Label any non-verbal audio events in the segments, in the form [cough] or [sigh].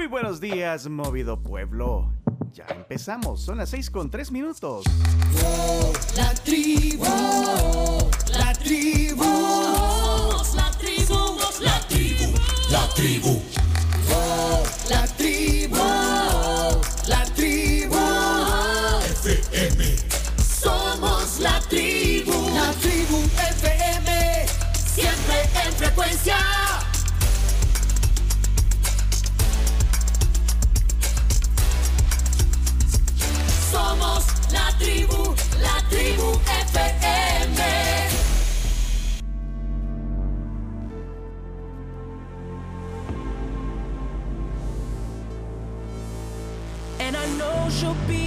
Muy buenos días, movido pueblo. Ya empezamos, son las 6 con 3 minutos. La tribu, la tribu, la tribu, la tribu, la tribu, la tribu, la tribu, FM. Somos la tribu, la tribu FM, siempre en frecuencia.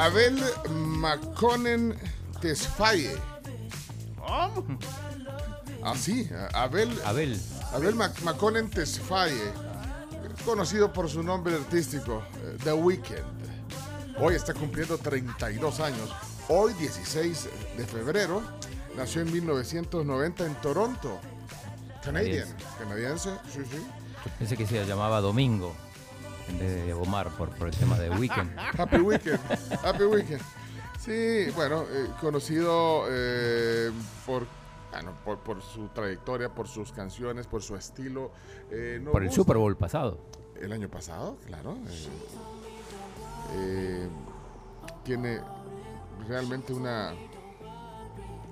Abel McConen Tesfaye. ¿Cómo? Así, Abel, Abel. Abel Mac- McConen Tesfaye, conocido por su nombre artístico, eh, The Weeknd. Hoy está cumpliendo 32 años. Hoy, 16 de febrero, nació en 1990 en Toronto. Canadian, canadiense, sí, sí. Yo pensé que se llamaba Domingo de Omar por, por el tema de Weekend. [laughs] Happy Weekend. Happy Weekend. Sí, bueno, eh, conocido eh, por, bueno, por, por su trayectoria, por sus canciones, por su estilo. eh, nos Por el gusta. Super Bowl pasado. El año pasado, claro. eh, eh, tiene realmente una,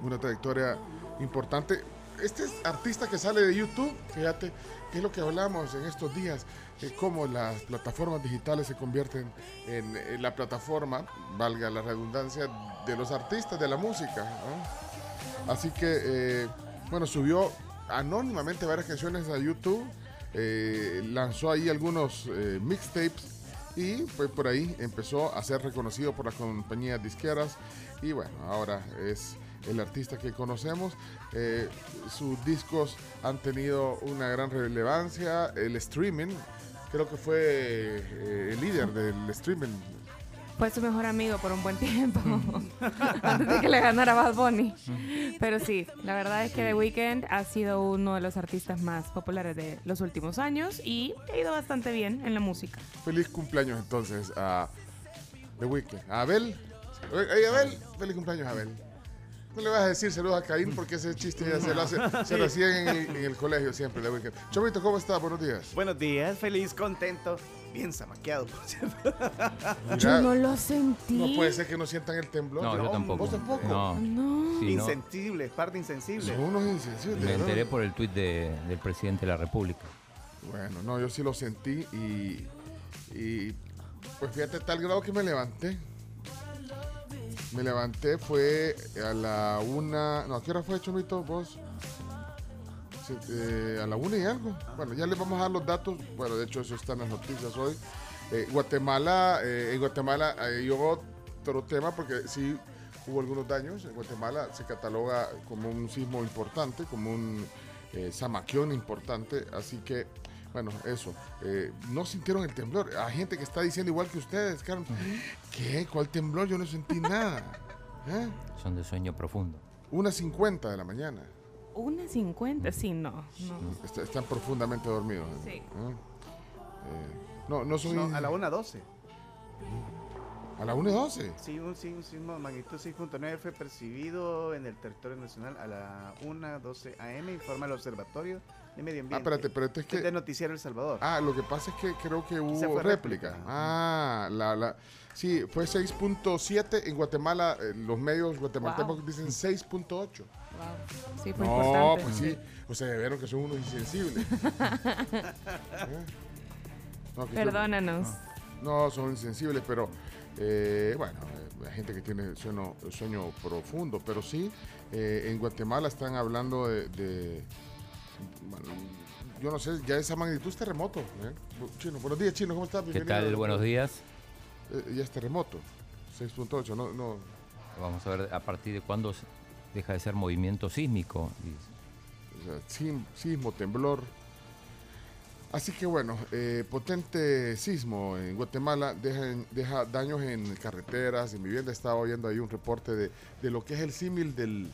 una trayectoria importante. Este es artista que sale de YouTube, fíjate, que es lo que hablamos en estos días, eh, cómo las plataformas digitales se convierten en, en la plataforma, valga la redundancia, de los artistas de la música. Así que, eh, bueno, subió anónimamente varias canciones a YouTube, eh, lanzó ahí algunos eh, mixtapes y pues por ahí empezó a ser reconocido por las compañías disqueras y bueno, ahora es el artista que conocemos. Eh, sus discos han tenido una gran relevancia, el streaming, creo que fue eh, el líder del streaming. Fue su mejor amigo por un buen [laughs] tiempo. Antes de que le ganara Bad Bunny. Pero sí, la verdad es que The Weeknd ha sido uno de los artistas más populares de los últimos años y ha ido bastante bien en la música. Feliz cumpleaños entonces a The Weeknd. A Abel. Oye, Abel, feliz cumpleaños Abel. No le vas a decir saludos a Caín porque ese chiste ya se lo, hace, se lo hacían en el, en el colegio siempre, Weeknd. Chomito, ¿cómo estás? Buenos días. Buenos días, feliz, contento, bien zamaqueado, por cierto. Yo no lo sentí. no puede ser que no sientan el temblor. No, yo ¿Vos tampoco. tampoco? No. No. Sí, no. Insensible, parte insensible. Son unos insensibles. Me enteré por el tuit de- del presidente de la República. Bueno, no, yo sí lo sentí y, y pues fíjate, tal grado que me levanté. Me levanté, fue a la una, no, ¿a qué hora fue, Chomito, vos? Sí, eh, a la una y algo. Bueno, ya les vamos a dar los datos. Bueno, de hecho, eso está en las noticias hoy. Eh, Guatemala, eh, en Guatemala hay otro tema porque sí hubo algunos daños. En Guatemala se cataloga como un sismo importante, como un eh, zamaquión importante. Así que, Bueno, eso. eh, no sintieron el temblor. Hay gente que está diciendo igual que ustedes, Carmen. ¿Qué? ¿Cuál temblor? Yo no sentí [laughs] nada. ¿Eh? Son de sueño profundo. Una 50 de la mañana. Una 50, sí, no. no. Est- están profundamente dormidos. Sí. ¿Eh? Eh, no, no son... No, a la 1.12. A la 1 y 12. Sí, un, sí, un sismo de magnitud 6.9 fue percibido en el territorio nacional a la 1.12 AM, informa el Observatorio de Medio Ah, Ambiente. espérate, espérate, es Es de que... Noticiero El Salvador. Ah, lo que pasa es que creo que hubo réplica. réplica. Ah, la, la... Sí, fue 6.7 en Guatemala. eh, los medios guatemaltecos Wow. dicen 6.8. Sí, fue No, importante. pues sí. O sea, vieron que son unos insensibles. [laughs] ¿Eh? No, que son- Perdónanos. No, son insensibles, pero eh, bueno, eh, hay gente que tiene sueño, sueño profundo, pero sí, eh, en Guatemala están hablando de, de- bueno, yo no sé, ya esa magnitud es terremoto. ¿eh? Chino, buenos días, Chino, ¿cómo estás? ¿Qué Bienvenido. tal? Buenos días. Eh, ya es terremoto, 6.8, no, no, Vamos a ver a partir de cuándo deja de ser movimiento sísmico. O sea, sismo, temblor. Así que bueno, eh, potente sismo en Guatemala deja, deja daños en carreteras, en viviendas. Estaba oyendo ahí un reporte de, de lo que es el símil del,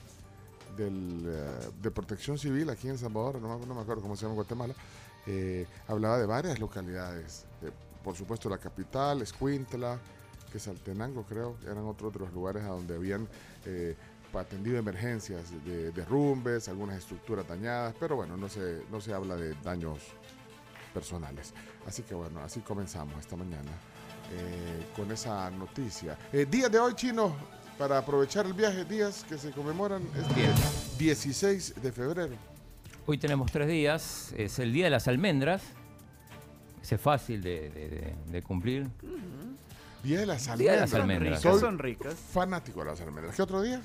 del, eh, de protección civil aquí en Salvador, no, me- acuerdo cómo se llama en Guatemala. Eh, hablaba de varias localidades. Eh, por supuesto, la capital, Escuintla, Quesaltenango, creo, eran otros de los lugares a donde habían eh, atendido emergencias de derrumbes, algunas estructuras dañadas, pero bueno, no se, no se habla de daños personales. Así que bueno, así comenzamos esta mañana eh, con esa noticia. Eh, día de hoy, chino, para aprovechar el viaje, días que se conmemoran este Bien. 16 de febrero. Hoy tenemos tres días. Es el Día de las Almendras. Ese es fácil de, de- de- de cumplir. Día de las Día de las almendras. almendras. Soy son ricas. fanático de las almendras. ¿Qué otro día?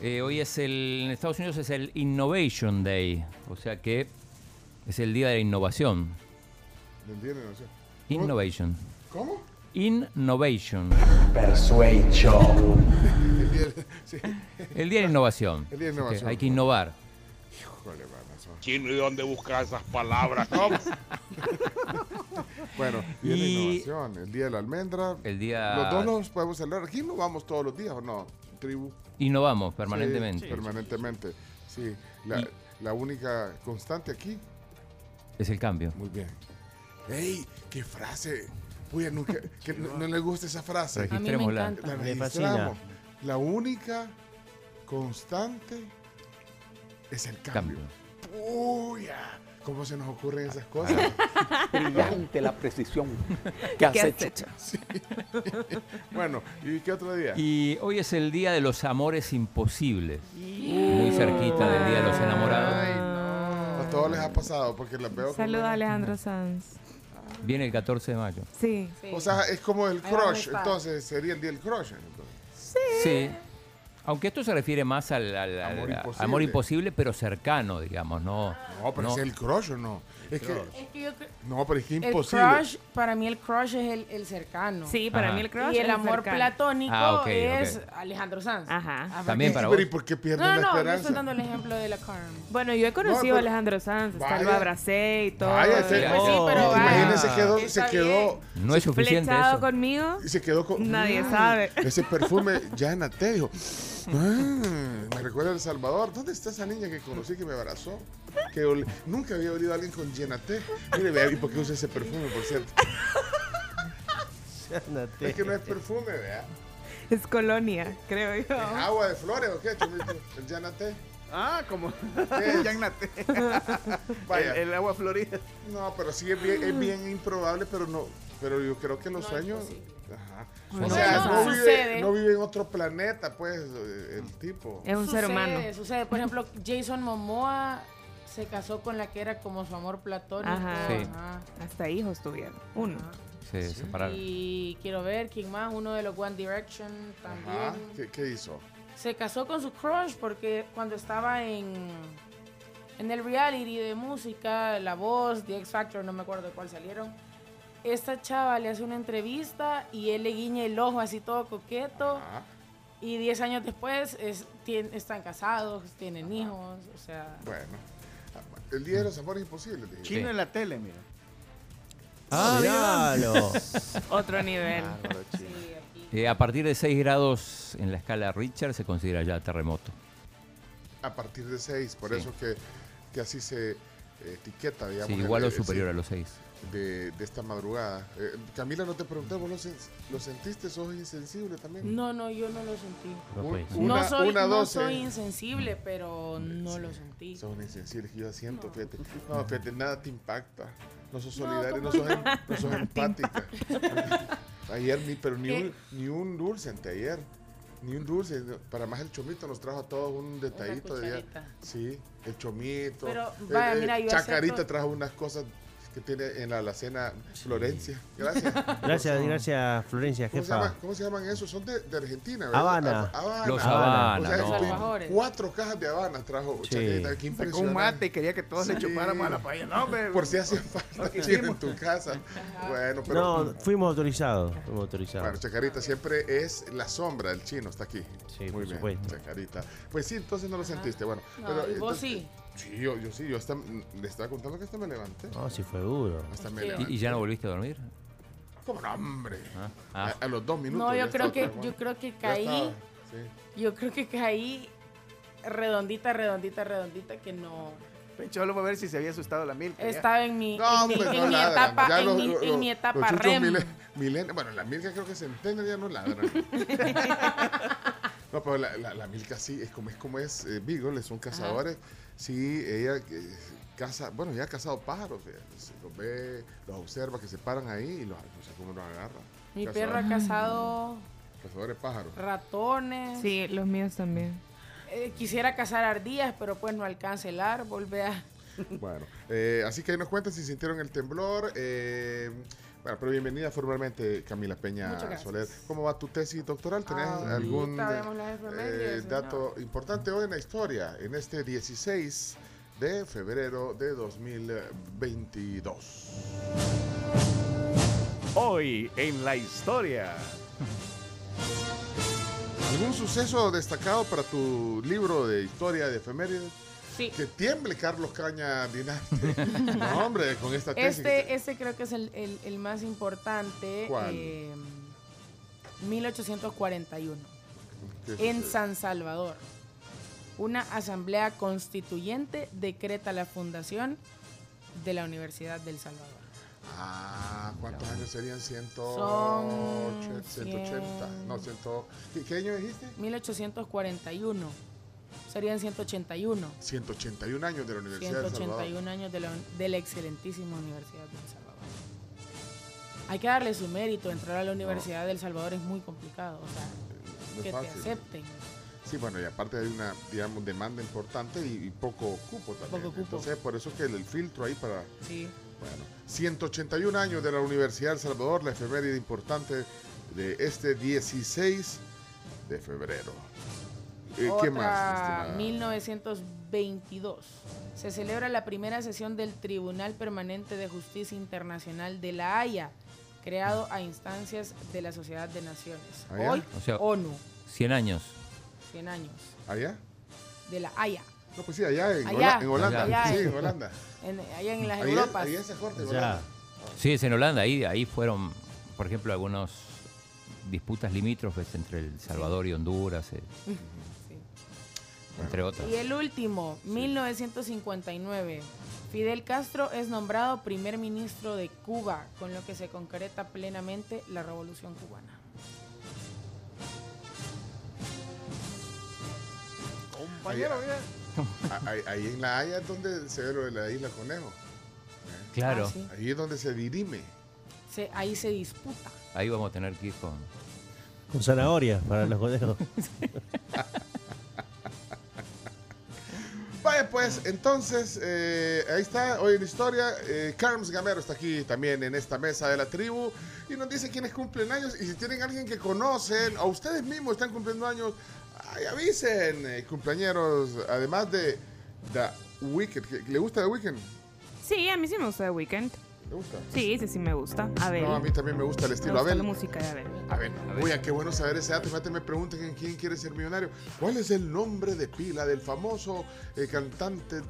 Eh, hoy es el, en Estados Unidos es el Innovation Day, o sea que es el día de la innovación. ¿Me entienden? O sea, ¿cómo? Innovation. ¿Cómo? Innovation. Persuasion. El día de- [laughs] sí. El día de la innovación. El día de innovación. hay que innovar. Híjole. Chino, ¿y dónde buscas esas palabras? ¿Cómo? [laughs] Bueno, día de la Y- innovación, el día de la almendra. El día... Los dos nos podemos celebrar. Aquí no vamos todos los días, ¿o no? Tribu. Innovamos permanentemente. Sí, permanentemente. Sí. La, Y- la única constante aquí. Es el cambio. Muy bien. ¡Ey! ¡Qué frase! Uy, nunca, que no, no le gusta esa frase. A mí me Registrémosla. encanta. La registramos. La única constante es el cambio. Cambio. Uy, ah, ¿cómo se nos ocurren esas cosas? [laughs] Brillante la precisión [laughs] que has ¿Qué has hecho. hecho? [laughs] bueno, ¿y qué otro día? Y hoy es el día de los amores imposibles. Muy cerquita del día de los enamorados. Ay, no. A todos les ha pasado porque las veo. Saludos a Alejandro Sanz. Viene el 14 de mayo. Sí. O sea, es como el crush, entonces sería el día del crush. entonces. Sí. Aunque esto se refiere más al, al- al- Amor a- imposible. amor imposible, pero cercano, digamos, no. No, pero no. es el crush o no. Es que, Es que yo no, pero es que el imposible. crush, para mí el crush es el, el cercano. Sí, para Ajá. mí el crush Y el es amor cercano. platónico Ah, ok, es ok. Alejandro Sanz. Ajá. Ah, También ¿Y- para vos. ¿y por qué pierden No, la no, yo esperanza? estoy dando el ejemplo de la Carmen. Bueno, yo he conocido pero- a Alejandro Sanz, hasta Vaya. lo abracé y todo. Vaya, y- ese- Pues sí, pero vaya. Imagínense, quedó, se quedó, No es suficiente Flechado eso. conmigo. se quedó con. Nadie Mm, sabe. Ese perfume, ya Nate dijo. "Ah, me recuerda a El Salvador. ¿Dónde está esa niña que conocí que me abrazó? Que nunca había olido a alguien con Yenate. Mire, vea, ¿y por qué usa ese perfume, por cierto? Es que no es perfume, vea. Es colonia, creo yo. ¿Es agua de flores o qué? El Yanate. Ah, como ¿Qué? Jan [laughs] Nate. [laughs] Vaya. El, el agua florida. No, pero sí es bien, es bien improbable, pero no. Pero yo creo que los No sueños. O sea, no vive, no vive en otro planeta, pues, eh, el tipo. Es un ser humano. Sucede, por ejemplo, Jason Momoa se casó con la que era como su amor platónico. Ajá. Sí. ajá. Hasta hijos tuvieron. Uno. Se separaron. Y quiero ver quién más, uno de los One Direction también. Ajá. ¿Qué, qué hizo? Se casó con su crush porque cuando estaba en, en el reality de música, La Voz, The X Factor, no me acuerdo de cuál salieron. Esta chava le hace una entrevista y él le guiña el ojo así todo coqueto. Ajá. Y 10 años después es- tien- están casados, tienen hijos, o sea... Bueno. El día de los amores imposibles. dije. Chino en la tele, mira. Ah, Míralo. [laughs] Otro nivel. Chino. Eh, a partir de 6 grados en la escala Richter se considera ya terremoto. A partir de 6, por Sí. eso que, que así se etiqueta, digamos. Sí, igual o superior sí, a los 6. de, de esta madrugada. Eh, Camila, no te pregunté, ¿vos lo, sen- lo sentiste? ¿Sos insensible también? No, no, yo no lo sentí. No, Un- pues. Una, no soy, una no 12. soy insensible, pero no lo sentí. Sos insensible, yo siento, fíjate. No, fíjate, nada te impacta. No sos No, solidaria, no, ¿cómo sos, em- no sos empática. [laughs] Ayer ni, pero ni ¿Qué? un, ni un dulce ante ayer. Ni un dulce. Para más el chomito nos trajo a todos un detallito de. Sí, el chomito. Pero, Eh, eh, mira, yo Chacarita acepto- trajo unas cosas que tiene en la alacena Florencia. [laughs] Gracias. Gracias, gracias, Florencia, ¿Cómo se, jefa. llama- cómo se llaman esos? Son de, de Argentina, ¿verdad? Habana. Hab- Habana. Los Habana. Habana, O sea, no. cuatro cajas de Habana trajo Sí. Chacarita. Qué Sacó un mate y quería que todos le Sí. chupáramos a la paella. No, hombre. Por si hacía falta en tu casa. Bueno, pero. No, fuimos autorizados. Fuimos autorizados. Bueno, Chacarita siempre es la sombra del chino, está aquí. Sí, por Muy bien, supuesto. Chacarita. Pues sí, entonces no lo sentiste. Bueno, No, pero. y vos entonces- sí. Sí, yo, yo sí, yo hasta, le estaba contando que hasta me levanté. No, sí fue duro. Hasta me levanté. ¿Y, y ya no volviste a dormir? ¿Cómo no, hombre? Ah, ah. A, a los dos minutos. No, yo creo que, como- yo creo que caí, estaba, sí. yo creo que caí redondita, redondita, redondita, que no. Pencholo para ver si se había asustado la milka. ya. Estaba en mi, No, en mi, en mi etapa, Ya en los- mi, los- en mi etapa REM. mile- milena- bueno, la Milka creo que centena ya no ladran. [laughs] no, pero la, la, la Milka sí, es como es, como es eh, Beagle, son cazadores. Sí, ella eh, caza, bueno, ya ha cazado pájaros, fíjate, se los ve, los observa que se paran ahí y los, no sé cómo los agarra. Mi perro ha cazado Cazadores pájaros. ratones. Sí, los míos también. Eh, quisiera cazar ardillas, pero pues no alcanza el árbol, vea. Bueno, eh, así que ahí nos cuentan si sintieron el temblor. eh, bueno, pero bienvenida formalmente Camila Peña. Soler. ¿Cómo va tu tesis doctoral? ¿Tenés Ahorita algún eh, dato importante hoy en la historia, en este 16 de febrero de 2022? Hoy en la historia. ¿Algún suceso destacado para tu libro de historia de efemérides? Sí. Que tiemble Carlos Caña Dinarte. [laughs] no, hombre, con esta tesis. Este, este creo que es el, el- el más importante. ¿Cuál? eh, 1841. ¿Qué En sucede? San Salvador. Una asamblea constituyente decreta la fundación de la Universidad del Salvador. Ah, ¿cuántos años serían? Ciento... Son 180. No, 100. ¿Qué, qué año dijiste? 1841. Serían 181. 181 años de la Universidad de El Salvador. 181 años de la, de la excelentísima Universidad del Salvador. Hay que darle su mérito. Entrar a la Universidad del Salvador es muy complicado. O sea, No que te acepten. Sí, bueno, y aparte hay una, digamos, demanda importante y, y poco cupo también. Poco cupo. Entonces, por eso que el, el filtro ahí para... Sí. Bueno, 181 años de la Universidad de El Salvador, la efeméride importante de este 16 de febrero. Eh, ¿Qué Otra, más? estimada? 1922. Se celebra la primera sesión del Tribunal Permanente de Justicia Internacional de La Haya, creado a instancias de la Sociedad de Naciones. ¿Allá? Hoy, O sea, ONU, 100 años. 100 años. ¿Allá? De La Haya, No, pues sí, allá en, Allá. Hola- en Holanda. Allá. Sí, en Holanda. en- allá en las Ahí, Europas. corte, en. Holanda. Sí, es en Holanda. Ahí, ahí fueron, por ejemplo, algunos disputas limítrofes entre El Salvador y Honduras, eh, Sí. [laughs] entre otras. Y el último, 1959. Fidel Castro es nombrado primer ministro de Cuba, con lo que se concreta plenamente la revolución cubana. Compañero, mira. A- Ahí, ahí en La Haya es donde se ve lo de la isla Conejo. Claro, Ah, sí. Ahí es donde se dirime. Se- ahí se disputa. ahí vamos a tener que ir con... Con zanahorias para los conejos. [laughs] Vaya pues, entonces, eh, ahí está, hoy en historia, eh, Carms Gamero está aquí también en esta mesa de la tribu y nos dice quiénes cumplen años y si tienen alguien que conocen o ustedes mismos están cumpliendo años, ay, avisen, eh, cumpleañeros, además de The Weeknd, ¿que- ¿le gusta The Weeknd? Sí, a mí sí me gusta The Weeknd. ¿Le gusta? Sí, sí, sí me gusta. A ver. No, a mí también me gusta el me estilo. gusta Abel, la música de Abel. A ver, oye, qué bueno saber ese dato. Fíjate, me preguntan en quién quiere ser millonario. ¿Cuál es el nombre de pila del famoso eh, cantante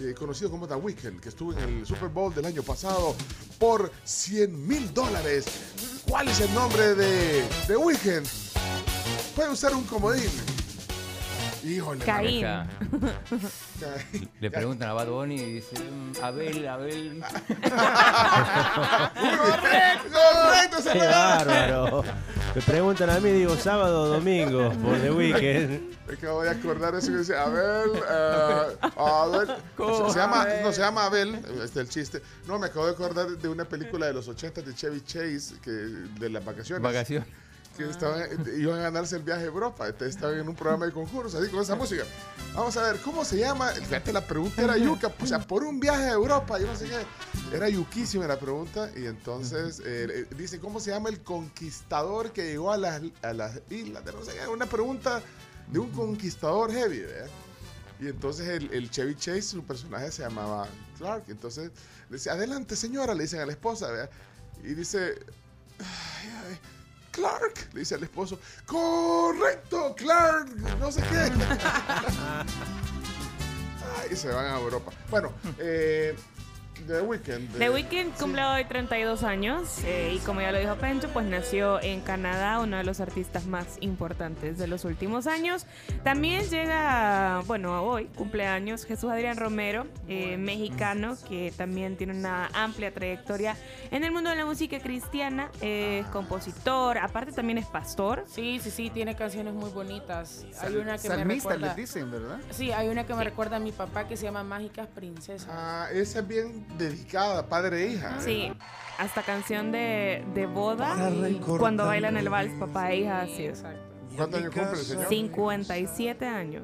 eh, conocido como The Weeknd, que estuvo en el Super Bowl del año pasado? por 100 mil dólares. ¿Cuál es el nombre de, de Weekend? Puede usar un comodín. Híjole. Caín. Le preguntan a Bad Bunny y dice, "Mm, Abel, Abel. Correcto, se ¡Qué bárbaro! Me preguntan a mí, digo sábado o domingo por The Weeknd. Me acabo de acordar eso que dice Abel. eh, Abel. Se, se llama, no, se llama Abel, este es el chiste. No, me acabo de acordar de una película de los 80 de Chevy Chase, que, de las vacaciones. Vacaciones. Que estaban, iban a ganarse el viaje a Europa. Entonces estaban en un programa de concursos, así con esa música. Vamos a ver, ¿cómo se llama? Fíjate, la pregunta era yuca, o sea, por un viaje a Europa, yo no sé qué. Era yuquísima la pregunta. Y entonces eh, eh, dice, ¿cómo se llama el conquistador que llegó a las, a las islas? De no sé qué, una pregunta de un conquistador heavy, ¿verdad? Y entonces el, el Chevy Chase, su personaje se llamaba Clark. Entonces dice, adelante señora, le dicen a la esposa, ¿verdad? Y dice, "Ay, ay, Clark, le dice al esposo, correcto, Clark, no sé qué. [laughs] Ay, se van a Europa. Bueno, eh, The Weeknd. The Weeknd cumple hoy 32 años eh, y como ya lo dijo Pencho, pues nació en Canadá, uno de los artistas más importantes de los últimos años. También llega, bueno, hoy cumpleaños Jesús Adrián Romero, eh, mexicano, que también tiene una amplia trayectoria en el mundo de la música cristiana, eh, es compositor, aparte también es pastor. Sí, sí, sí, tiene canciones muy bonitas. Hay una que me salmista recuerda... les dicen, ¿verdad? Sí, hay una que me recuerda a mi papá que se llama Mágicas Princesas. Ah, esa es bien dedicada, padre e hija. Sí, hasta canción de, de boda, cuando bailan el vals, papá e hija, así es. Exacto. ¿Cuántos años cumple el señor? 57 años.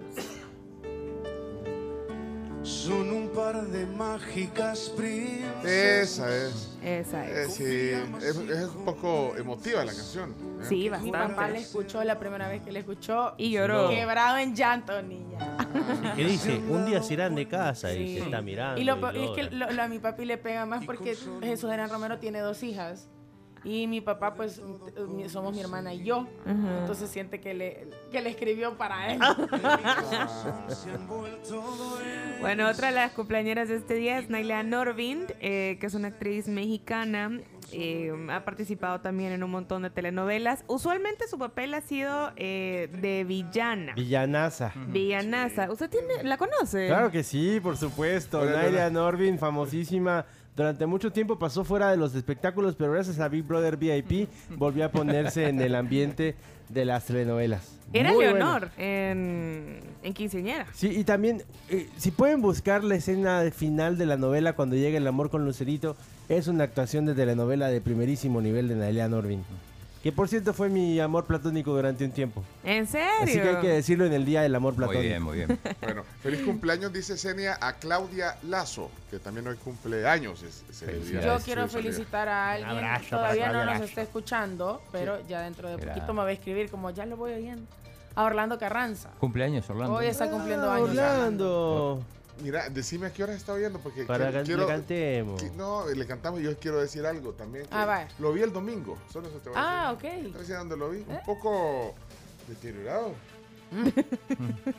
Son un par de mágicas princesas. Esa es. Esa Eh, es. sí, es, es un poco emotiva la canción. ¿eh? Sí, Mi papá le bastante. escuchó la primera vez que le escuchó Y lloró. quebrado en llanto, niña. ¿Qué [laughs] dice? Un día se irán de casa y se está mirando. Y, lo, y es que llora. lo- lo- a mi papi le pega más porque Jesús Adrián Romero tiene dos hijas. Y mi papá, pues, somos mi hermana y yo. Entonces siente que le, que le escribió para él. [laughs] Bueno, otra de las cumpleañeras de este día es Naila Norvind, eh, que es una actriz mexicana. eh, ha participado también en un montón de telenovelas. Usualmente su papel ha sido eh, de villana. Villanaza. Villanaza. ¿Usted tiene, la conoce? Claro que sí, por supuesto. Naila hola. Norvin, famosísima. Durante mucho tiempo pasó fuera de los espectáculos, pero gracias a Big Brother VIP volvió a ponerse en el ambiente de las telenovelas. Era Muy. Leonor en, en Quinceañera. Sí, y también, eh, si pueden buscar la escena final de la novela cuando llega el amor con Lucerito, es una actuación de telenovela de primerísimo nivel de Naila Norvin. Que por cierto fue mi amor platónico durante un tiempo. ¿En serio? Así que hay que decirlo en el día del amor Muy platónico. bien, muy bien. [laughs] Bueno, feliz cumpleaños, dice Senia, a Claudia Lazo, que también hoy cumple años. Es, es el día Yo quiero felicitar a alguien. abrazo Todavía para no nos está escuchando, pero ya dentro de Era- poquito me va a escribir como ya lo voy oyendo. A Orlando Carranza. Cumpleaños, Orlando. Hoy está cumpliendo Ah, años. Orlando. Mira, decime a qué hora está oyendo, porque Para quiero- que quiero- le cantemos. que- No, le cantamos y yo quiero decir algo también. que Ah, vaya. Lo vi el domingo, solo eso te voy a Ah, decir. ok. Te voy a decir dónde lo vi, ¿Eh? un poco deteriorado. [laughs]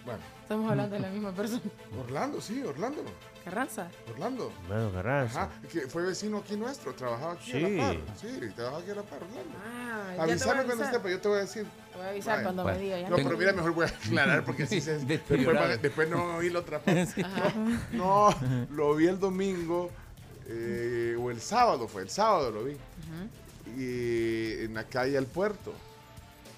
bueno, Estamos hablando de la misma persona. Orlando, sí, Orlando, Carranza. Orlando. Bueno, Carranza. Ajá, que fue vecino aquí nuestro, trabajaba aquí Sí. a la par. Sí, trabajaba aquí a la par, Orlando. Ah, a Avísame cuando esté, pero yo te voy a decir. Voy a avisar cuando bueno. me diga. Ya No, pero mira, mejor voy a aclarar porque si se, [laughs] después, no oí la otra parte. [laughs] No, lo vi el domingo, eh, o el sábado fue, el sábado lo vi. Y en la calle al puerto.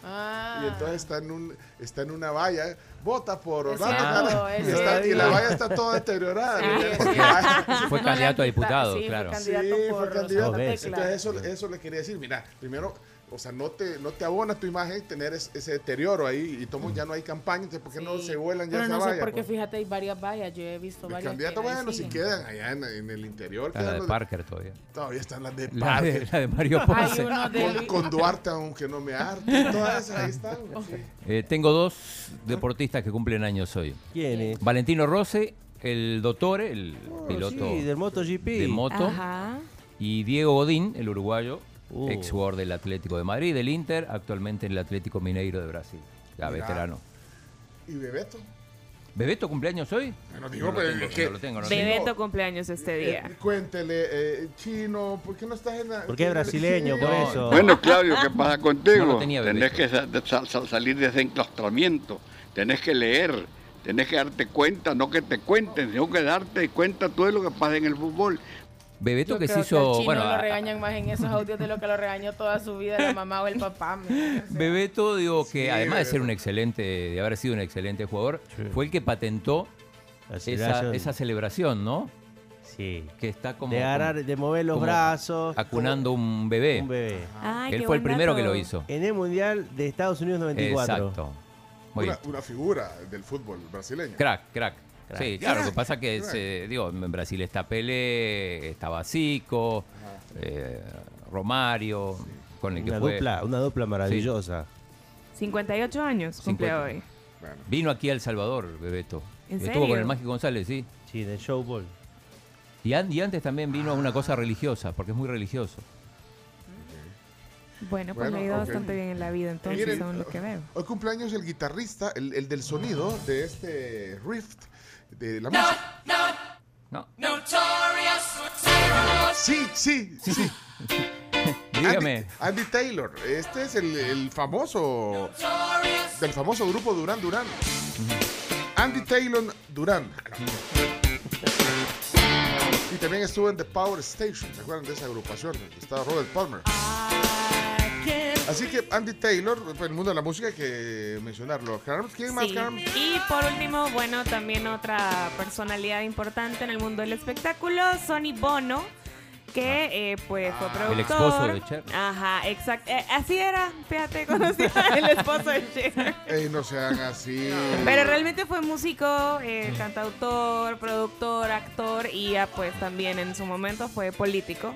Ah. Y entonces está en, un, está en una valla, vota por Es Orlando. cierto, es y, está- y la valla está toda deteriorada. Sí, [laughs] cierto. Fue No candidato a diputado, sí, claro. Fue Sí, candidato fue por candidato. Ves. Tecla. Entonces eso, eso le quería decir, mira, primero, o sea, no te, no te abona tu imagen tener es- ese deterioro ahí y tomo, ya no hay campaña, entonces ¿por qué no se vuelan ya Pero esa no sé valla? porque pues? fíjate, hay varias vallas. Yo he visto Los varias. candidatos, bueno, si quedan allá en, en el interior, La de los- Parker todavía. todavía están las de La de, la de Mario [laughs] Hay Ponce. Con, Duarte, aunque no me arte, todas esas ahí están. [laughs] sí. Eh, tengo dos deportistas que cumplen años hoy. ¿Quién es? Valentino Rossi, el doctor, el Oh, piloto sí, del MotoGP. de moto. Ajá. Y Diego Godín, el uruguayo, Uh. ex jugador del Atlético de Madrid, del Inter, actualmente en el Atlético Mineiro de Brasil. Ya Mirá. veterano. ¿Y Bebeto? ¿Bebeto cumpleaños hoy? No digo, No lo pero tengo, es que- no lo tengo, no tengo. Bebeto cumpleaños este día. Eh, cuéntele, eh, chino, ¿por qué no estás en la... Porque es brasileño, por [laughs] eso. Bueno, Claudio, ¿qué pasa contigo? No lo tenía tenés que sal- sal- salir de ese enclaustramiento, tenés que leer, tenés que darte cuenta, no que te cuenten, sino que darte cuenta todo lo que pasa en el fútbol. Bebeto Yo que se hizo, al chino bueno, lo a- regañan más en esos audios de lo que lo regañó toda su vida la mamá o el papá. me- Bebeto, digo que Sí, además de ser un excelente, de haber sido un excelente jugador, fue el que patentó esa, celebración. esa celebración, ¿no? Sí. Que está como, De, agarrar, de mover los brazos. acunando un bebé. Un bebé. Ay, Él fue el primero que lo hizo. En el Mundial de Estados Unidos 94. Exacto. Muy Una, una figura del fútbol brasileño. Crack, crack. Sí, claro, lo que [laughs] pasa que se- digo, en Brasil está Pelé, estaba Zico, eh, Romario, con el que Una fue. dupla, una dupla maravillosa. 58 años cumple 50. hoy. Bueno, Vino aquí a El Salvador, Bebeto. ¿En Estuvo serio? con el Mágico González, sí. Sí, de showball. Y, an- y antes también vino a una cosa religiosa, porque es muy religioso. Bueno, pues Bueno, le ha ido bastante bien en la vida, entonces, Miren, según lo que veo. Hoy cumpleaños el guitarrista, el, el del sonido de este rift de la música. No, Sí, sí, sí. [laughs] dígame. Andy, Andy Taylor, este es el, el famoso del famoso grupo Duran Duran. Andy Taylor Duran. Y también estuvo en The Power Station, ¿se acuerdan de esa agrupación? Estaba Robert Palmer. Así que Andy Taylor, pues, en el mundo de la música hay que mencionarlo. Carms, ¿Quién más, Sí. Carms? Y por último, bueno, también otra personalidad importante en el mundo del espectáculo, Sonny Bono, que eh, pues fue productor. El esposo de Cher. Ajá, exacto. Eh, así era, fíjate, conocía el esposo de Cher. Ey, no sean así. Pero realmente fue músico, eh, cantautor, productor, actor y ya pues también en su momento fue político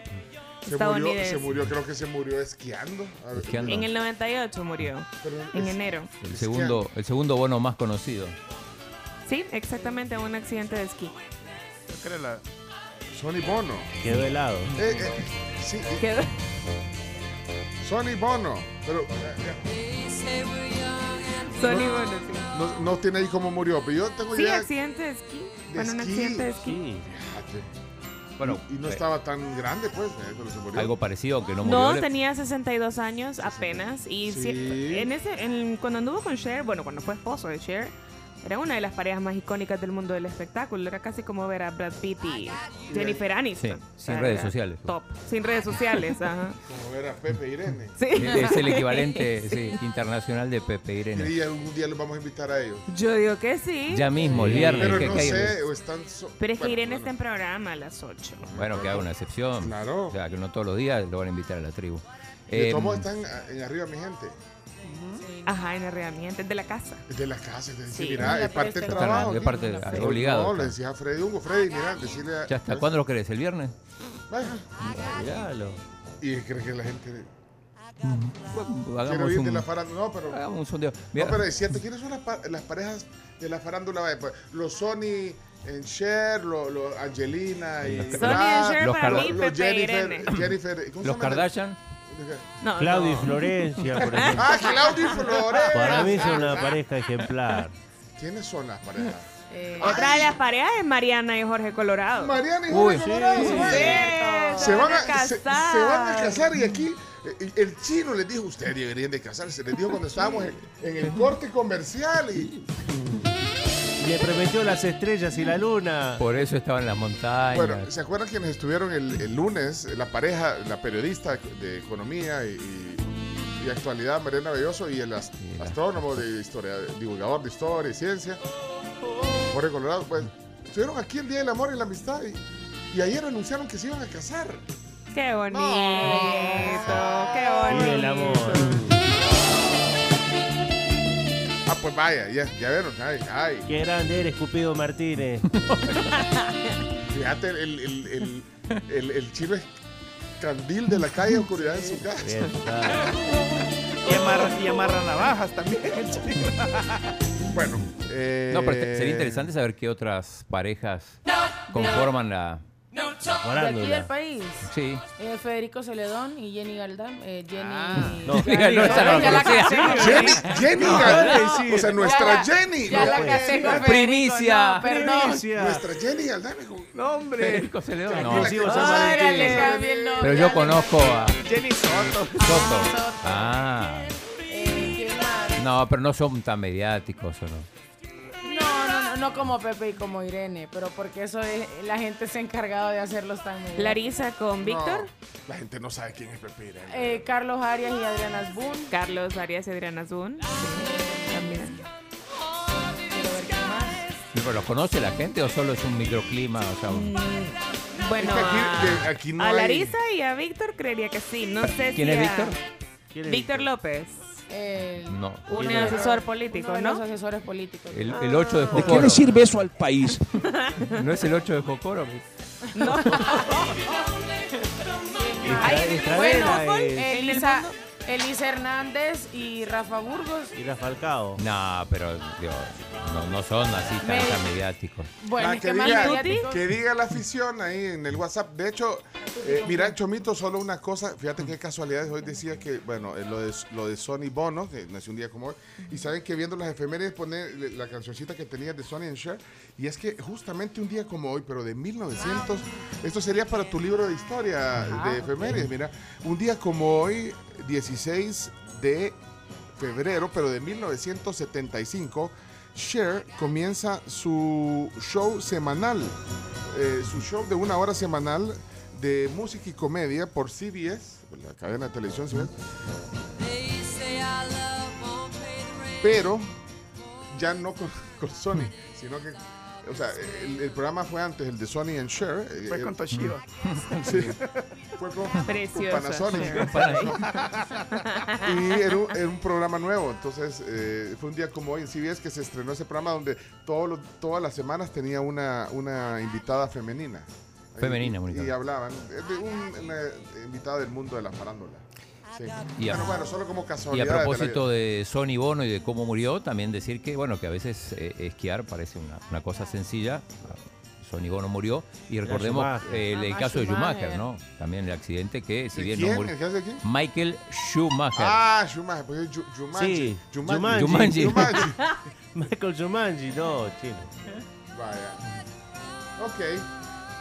se murió, se murió, creo que se murió esquiando. A ver, Esquiando. En el 98 murió, pero en es- enero. El segundo, el segundo bono más conocido. Sí, exactamente, en un accidente de esquí. Era la- Sonny Bono. Quedó helado. Eh, eh, sí, eh, Quedó- Sonny Bono. Pero eh, Sonny Bono, sí. no, no tiene ahí cómo murió. Pero yo tengo Sí, idea. accidente de esquí. de Bueno, un accidente de esquí. Sí. Fíjate. Bueno, y no eh, estaba tan grande, pues, eh, cuando se murió. algo parecido que no murió. No, Le- tenía 62 años apenas. Y Sí. sí, en ese, en- cuando anduvo con Cher, bueno, cuando fue esposo de Cher, era una de las parejas más icónicas del mundo del espectáculo. Era casi como ver a Brad Pitt y Jennifer Aniston. Sí, O sin sea, redes sociales. Top. Sin redes sociales, ajá. Como ver a Pepe Irene. Sí. Es el equivalente [laughs] sí, internacional de Pepe Irene. Y algún día los vamos a invitar a ellos. Yo digo que sí. Ya mismo, el viernes. Pero que no sé, o están. so- Pero es que bueno, Irene bueno. está en programa a las 8. Bueno, que haga una excepción. Claro. O sea, que no todos los días lo van a invitar a la tribu. Eh, están en arriba, mi gente. Ajá, en el realmente, de la casa. De la casa, Sí, mira, la es parte del trabajo. aquí. parte de- obligado, No, le claro. decías a Freddy Hugo, Freddy, mira, decirle a. ya está. ¿Cuándo lo querés? ¿El viernes? Vaya. Y cree que la gente Bueno, hagamos un, de la farándula. No, pero. hagamos un sondeo. No, pero es cierto, ¿quiénes son las, pa- las parejas de la farándula? Pues, los Sony en Cher, los lo Angelina y. Los- Sonny and Cher Los para mí, los Jennifer, Irene. Jennifer, ¿cómo se los llama? Kardashian. No, Claudio y. Florencia, por [laughs] ejemplo. Ah, Claudio y Flores. Para mí son una pareja ejemplar. ¿Quiénes son las parejas? Eh, otra de las parejas es Mariana y Jorge Colorado. Mariana y Uy, Jorge sí. Colorado se van- Sí, se van, a, casar. se van a casar y aquí eh, el chino les dijo, ustedes deberían de casarse, les dijo cuando estábamos en, en el corte comercial y Le prometió las estrellas y la luna. Por eso estaba en las montañas. bueno, ¿se acuerdan quienes estuvieron el, el lunes? La pareja, la periodista de economía y, y- y actualidad, Mariana Belloso, y el ast- astrónomo, de historia, divulgador de historia y ciencia, Jorge Colorado, pues estuvieron aquí el Día del Amor y la Amistad y, y ayer anunciaron que se iban a casar. Qué bonito, qué Y bonito. el amor. Pues vaya, ya, ya vieron, ay, ay. Qué grande eres, Cupido Martínez. [laughs] Fíjate, el, el, el, el, el chino es candil de la calle, oscuridad en su casa. Y amarra, y amarra navajas también. Bueno, eh, No, pero sería interesante saber qué otras parejas conforman la, de aquí del país. Sí. Eh, Federico Celedón y Jenny Galdam. Eh, Jenny. [laughs] no. Esa la. Jenny, Jenny, No, Galdán. sí. o sea, nuestra Ya Jenny. Ya no, la pues. casé con Federico. Primicia. No, perdón. Primicia. Nuestra Jenny Galdán. hijo. No, hombre. Federico Celedón, no. Órale. Pero yo conozco a Jenny Soto. Soto. Ah. Eh. No, pero no son tan mediáticos, ¿o no? No, como Pepe y como Irene, pero porque eso es, la gente se ha encargado de hacerlos tan. Larisa con Víctor, No, la gente no sabe quién es Pepe Irene. Eh, Carlos Arias y Adriana Asbun. Carlos Arias y Adriana Zun. También. ¿Y pero ¿Los conoce la gente o solo es un microclima? O sea, un- Bueno, Es que aquí- no a hay- Larisa y a Víctor creería que sí. No sé ¿Quién si es a- Víctor? ¿Quién es Víctor López, El- No. un asesor uno político, de ¿no? los asesores políticos. El, el 8 de ¿De qué Jocoro. le sirve eso al país? [laughs] ¿No es el 8 de Jocoro? [laughs] Istra- Estradela Bueno, Elisa, Elisa Hernández y Rafa Burgos. y la Falcao. No, pero digo, no, no son así tan, Me- mediáticos. Bueno, Ah, que, diga, que diga la afición ahí en el WhatsApp. De hecho, eh, mira, Chomito, solo una cosa. Fíjate qué casualidades. Hoy decía que, bueno, eh, lo de, lo de Sonny Bono, que nació un día como hoy. Y saben que viendo las efemérides pone le- la cancioncita que tenía de Sonny and Cher. Y es que justamente un día como hoy, pero de 1900, esto sería para tu libro de historia de efemérides. Mira, un día como hoy, 16 de febrero, pero de 1975, Cher comienza su show semanal, eh, su show de una hora semanal de música y comedia por CBS, la cadena de televisión CBS, pero ya no con, [laughs] con Sony, sino que, o sea, el, el programa fue antes, el de Sony and Cher. eh, Fue con Toshiba. [laughs] Sí, fue con, Panasonic. [laughs] Y era un, era un programa nuevo, entonces eh, fue un día como hoy en CBS que se estrenó ese programa donde todos los- todas las semanas tenía una, una invitada femenina. Femenina, y, y hablaban, eh, de un, una invitada del mundo de la farándula. Sí. Y a- Bueno, bueno, solo como Y a casualidad. de la propósito de Sonny Bono y de cómo murió, también decir que, bueno, que a veces eh, esquiar parece una, una cosa sencilla. Sonny Bono murió y recordemos Schumacher. eh, el, el Ah, caso de Schumacher. Schumacher, ¿no? También el accidente que, si ¿De bien quién? no murió. ¿El que hace aquí? Michael Schumacher. Ah, Schumacher, pues es Ju- Jumanji. Sí, Jumanji. Jumanji. Jumanji. [laughs] Michael Jumanji, no, chino. Vaya. Ok.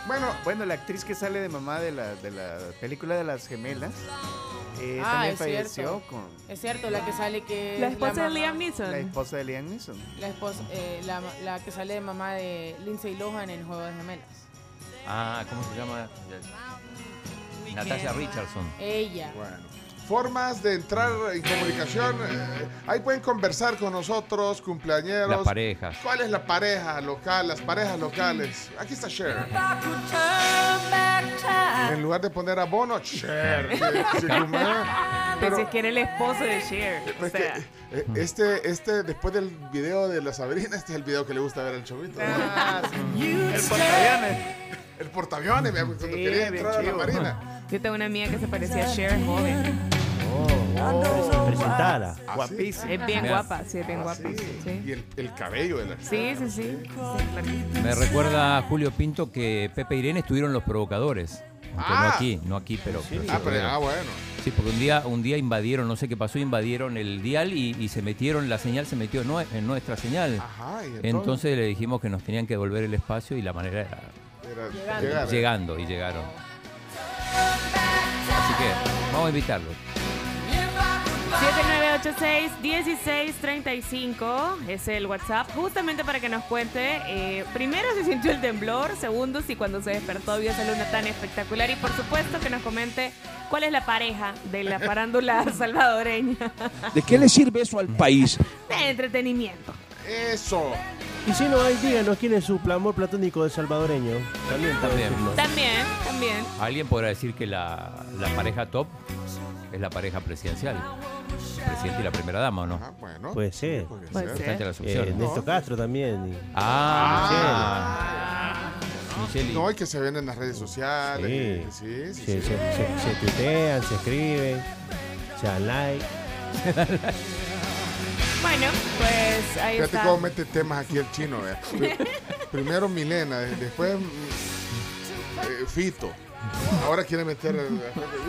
Bueno, Bueno, la actriz que sale de mamá de la, de la película de las gemelas eh, Ah, también es falleció cierto. con Es cierto, la que sale que. La es esposa de mamá- Liam Neeson. la esposa de Liam Neeson. La, esposa, eh, la, la que sale de mamá de Lindsay Lohan en Juego de Gemelas. Ah, ¿cómo se llama? Natasha Richardson. Ella. Bueno, formas de entrar en comunicación. eh, ahí pueden conversar con nosotros, cumpleañeros. Las parejas. ¿Cuál es la pareja local? Las parejas locales. Aquí está Cher. En lugar de poner a Bono, Cher. [laughs] Sí, sí, Pero Pero si es que era el esposo de Cher. O que, sea, eh, este, este, después del video de la Sabrina, este es el video que le gusta ver al chavito. Ah, sí. El portaaviones. El portaaviones, vea, cuando Sí, quería entrar a la marina. Yo tengo una amiga que se parecía a Cher joven. Oh, presentala. Ah. Guapísima. Es bien Mira. guapa, sí, es bien Ah, guapa. sí. Sí, Y el, el cabello de la sí, sí. sí. Sí, claro. Me recuerda a Julio Pinto que Pepe e Irene estuvieron los provocadores. Aunque no Ah. aquí, no aquí, pero. pero sí Ah, pero, ah, bueno. Sí, porque un día, un día invadieron, no sé qué pasó, invadieron el dial y, y se metieron, la señal se metió en, nue- en nuestra señal. Ajá, y entonces, Entonces le dijimos que nos tenían que devolver el espacio y la manera era era Llegando. llegar. llegando y llegaron. Así que vamos a invitarlos. 7986-1635 es el WhatsApp, justamente para que nos cuente, eh, primero si sintió el temblor, segundo si cuando se despertó vio esa luna tan espectacular y por supuesto que nos comente cuál es la pareja de la [laughs] farándula salvadoreña ¿De qué le sirve eso al país? de entretenimiento. Eso. Y si no hay, díganos quién es su amor platónico de salvadoreño. También, También. También, también. Alguien podrá decir que la, la pareja top es la pareja presidencial. El presidente y la primera dama, ¿o no? Ah, bueno. Puede ser. Puede Puede ser. ser. Bastante las Eh. Néstor Castro también. y- Ah, Michelle. No, y que se ven en las redes sociales. Sí. Sí, sí, Se, sí. se, se- se tuitean, se escriben, se dan like. [laughs] Bueno, pues ahí Fíjate está. cómo mete temas aquí el chino. vea. [laughs] Pri- Primero Milena, de- después mm, eh, Fito. Ahora quiere meter. el-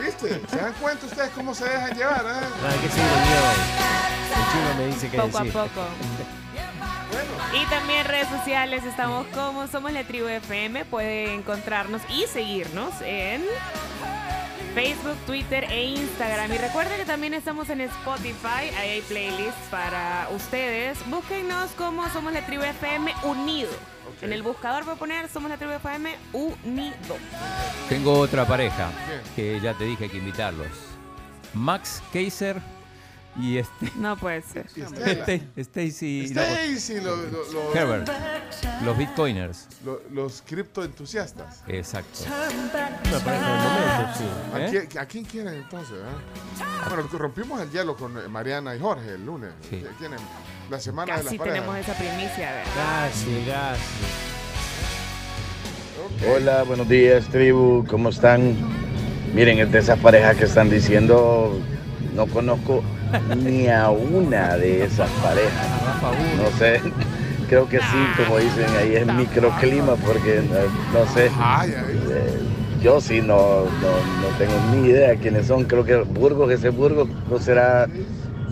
¿Viste? ¿Se dan cuenta ustedes cómo se dejan llevar? eh? Ah, que sí, yo. El chino me dice que Poco a poco. Y también redes sociales estamos como Somos la Tribu FM. Puede encontrarnos y seguirnos en Facebook, Twitter e Instagram. Y recuerden que también estamos en Spotify. Ahí hay playlists para ustedes. Búsquenos como Somos la Tribu FM Unido. En el buscador voy a poner Somos la Tribu FM Unido. Tengo otra pareja que ya te dije que invitarlos. Max Kaiser y este. No puede ser. Este- Stacy. Stacy, lo- lo- lo- Herbert. Los bitcoiners. lo- los criptoentusiastas. Exacto. Una pareja del momento, sí. ¿A, ¿Eh? quién, a quién quieren entonces? eh? Bueno, rompimos el hielo con eh, Mariana y Jorge el lunes. Sí. ¿Quieren? La semana de las Casi parejas. tenemos esa primicia, ¿verdad? Casi, casi. Hola, buenos días, tribu, ¿cómo están? Miren, es de esas parejas que están diciendo, no conozco ni a una de esas parejas. No sé, creo que sí, como dicen ahí, es microclima, porque eh, no sé. eh, yo sí no, no, no tengo ni idea quiénes son. Creo que Burgos, ese Burgos, no será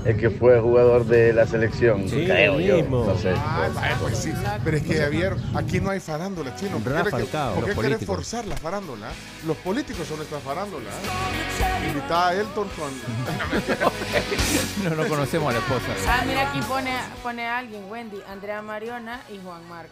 el que fue jugador de la selección. Sí, creo yo. mismo. No sé. Ah, pues sí. Pero es que Javier, aquí no hay farándula, chino. ¿Por qué, Rafa le- Falcao. ¿por qué forzar la farándula? Los políticos son nuestra farándula. ¿eh? Invitada a Elton con. [laughs] No, no conocemos a la esposa. Ah, mira, aquí pone, pone alguien, Wendy, Andrea Mariona y Juan Marco.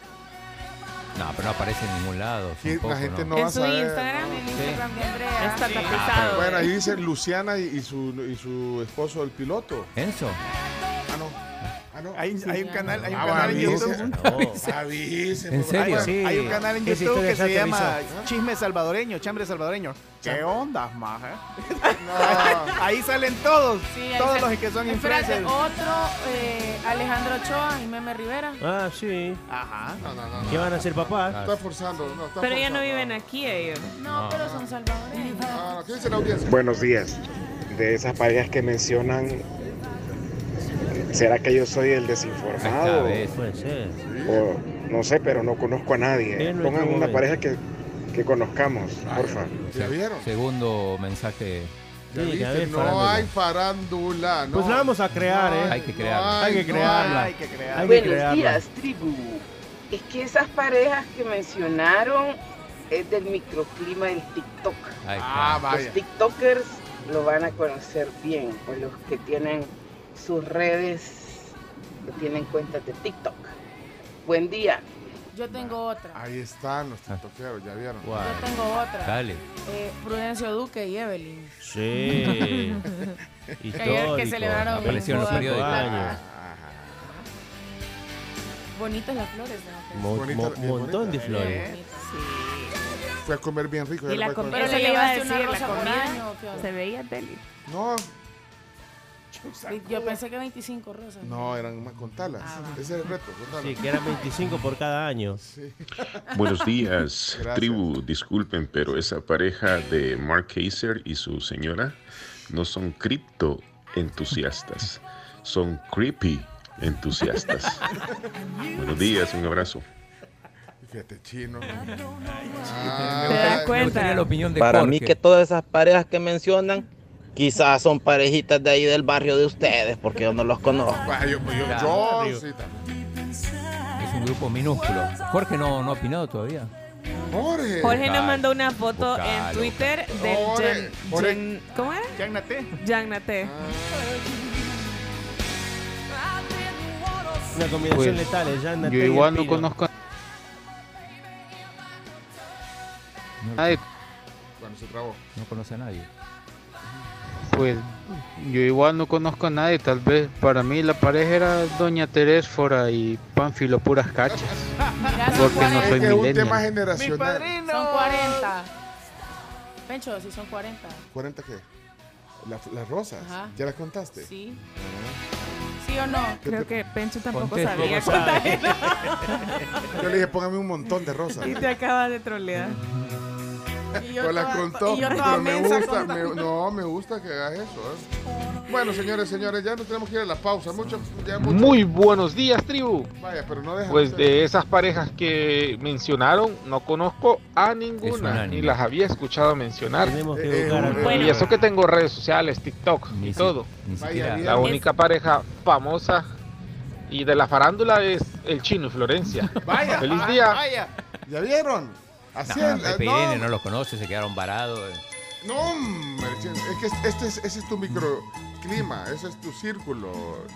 No, pero no aparece en ningún lado. son Que la gente no En va a su saber. Instagram, El Instagram de Andrea. Está Sí. tapizado. Bueno, ahí dice Luciana y, y su, y su esposo, el piloto. Enzo. Ah, no. Ah, no. Hay, hay un canal, hay un Ah, canal en. YouTube. [laughs] ¿En serio? Sí. Hay un canal en YouTube que se llama. Chisme Salvadoreño, Chambre Salvadoreño. ¿Qué onda, maje? [laughs] No. [laughs] Ahí salen todos, Sí, ahí todos los que son Espérate, influencers. otro, eh, Alejandro Ochoa y Meme Rivera. Ah, sí. Ajá. No, no, no. ¿Qué van a hacer, papá? Está forzando. No, está Pero ya no viven aquí ellos. No, pero son salvadoreños. Ah, ¿Qué dice la audiencia? Buenos días. De esas parejas que mencionan, ¿será que yo soy el desinformado? Puede ser. O no sé, pero no conozco a nadie. Pongan una pareja que, que conozcamos, Ah, porfa. ¿Ya vieron? Segundo mensaje. ¿Ya Sí, viste? ya ves, no farándula. hay farándula. No. Pues la vamos a crear, No ¿eh? Hay que crearla. Hay que no crearla. Hay que crear. Hay que Buenos crearla. días, tribu. Es que esas parejas que mencionaron es del microclima del TikTok. Ah, vaya. Los TikTokers lo van a conocer bien, o los que tienen sus redes, que tienen cuentas de TikTok. Buen día. Yo tengo otra. Ahí están los tiktokeros, ya vieron. Yo tengo otra. Dale. Eh, Prudencio Duque y Evelyn. Sí. [laughs] Que ayer que celebraron Apareció en los periódicos. Bonitas las flores. ¿no? Mo- Bonita, mo- bien montón de flores. Fui a comer bien rico. Y la comida, eso le iba a llevaste una decir, la comida se veía deli. No, Yo pensé que 25 rosas. no, eran más contalas. Ah, va. Ese es el reto. Sí, que eran 25 por cada año. [laughs] Buenos días, Gracias. tribu. Disculpen, pero esa pareja de Mark Kaiser y su señora no son cripto entusiastas, son creepy entusiastas. [laughs] Buenos días, un abrazo. Fíjate, chino. ¿Te das Ah, cuenta? gustaría la opinión de Para Jorge. mí que todas esas parejas que mencionan quizás son parejitas de ahí del barrio de ustedes, porque yo no los conozco. vaya, yo, yo, yo sí, también. Es un grupo minúsculo. Jorge no, no ha opinado todavía. Jorge. Jorge nos mandó una foto en Twitter del Jorge, Jen- Jorge. Jen- ¿Cómo era? Yagnate. Yagnate. Una combinación Pues, letal, Jan Yo y igual no conozco a nadie, Bueno, se trabó. No conoce a nadie. Pues yo igual no conozco a nadie, tal vez para mí la pareja era Doña Terésfora y Pánfilo puras cachas, porque no 40. soy Es que un tema generacional. Son 40. Pencho, sí son 40. ¿40 qué? La- las rosas. Ajá. ¿Ya las contaste? Sí. ¿Sí o no? ¿Qué Creo te- que Pencho tampoco sabía contar. Yo le dije, póngame un montón de rosas. Y te acabas de trolear. Y yo la contó, y yo toda pero me gusta, me- no, me gusta que hagas eso. ¿eh? Bueno, señores, señores, ya no tenemos que ir a la pausa. Mucho, ya mucho- Muy buenos días, tribu. Vaya, pero no Pues ustedes. de esas parejas que mencionaron, no conozco a Es ninguna, ni las había escuchado mencionar. Tenemos que Eh, eh, Bueno. Y eso que tengo redes sociales, TikTok Ni y si- todo. Vaya. La única pareja famosa y de la farándula es el chino y Florencia. Vaya, Feliz vaya, día. vaya. ¿Ya vieron? Así No, es, eh, Irene no los conoce, se quedaron varados. No, hombre, es que este es, ese es tu microclima, ese es tu círculo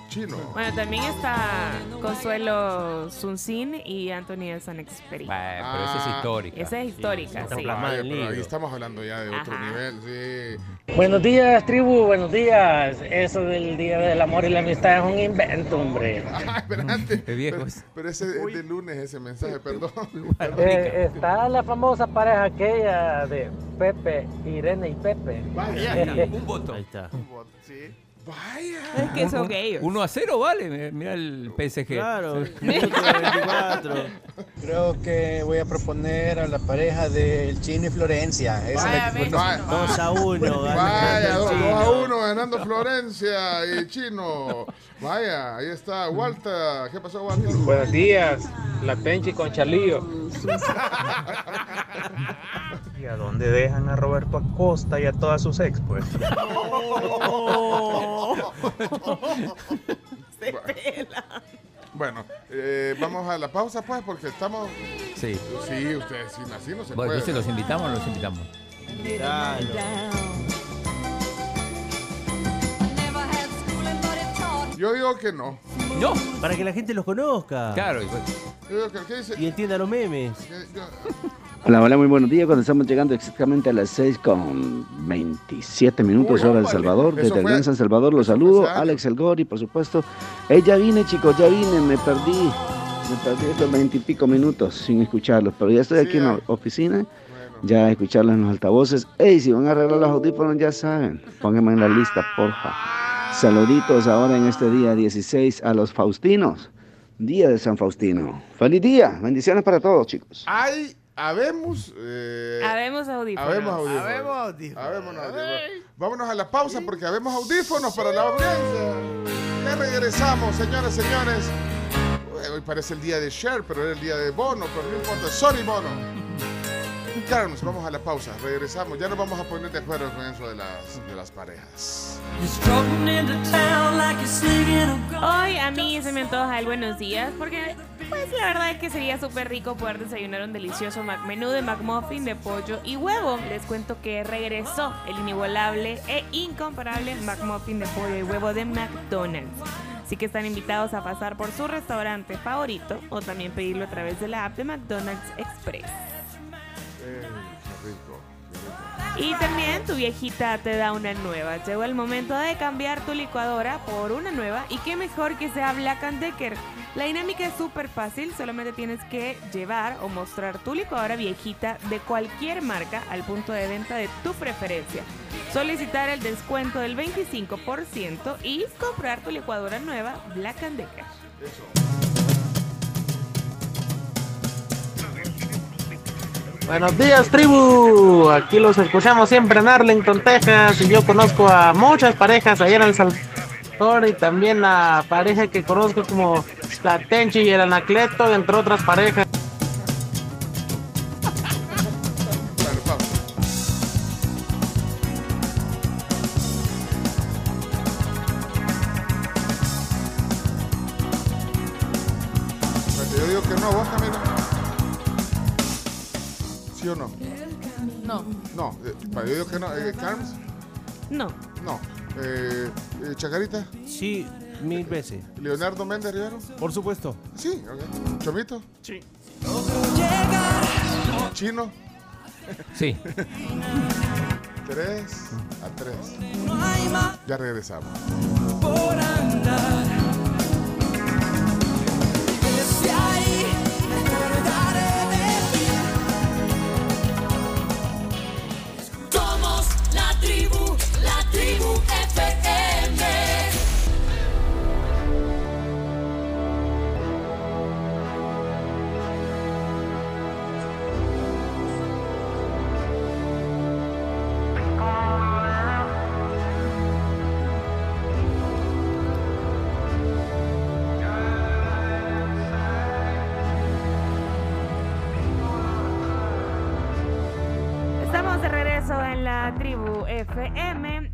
chino. Bueno, también está Consuelo Sunsin y Anthony Elson Experi. Bah, pero esa es Ah. histórica. Esa es histórica, sí. Vaya, en pero ahí estamos hablando ya de otro Ajá. nivel, sí. Buenos días, tribu, buenos días. Eso del Día del Amor y la Amistad es un invento, hombre. [laughs] Ah, viejo Pero, es. pero ese es de lunes, ese mensaje, perdón. [laughs] Eh, está la famosa pareja aquella de Pepe, Irene y Pepe. Un voto. Ahí está. Sí. Vaya. Es que son ellos. 1 a 0, vale. Mira el PSG. Claro, minuto [laughs] 24. Creo que voy a proponer a la pareja del Chino y Florencia. Esa Vaya, es la- ves. Vaya, 2 a 1. vaya, 2 a 1 ganando Florencia y Chino. Vaya, ahí está Walter. ¿Qué pasó, Walter? Buenos días, la Tenchi con Chalío. [laughs] ¿Y a dónde dejan a Roberto Acosta y a todas sus ex, pues? [laughs] [laughs] Se pela. Bueno, eh, vamos a la pausa, pues, porque estamos. Sí. Sí, ustedes, sin así no se Bueno, puede. entonces los invitamos o los invitamos. Yo digo que no. No. Para que la gente los conozca. Claro. y pues- Yo digo que, ¿qué dice? Y entienda los memes. Que- yo- Hola, hola, muy buenos días. Cuando estamos llegando exactamente a las 6 con 27 minutos hora de. Salvador. Desde el Gran San Salvador los saludo. Alex El Gori, por supuesto. Eh, ya vine, chicos, ya vine. Me perdí. Me perdí estos 20 y pico minutos sin escucharlos. Pero ya estoy Sí, aquí en la oficina. Bueno. Ya a escucharlos en los altavoces. Ey, si van a arreglar los audífonos, ya saben. Pónganme en la lista, porfa. Saluditos ahora en este día 16 a los Faustinos. Día de San Faustino. Feliz día. Bendiciones para todos, chicos. Hay, habemos. Eh, Habemos audífonos. habemos audífonos. Habemos audífonos. Habemos audífonos. Vámonos a la pausa porque habemos audífonos para la audiencia. Ya regresamos, señores, señores. Hoy parece el día de Cher, pero era el día de Bono, pero no importa. Sorry, Bono. Carlos, vamos a la pausa. Regresamos. Ya nos vamos a poner de acuerdo con eso de las, de las parejas. Hoy a mí se me antoja el buenos días porque pues la verdad es que sería súper rico poder desayunar un delicioso Mac menú de McMuffin de pollo y huevo. Les cuento que regresó el inigualable e incomparable McMuffin de pollo y huevo de McDonald's. Así que están invitados a pasar por su restaurante favorito o también pedirlo a través de la app de McDonald's Express. Y también tu viejita te da una nueva. Llegó el momento de cambiar tu licuadora por una nueva y qué mejor que sea Black and Decker. La dinámica es súper fácil, solamente tienes que llevar o mostrar tu licuadora viejita de cualquier marca al punto de venta de tu preferencia. Solicitar el descuento del 25% y comprar tu licuadora nueva Black and Decker. Buenos días, tribu. Aquí los escuchamos siempre en Arlington, Texas. Y yo conozco a muchas parejas allá en El Salvador y también a pareja que conozco como la Tenchi y el Anacleto, entre otras parejas. ¿Carms? No. No. Eh, eh, ¿Chacarita? Sí, mil veces. ¿Leonardo Méndez Rivero? Por supuesto. Sí, ok. ¿Chomito? Sí. ¿Chino? Sí. Tres a tres. Ya regresamos. Somos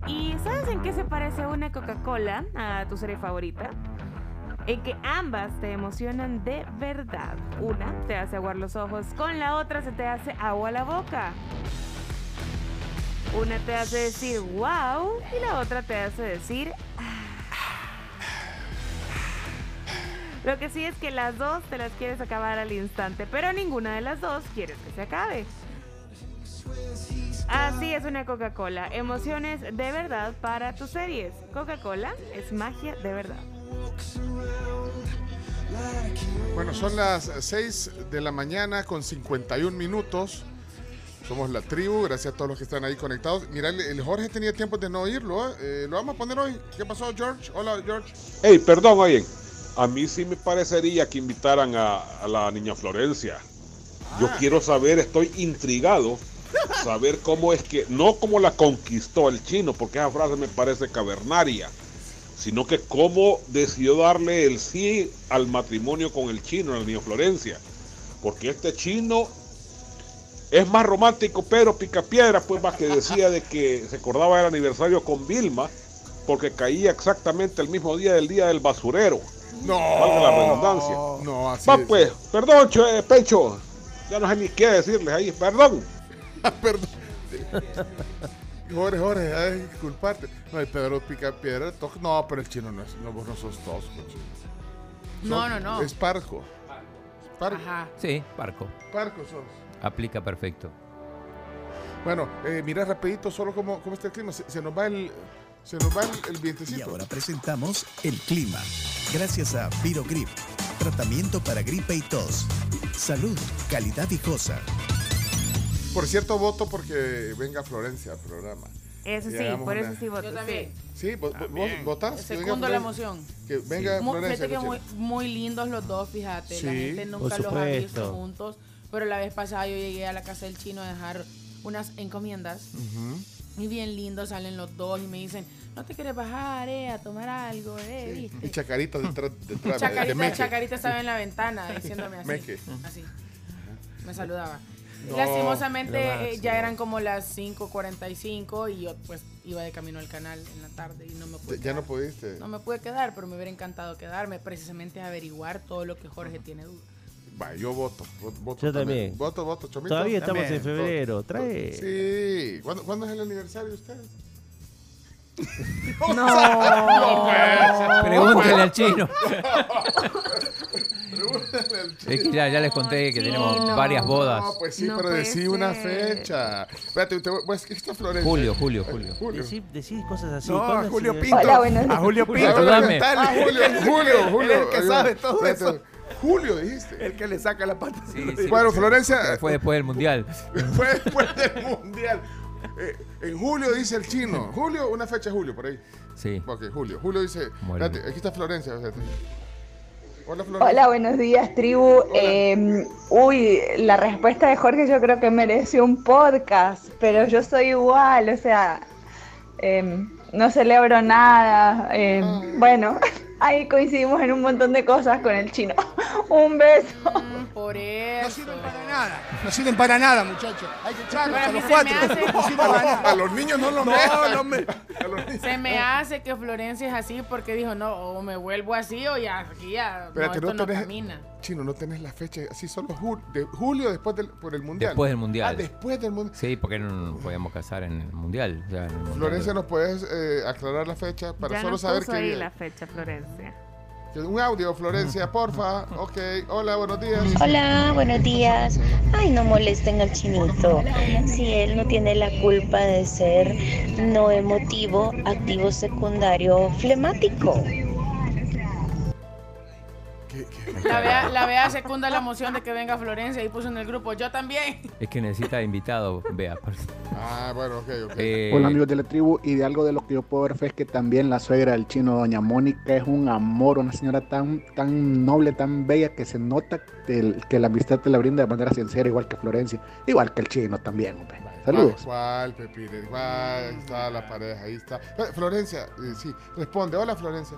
¿Y sabes en qué se parece una Coca-Cola a tu serie favorita? En que ambas te emocionan de verdad. Una te hace aguar los ojos, con la otra se te hace agua la boca. Una te hace decir wow y la otra te hace decir Lo que sí es que las dos te las quieres acabar al instante, pero ninguna de las dos quieres que se acabe. Así es una Coca-Cola. Emociones de verdad para tus series. Coca-Cola es magia de verdad. Bueno, son las 6 de la mañana con 51 minutos. Somos la tribu, gracias a todos los que están ahí conectados. Mira, el, Jorge tenía tiempo de no oírlo. ¿eh? Eh, lo vamos a poner hoy. ¿Qué pasó, George? Hola, George. Hey, perdón, oye. A mí sí me parecería que invitaran a, a la niña Florencia. Yo quiero saber, estoy intrigado, saber cómo es que, no cómo la conquistó el chino, porque esa frase me parece cavernaria, sino que cómo decidió darle el sí al matrimonio con el chino, la niña Florencia. Porque este chino es más romántico, pero picapiedra, pues más que decía de que se acordaba del aniversario con Vilma, porque caía exactamente el mismo día del día del basurero. No. Valga la redundancia. No, así Va es. pues, perdón, Cho- Pecho. Ya no sé ni qué decirles ahí, perdón. [laughs] Perdón. Jorge, Jorge, hay que disculparte. No, el Pedro pica piedra. No, pero el chino no es. No, vos no sos tosco, chino. No, Sos- no, no. Es parco. Parco. Ajá. Sí, Parco. Parco sos. Aplica perfecto. Bueno, eh, mira rapidito solo cómo, cómo está el clima. Se, se nos va el. Se nos va el, el vientecito. Y ahora presentamos el clima. Gracias a Virogrip, tratamiento para gripe y tos. Salud, calidad viejosa. Por cierto, voto porque venga Florencia al programa. Eso Y sí, por una- eso sí voto. Yo también. Sí, vos, votás. Segundo la emoción. Que venga Mu- Florencia. Que muy, muy lindos los dos, fíjate. La Sí, gente por nunca los ha visto juntos. Pero la vez pasada yo llegué a la casa del chino a dejar unas encomiendas. Y bien lindos salen los dos y me dicen, no te quieres bajar, eh, a tomar algo, eh, Y viste. Chacarita detrás, detrás de [laughs] Chacarita, Meque. Chacarita estaba en la ventana diciéndome así. Meque. Así. Me saludaba. No, Lastimosamente eh, ya eran como las 5.45 y yo pues iba de camino al canal en la tarde y no me pude Ya quedar. no pudiste. No me pude quedar, pero me hubiera encantado quedarme precisamente a averiguar todo lo que Jorge tiene dudas. Va, yo voto. vo- voto Yo también. Voto, voto, Chomito. Todavía estamos También. en febrero, Voto. trae. Sí. ¿Cuándo, cuándo es el aniversario de ustedes? No. [laughs] Pregúntale al chino. Pregúntale al chino. Es que ya, ya les conté que tenemos no. varias bodas. No, pues sí, No pero decí una fecha. Espérate, te voy- pues, ¿qué está Florencia? Julio, julio, julio. Julio. Decí, decí cosas así. No, a ¿cuándo es Julio Pinto. Hola, A Julio Julio, Pinto. Ayúdame. Julio, Julio, Julio. El que sabe todo eso. Julio, dijiste. El que le saca la pata. Sí, sí. Bueno, Florencia, Fue después del mundial. fue después del mundial. Eh, en julio dice el chino. Julio, una fecha de julio, por ahí. Sí. Ok, Julio. Julio dice. Espérate, aquí está Florencia. espérate. Hola, buenos días, tribu. Eh, uy, la respuesta de Jorge yo creo que mereció un podcast, pero yo soy igual, o sea, eh, no celebro nada. eh, Bueno, [laughs] ahí coincidimos en un montón de cosas con el chino. [laughs] un beso. Por No eso. sirven para nada. No sirven para nada, muchachos. Hay que echarlos Pero a a mí los se me cuatro. hace- No sirven para A nada. los niños no los No, metan. no me. A. Se me hace que Florencia es así porque dijo, no, o me vuelvo así o ya, aquí ya, no, Espérate, esto no tenés- camina. Chino, no tenés la fecha. Así solo jul- de julio después del por el mundial. Después del mundial. Ah, después del mundial. Sí, porque no nos podíamos casar en el mundial. ya en el mundial. Florencia, ¿nos puedes eh, aclarar la fecha para ya solo nos saber puso qué ahí día? la fecha, Florencia. Un audio, Florencia, porfa. Ok, hola, buenos días. Hola, buenos días. Ay, no molesten al chinito. Si él no tiene la culpa de ser no emotivo, activo secundario, flemático. ¿Qué- qué- La vea, la vea secunda la emoción de que venga Florencia y puso en el grupo, yo también. Es que necesita invitado, vea. Ah, bueno, ok, ok. Eh, Hola amigos de la tribu y de algo de lo que yo puedo ver fe es que también la suegra del chino, doña Mónica, es un amor, una señora tan, tan noble, tan bella que se nota que, el- que la amistad te la brinda de manera sincera, igual que Florencia, igual que el chino también. hombre. Saludos. ¿Cuál, Pepine? ¿Cuál está la pareja? Ahí está. Florencia, eh, sí, responde. Hola, Florencia.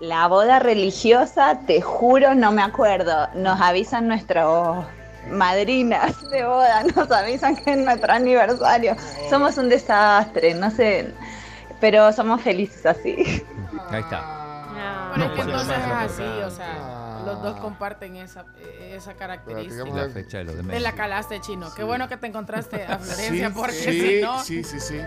La boda religiosa, te juro, no me acuerdo. Nos avisan nuestros madrinas de boda [laughs] nos avisan que es nuestro aniversario. Somos un desastre, no sé, pero somos felices así. Ahí está. Pero es que puede entonces es así, o sea, los dos comparten esa, esa característica. La fecha de los de la calaste chino. Qué bueno que te encontraste a Florencia, Sí, porque sí, si no. sí, sí, sí.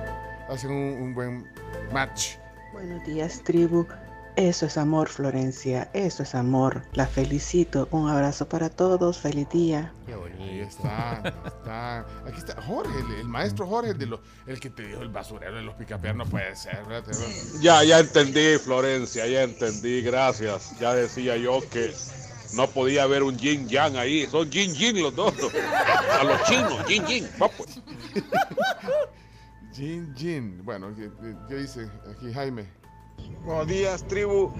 Hacen un, un buen match. Buenos días, tribu. Eso es amor, Florencia. Eso es amor. La felicito. Un abrazo para todos. Feliz día. Ahí está, está. Aquí está Jorge, el, el maestro Jorge, el, de lo- el que te dijo el basurero de los picapeas. No puede ser, ¿verdad? Ya, ya entendí, Florencia, ya entendí, gracias. Ya decía yo que no podía haber un yin yang ahí. Son yin yin los dos. A los chinos, yin yin. Va, pues. [laughs] Jin Jin. Bueno, ¿qué, qué dice aquí Jaime? Buenos días, tribu.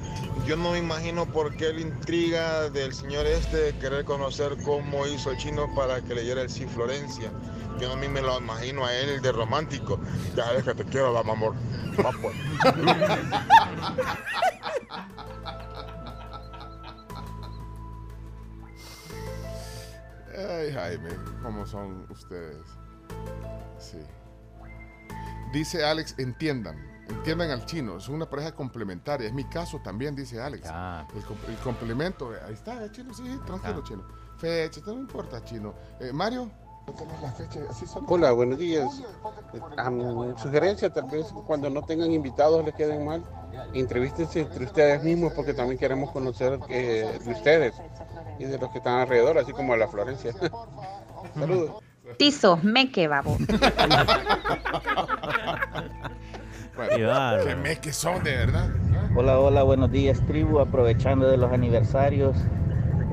Yo no me imagino por qué la intriga del señor este de querer conocer cómo hizo el chino para que le diera el sí Florencia. Yo no me lo imagino a él de romántico. Ya es que te quiero, dama amor. Va, pues. [laughs] Ay, Jaime, ¿cómo son ustedes? Sí. Dice Alex, entiendan, entiendan al chino, es una pareja complementaria. Es mi caso también, dice Alex. El, com- el complemento, eh, ahí está, eh, chino, sí, tranquilo, Ah. chino. Fecha, no importa, chino. Eh, Mario. Hola, buenos días. A mi sugerencia, tal vez cuando no tengan invitados les queden mal, entrevístense entre ustedes mismos porque también queremos conocer eh, de ustedes y de los que están alrededor, así como de la Florencia. [laughs] Saludos. Tizo, me que babo. [laughs] [laughs] Bueno, Qué bárbaro. que me que son, de verdad. Hola, hola, buenos días tribu, aprovechando de los aniversarios.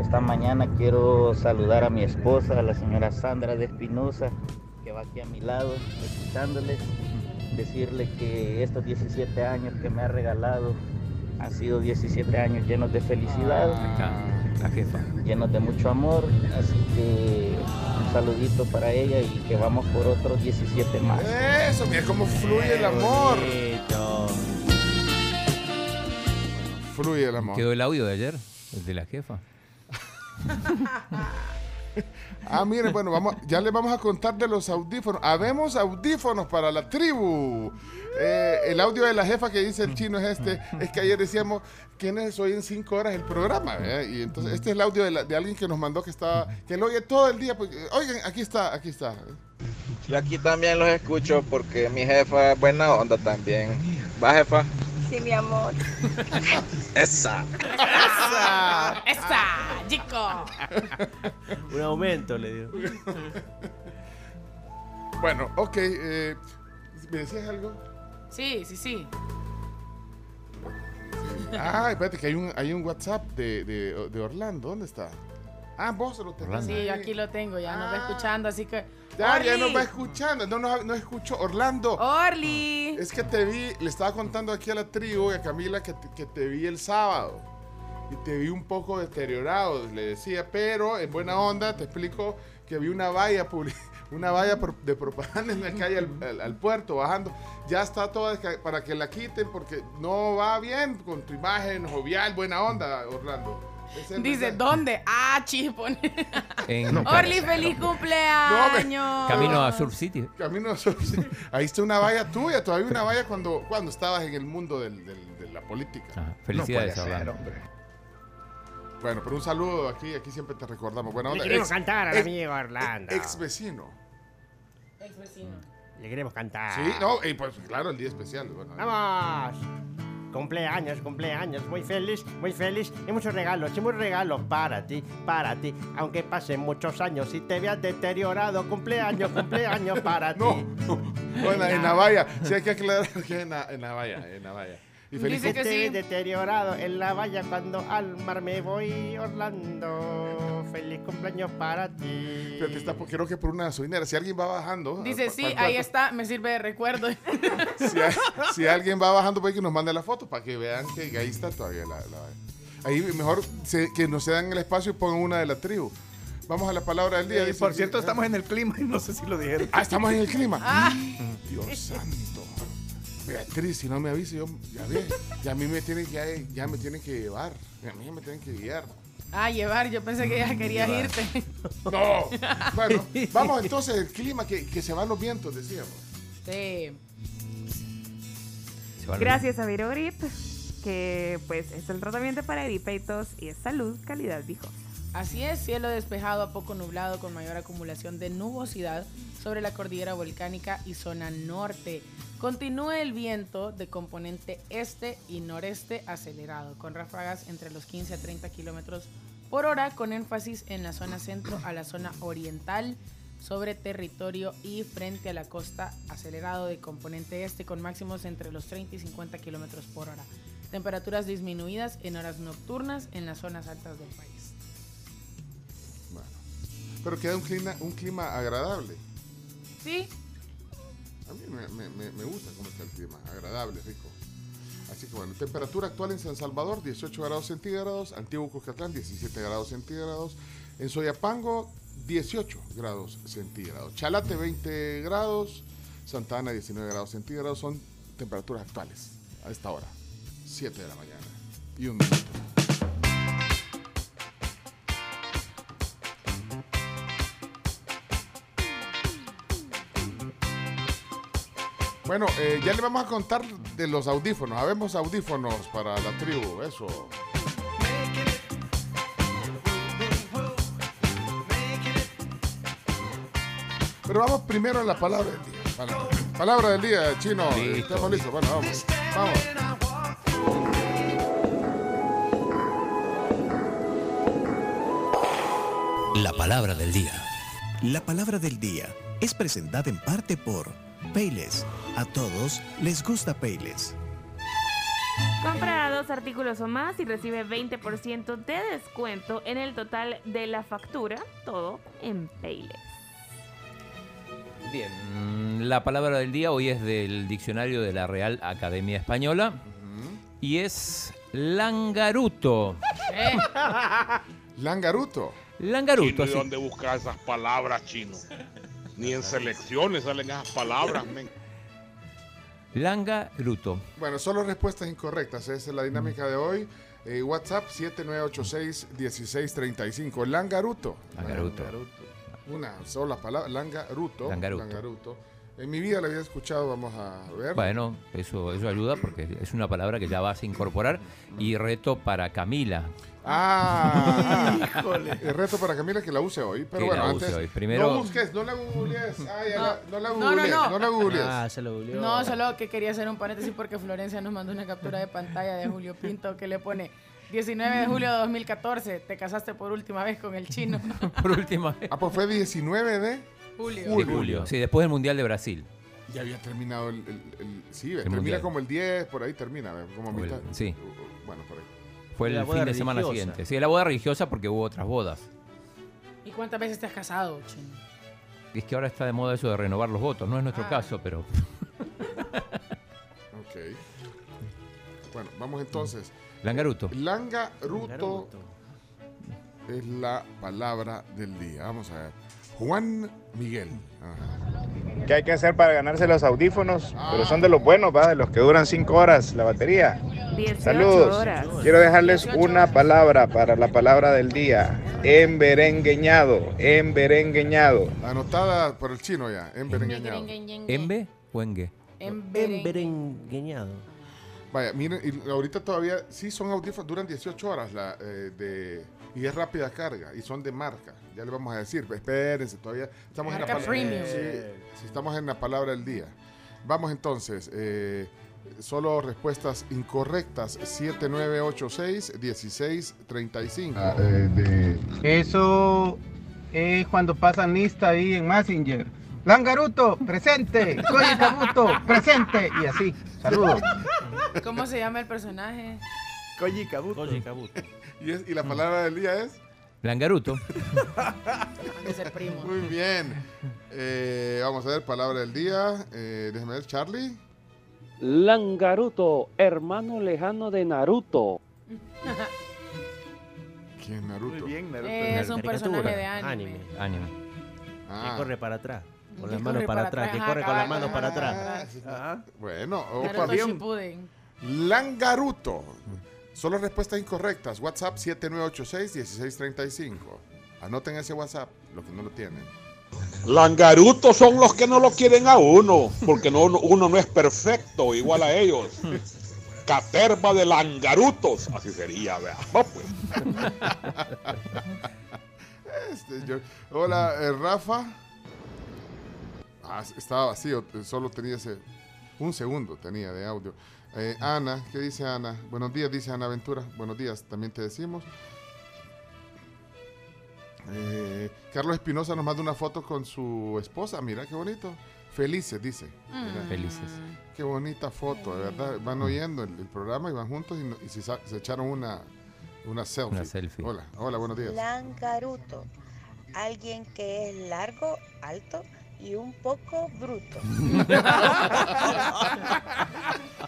Esta mañana quiero saludar a mi esposa, a la señora Sandra de Espinosa, que va aquí a mi lado, escuchándoles, decirle que estos 17 años que me ha regalado han sido 17 años llenos de felicidad, La jefa. llenos de mucho amor, así que un saludito para ella y que vamos por otros 17 más. Eso, mira cómo fluye el amor. Fluye el amor. Quedó el audio de ayer, el de la jefa. [laughs] [laughs] Ah, miren, bueno, vamos, ya les vamos a contar de los audífonos. Habemos audífonos para la tribu. Eh, el audio de la jefa que dice el chino es este. [laughs] Es que ayer decíamos, ¿quiénes oyen cinco horas el programa? ¿verdad? Y entonces, este es el audio de, la- de alguien que nos mandó que estaba, que lo oye todo el día. Pues, oigan, aquí está, aquí está. Yo aquí también los escucho porque mi jefa es buena onda también. Va, jefa. Sí, mi amor. [laughs] Esa. ¡Esa! ¡Esa! ¡Chico! Un aumento le dio. Bueno, ok. eh, ¿Me decías algo? Sí, sí, sí. Ah, espérate, que hay un, hay un WhatsApp de, de, de Orlando. ¿Dónde está? Ah, vos se lo tenés. Sí, yo aquí lo tengo, ya nos va escuchando, así que. Ya, ya Orly. nos va escuchando. No, no, no escucho. Orlando. Orly. Es que te vi, le estaba contando aquí a la tribu y a Camila que te, que te vi el sábado. Y te vi un poco deteriorado, le decía, pero en buena onda te explico que vi una valla [laughs] una valla de propaganda en la calle al, al- al puerto bajando. Ya está toda para que la quiten porque no va bien con tu imagen jovial, buena onda, Orlando. Dice, mensaje. ¿dónde? Ah. En- Orly, feliz cumpleaños. Camino a Surf City. Camino a Surf City. Ahí está una valla tuya, todavía una valla cuando, cuando estabas en el mundo del- del- de la política. Felicidades, No puede ser, Orlando. Bueno, pero un saludo aquí, aquí siempre te recordamos. Buena Le queremos Ex- cantar al ex- amigo Orlando. Ex vecino. Ex vecino. Le queremos cantar. Sí, no, y pues claro, el día especial. Bueno, ¡Vamos! Cumpleaños, cumpleaños, muy feliz, muy feliz. Y muchos regalos, y muchos regalos para ti, para ti. Aunque pasen muchos años y te veas deteriorado, cumpleaños, cumpleaños para [laughs] ti. [laughs] No, en la, en la valla. Sí, hay que aclarar que en en la valla, en la valla. Y feliz Dice que ves deteriorado en la valla cuando al mar me voy, Orlando. Feliz cumpleaños para ti. Pero te está, creo que por una gasolinera. Si alguien va bajando. Dice, pa- sí, pa- ahí pa- está, me sirve de recuerdo. [laughs] Si, hay- si alguien va bajando, pues que nos mande la foto para que vean que ahí está todavía la, la valla. Ahí mejor se- que nos dan el espacio y pongan una de la tribu. Vamos a la palabra del día. Dice- por cierto, estamos en el clima y no sé si lo dijeron. Ah, estamos en el clima. Ah. Dios santo. Beatriz, si no me avisa, yo ya ve, ya a mí me tienen que ya me tienen que llevar, a mí me tienen que guiar. Ah, llevar, yo pensé que ya querías Llevar. irte. No. [laughs] Bueno, vamos entonces, el clima que, que se van los vientos, decíamos. Sí. Gracias a Virogrip, que pues es el tratamiento para gripe y tos y es salud, calidad, dijo. Así es, cielo despejado a poco nublado con mayor acumulación de nubosidad sobre la cordillera volcánica y zona norte. Continúa el viento de componente este y noreste acelerado, con ráfagas entre los 15 a 30 kilómetros por hora, con énfasis en la zona centro a la zona oriental, sobre territorio y frente a la costa, acelerado de componente este, con máximos entre los 30 y 50 kilómetros por hora. Temperaturas disminuidas en horas nocturnas en las zonas altas del país. Pero queda un clima, un clima agradable. Sí, A mí me, me- me- me gusta cómo está el clima, agradable, rico. Así que bueno, temperatura actual en San Salvador, 18 grados centígrados, Antiguo Cuscatlán, 17 grados centígrados, en Soyapango, 18 grados centígrados, Chalate, 20 grados, Santa Ana, 19 grados centígrados, son temperaturas actuales a esta hora, 7 de la mañana y un minuto. Bueno, eh, ya le vamos a contar de los audífonos. Habemos audífonos para la tribu, eso. Pero vamos primero a la palabra del día. Palabra, palabra del día, chino. Listo. Estamos listos. Bueno, vamos. Vamos. La palabra del día. La palabra del día es presentada en parte por Payless. A todos les gusta Payless. Compra dos artículos o más y recibe 20% de descuento en el total de la factura, todo en Payless. Bien, la palabra del día hoy es del diccionario de la Real Academia Española y es langaruto. [laughs] Langaruto. Langaruto, ¿Y sí. dónde buscas esas palabras, chino? Ni en selecciones salen esas palabras, men. Langaruto. Bueno, solo respuestas incorrectas. Esa es la dinámica de hoy. Eh, WhatsApp 7986-1635. Langaruto. Langaruto. Una sola palabra. Langaruto. Langaruto. En mi vida la había escuchado. Vamos a ver. Bueno, eso, eso ayuda porque es una palabra que ya vas a incorporar. Y reto para Camila. Ah, [laughs] El reto para Camila que la use hoy. Pero Que bueno, la antes. use hoy. Primero- No busques, no la googlees. Ay, No. la- no la No, no, googlees. no. No la googlees. Ah, se lo googleó. No, solo que quería hacer un paréntesis porque Florencia nos mandó una captura de pantalla de Julio Pinto que le pone 19 de julio de 2014, te casaste por última vez con el chino. [laughs] Por última vez. Ah, pues fue 19 de Julio. De julio. Sí, después del Mundial de Brasil. Ya había terminado el. el- el- sí, El termina mundial. como el 10, por ahí termina, como a el- mitad. sí. Bueno, por ahí. Fue el La boda fin de semana religiosa. siguiente. Sí, la boda religiosa porque hubo otras bodas. ¿Y cuántas veces te has casado, chino? Es que ahora está de moda eso de renovar los votos. No es nuestro Ah. caso, pero. [laughs] Ok. Bueno, vamos entonces. Langaruto. Langaruto es la palabra del día. Vamos a ver. Juan Miguel. Ajá. ¿Qué hay que hacer para ganarse los audífonos? Pero son de los buenos, ¿va? De los que duran 5 horas la batería. 18 Saludos. horas. Quiero dejarles una palabra para la palabra del día. Emberengueñado. Emberengueñado. Anotada por el chino ya. Emberengueñado. ¿Embe o engue? Emberengueñado. Vaya, miren, y ahorita todavía sí son audífonos, duran 18 horas la, eh, de, y es rápida carga y son de marca. Ya le vamos a decir, espérense, todavía estamos en la Marca pala- premium. Sí, sí, estamos en la palabra del día. Vamos entonces, eh, solo respuestas incorrectas, 7986-1635. Ah, eh, Eso es cuando pasan lista ahí en Messenger. Langaruto, presente. Soy el Cabuto, presente. Y así. Saludos. ¿Cómo se llama el personaje? Koji Kabuto. Koji Kabuto. [laughs] ¿Y, es- y la palabra del día es? Langaruto. Ser [laughs] primos. Muy bien. Eh, vamos a ver, palabra del día. Eh, déjame ver, Charlie. Langaruto, hermano lejano de Naruto. [laughs] ¿Quién es Naruto? Muy bien, Naruto. Es un personaje de anime. Anime. Ánimo. Ah. Que corre para atrás. Con las manos para atrás. Que corre con las manos para atrás. Ah, Bueno, Naruto. Langaruto Solo respuestas incorrectas. WhatsApp 7986-1635. Anoten ese WhatsApp, los que no lo tienen. Langarutos son los que no lo quieren a uno, porque no, uno no es perfecto igual a ellos. Caterva de langarutos, así sería, vea. No, pues. [laughs] Este, yo- hola, eh, Rafa. Ah, estaba vacío, solo tenía ese. Un segundo tenía de audio. Eh, Ana, ¿qué dice Ana? Buenos días, dice Ana Ventura. Buenos días, también te decimos. Eh, Carlos Espinosa nos manda una foto con su esposa. Mira qué bonito. Felices, dice. Mira. Felices. Qué bonita foto, de verdad. Van oyendo el, el programa y van juntos y, no- y se, sa- se echaron una, una selfie. Una selfie. Hola, hola, buenos días. Langaruto. Alguien que es largo, alto y un poco bruto. [laughs]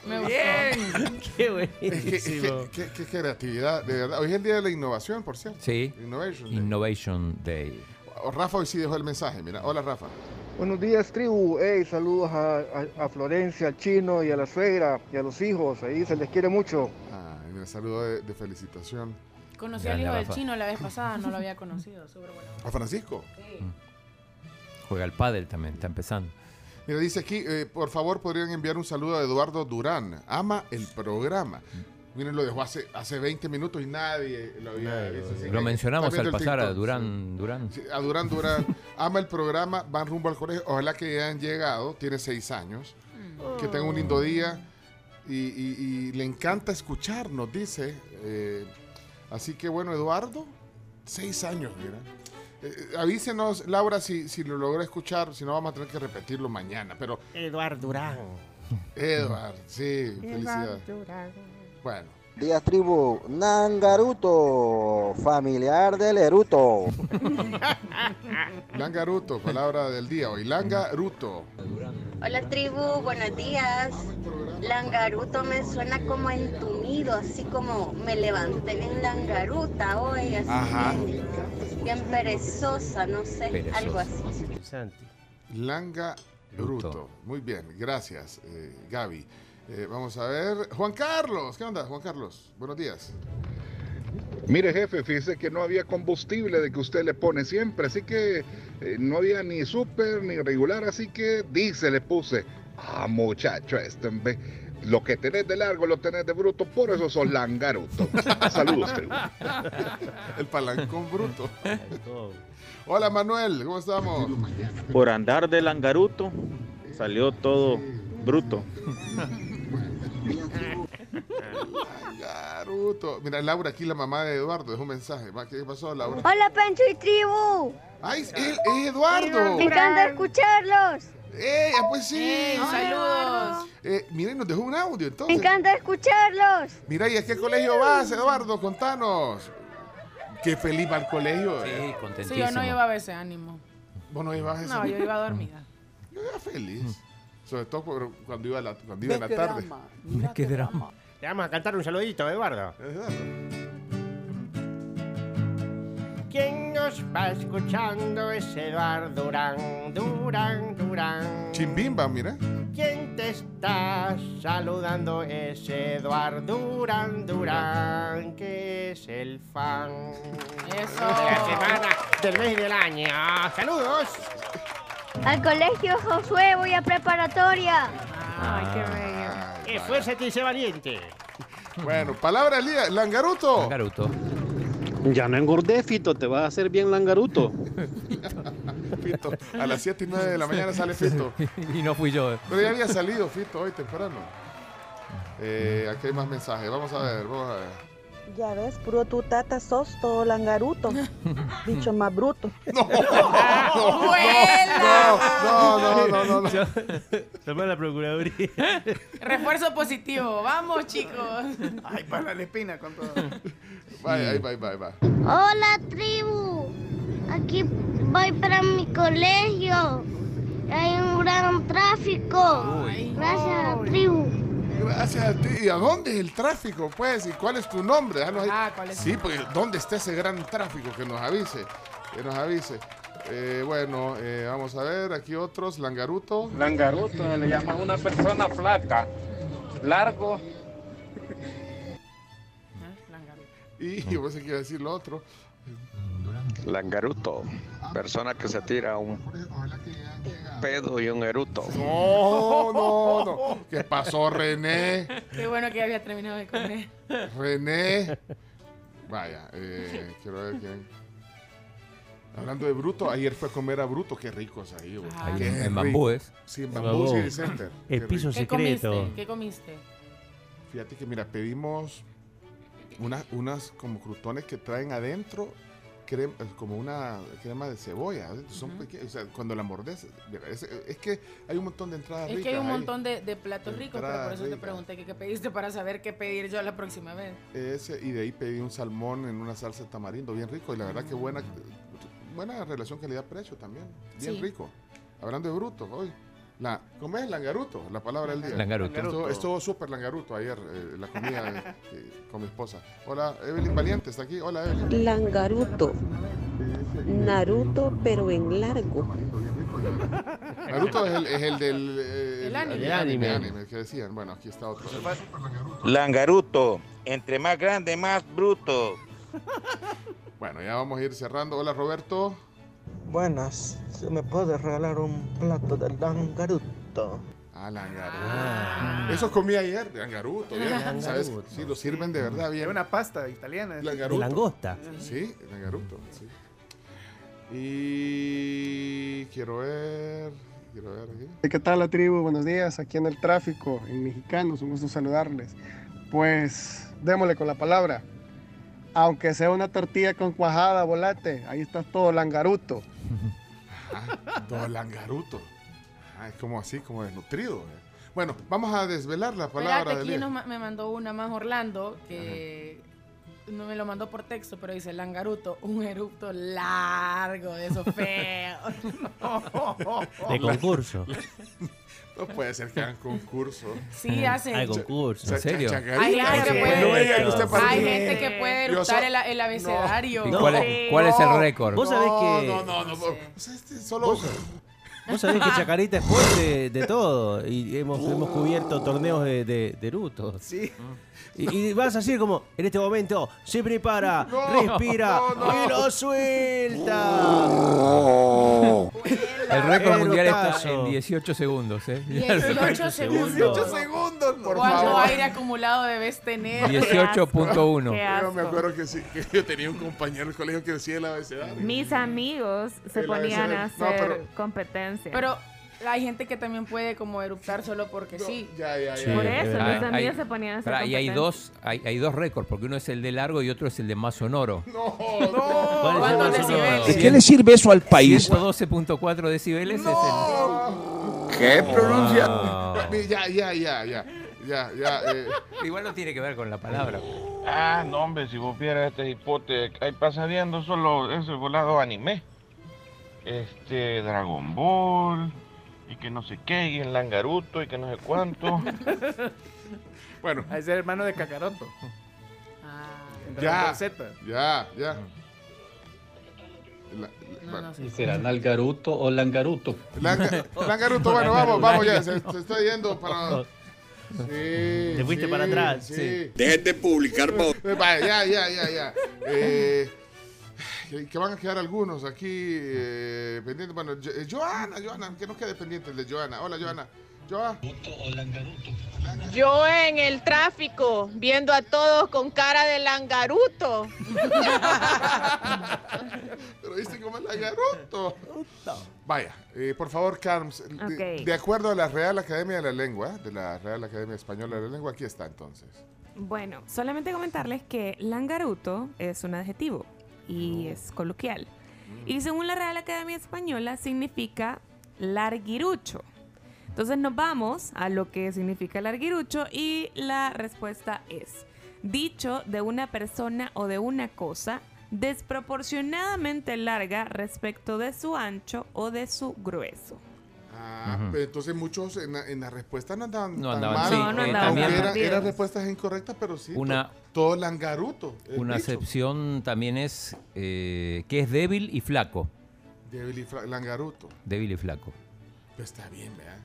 Me gustó. Bien. Qué Es que- es que- buenísimo. qué, qué creatividad, de verdad. Hoy es el día de la innovación, por cierto. Sí. Innovation. Day. Innovation Day. Rafa hoy sí dejó el mensaje. Mira, hola Rafa. Buenos días, tribu. Hey, saludos a, a- a Florencia, al chino y a la suegra y a los hijos. Ahí se les quiere mucho. Ah, y un saludo de, de felicitación. Conocí al hijo del chino la vez pasada, no lo había conocido. Súper bueno. A Francisco. Sí. Juega al pádel también, está empezando. Mira, dice aquí, eh, por favor, podrían enviar un saludo a Eduardo Durán. Ama el programa. Miren, lo dejó hace, hace 20 minutos y nadie lo había Nadie visto. así Lo mencionamos al pasar a TikTok, Durán, Durán. sí. Sí, a Durán Durán. [laughs] Ama el programa, van rumbo al colegio. Ojalá que hayan llegado. Tiene seis años. Que tenga un lindo día. Y, y- y le encanta escucharnos, dice. Eh, así que bueno, Eduardo, seis años, mira. Eh, avísenos, Laura, si, si lo logra escuchar, si no vamos a tener que repetirlo mañana. Pero, Eduardo Durán. Eduardo, sí, felicidades. Bueno, Días, tribu. Nangaruto, familiar del Eruto. Langaruto, [laughs] palabra del día hoy. Langaruto. Hola tribu, buenos días. Langaruto me suena como entumido, así como me levanté bien langaruta hoy, así Ajá. bien, bien perezosa, no sé, Perezosa. algo así. Santi. Langa Bruto. Bruto. Muy bien, gracias, eh, Gaby. Eh, vamos a ver. Juan Carlos, ¿qué onda, Juan Carlos? Buenos días. Mire, jefe, fíjese que no había combustible de que usted le pone siempre, así que eh, no había ni súper ni regular, así que dice, le puse. Ah, muchacho, este, en vez- lo que tenés de largo lo tenés de bruto, por eso sos langaruto. [laughs] Saludos, tribu. El palancón bruto. Hola, Manuel, ¿cómo estamos? Por andar de langaruto salió todo bruto. Langaruto. Mira, Laura, aquí la mamá de Eduardo, dejó un mensaje. ¿Qué pasó, Laura? Hola Pencho y tribu, ¡Ay, es, es Eduardo! me encanta escucharlos, ¡Eh, pues sí! Ey, saludos. Eh, miren, nos dejó un audio, me entonces. encanta escucharlos. Mira, ¿y a qué colegio vas, Eduardo? Contanos. Qué feliz va al colegio. Sí, eh. Sí, contentísimo. yo no llevaba ese ánimo. Vos no a ese- No, yo iba dormida. Yo iba feliz. Sobre todo cuando iba a la, cuando iba en la tarde. Qué drama. Le vamos a cantar un saludito, Eduardo. Quien nos va escuchando es Eduardo Durán, Durán, Durán. Chimbimba, mira. Quien te está saludando es Eduardo Durán, Durán, que es el fan Eso. de la semana, del mes y del año. ¡Saludos! Al colegio Josué voy a preparatoria. Ay, qué bello. Esfuérzate y sé valiente. Bueno, palabra del día. Langaruto. Ya no engordé, Fito, te vas a hacer bien langaruto. [laughs] Fito. A las 7 y 9 de la mañana sale Fito. y no fui yo. Pero ya había salido Fito hoy temprano. Eh, aquí hay más mensajes. Vamos a ver, vamos a ver. Ya ves, puro tu tata sos todo langaruto. [laughs] Bicho más bruto. No, no, no, no, no, no. Toma la procuraduría. Refuerzo positivo. Vamos, chicos. Ay, para la espina con todo. Bye, ahí, bye, bye. Hola tribu, aquí voy para mi colegio. Hay un gran tráfico. Gracias tribu. Gracias a ti. ¿Y a dónde es el tráfico, pues? ¿Y cuál es tu nombre? Ahí. Ah, ¿cuál es Sí, pues, ¿dónde está ese gran tráfico? Que nos avise. Que nos avise. Eh, bueno, eh, vamos a ver. Aquí otros. Langaruto. Langaruto le llaman una persona flaca, largo Y yo pensé que iba a decir lo otro. Langaruto, persona que se tira un pedo y un eruto. No, no, no. ¿Qué pasó, René? Qué bueno que había terminado de comer. René. Vaya, eh, quiero ver quién. Hablando de Bruto, ayer fue a comer a Bruto, qué ricos ahí, güey. Qué en- en rico. Bambúes. Sí, en Bambú Bambú. City Center. El Qué piso rico. ¿Qué comiste? ¿Qué comiste? Fíjate que, mira, pedimos unas, unas como crutones que traen adentro crema, como una crema de cebolla. o sea, cuando la mordes, es, es que hay un montón de entradas Es ricas que hay un montón de, de platos ricos, pero por eso te pregunté que qué pediste para saber qué pedir yo la próxima vez. Ese, y de ahí pedí un salmón en una salsa de tamarindo, bien rico. Y la verdad que buena, buena relación calidad-precio también. Bien Sí. rico. Hablando de bruto, hoy. La, ¿Cómo es langaruto? La palabra del día. Langaruto. Estuvo, estuvo súper langaruto ayer, eh, la comida eh, con mi esposa. Hola, Evelyn Valiente está aquí. Hola, Evelyn. Langaruto. Naruto, pero en largo. Naruto es el, es el del eh, El anime. el El anime. anime que decían. Bueno, aquí está otro. Langaruto, entre más grande, más bruto. Bueno, ya vamos a ir cerrando. Hola, Roberto. Buenas, ¿se me puede regalar un plato de langaruto? Ah, langaruto. Eso comí ayer, langaruto. bien. Langaruto. ¿Sabes? Sí, lo sirven de verdad bien. una pasta italiana. ¿eh? Langaruto. De langosta. Sí, langaruto. Sí. Y quiero ver. Quiero ver aquí. ¿Qué tal la tribu? Buenos días, aquí en el tráfico, en Mexicanos, un gusto saludarles. Pues démosle con la palabra. Aunque sea una tortilla con cuajada, volate, ahí está todo langaruto. Ah, todo langaruto. Ah, es como así, como desnutrido. eh. Bueno, vamos a desvelar la palabra Espérate, aquí día. nos ma- me mandó una más Orlando que no me lo mandó por texto, pero dice Langaruto, un erupto largo de esos feos. [laughs] De concurso. [laughs] No puede ser que hagan concurso. Sí, hacen. Hay concurso. ¿En serio? Hay gente que puede, so- el, el abecedario. ¿Y cuál es- cuál es el récord? Vos sabés que- No, no, no. no. O sea, este solo. Vos, sabés que Chacarita es fuerte de todo y hemos, hemos cubierto torneos de, de, de Eruto. Sí. Y, y vas así como, en este momento, se prepara, No, respira no, no. y lo suelta. El récord mundial está en 18 segundos. ¿eh? 18 segundos. 18 segundos, por ¿Cuánto favor. aire acumulado debes tener? 18.1. Qué Yo me acuerdo que sí, que yo tenía un compañero del colegio que decía el abecedario. Mis amigos se El ponían a abecedario. Hacer pero- Pero hay gente que también puede como eruptar solo porque sí. Ya, ya, Sí, Por eso, amigos Hay- se ponían a hacer y hay dos, hay, hay dos récords, porque uno es el de largo y otro es el de más sonoro. No, ¿Cuál es el decibeles? ¿De qué le sirve eso al país? 112.4 decibeles es ¿Qué pronuncia? el... Ya, ya, ya, ya. Ya, ya. eh, Igual no tiene que ver con la palabra. Ah, no, hombre, si vos vieras este hipote, ahí pasa viendo solo ese volado anime. Este, Dragon Ball, y que no sé qué, y el Langaruto, y que no sé cuánto. [laughs] bueno, A ese hermano de Kakaroto. En Dragon ya. Ya, ya. La- la- No. ¿Será Nalgaruto o Langaruto? Langa- [laughs] Langaruto, bueno, vamos, [laughs] vamos ya. Se, se está yendo para. Sí, Te fuiste sí, para atrás. Sí. Dejen de publicar. Eh, vaya, ya, ya, ya, ya. Eh, que, que van a quedar algunos aquí eh, pendientes. Bueno, Jo- eh, Joana, Joana, que no quede pendiente el de Joana. Hola, Joana. Joa. Yo en el tráfico, viendo a todos con cara de langaruto. Pero viste cómo es Langaruto. Vaya, eh, por favor, Carms, de acuerdo a la Real Academia de la Lengua, de la Real Academia Española de la Lengua, aquí está entonces. Bueno, solamente comentarles que langaruto es un adjetivo y es coloquial. Y según la Real Academia Española significa larguirucho. Entonces nos vamos a lo que significa larguirucho y la respuesta es dicho de una persona o de una cosa desproporcionadamente larga respecto de su ancho o de su grueso. Ah, Ujú. pero entonces muchos en la, en la respuesta no andaban No tan andaban, mal. sí, No, no eh, andaban era- eran respuestas incorrectas, pero sí. Una- to- todo langaruto. Una dicho. acepción también es eh, que es débil y flaco. Débil y fra- langaruto. Débil y flaco. Pues está bien, ¿verdad?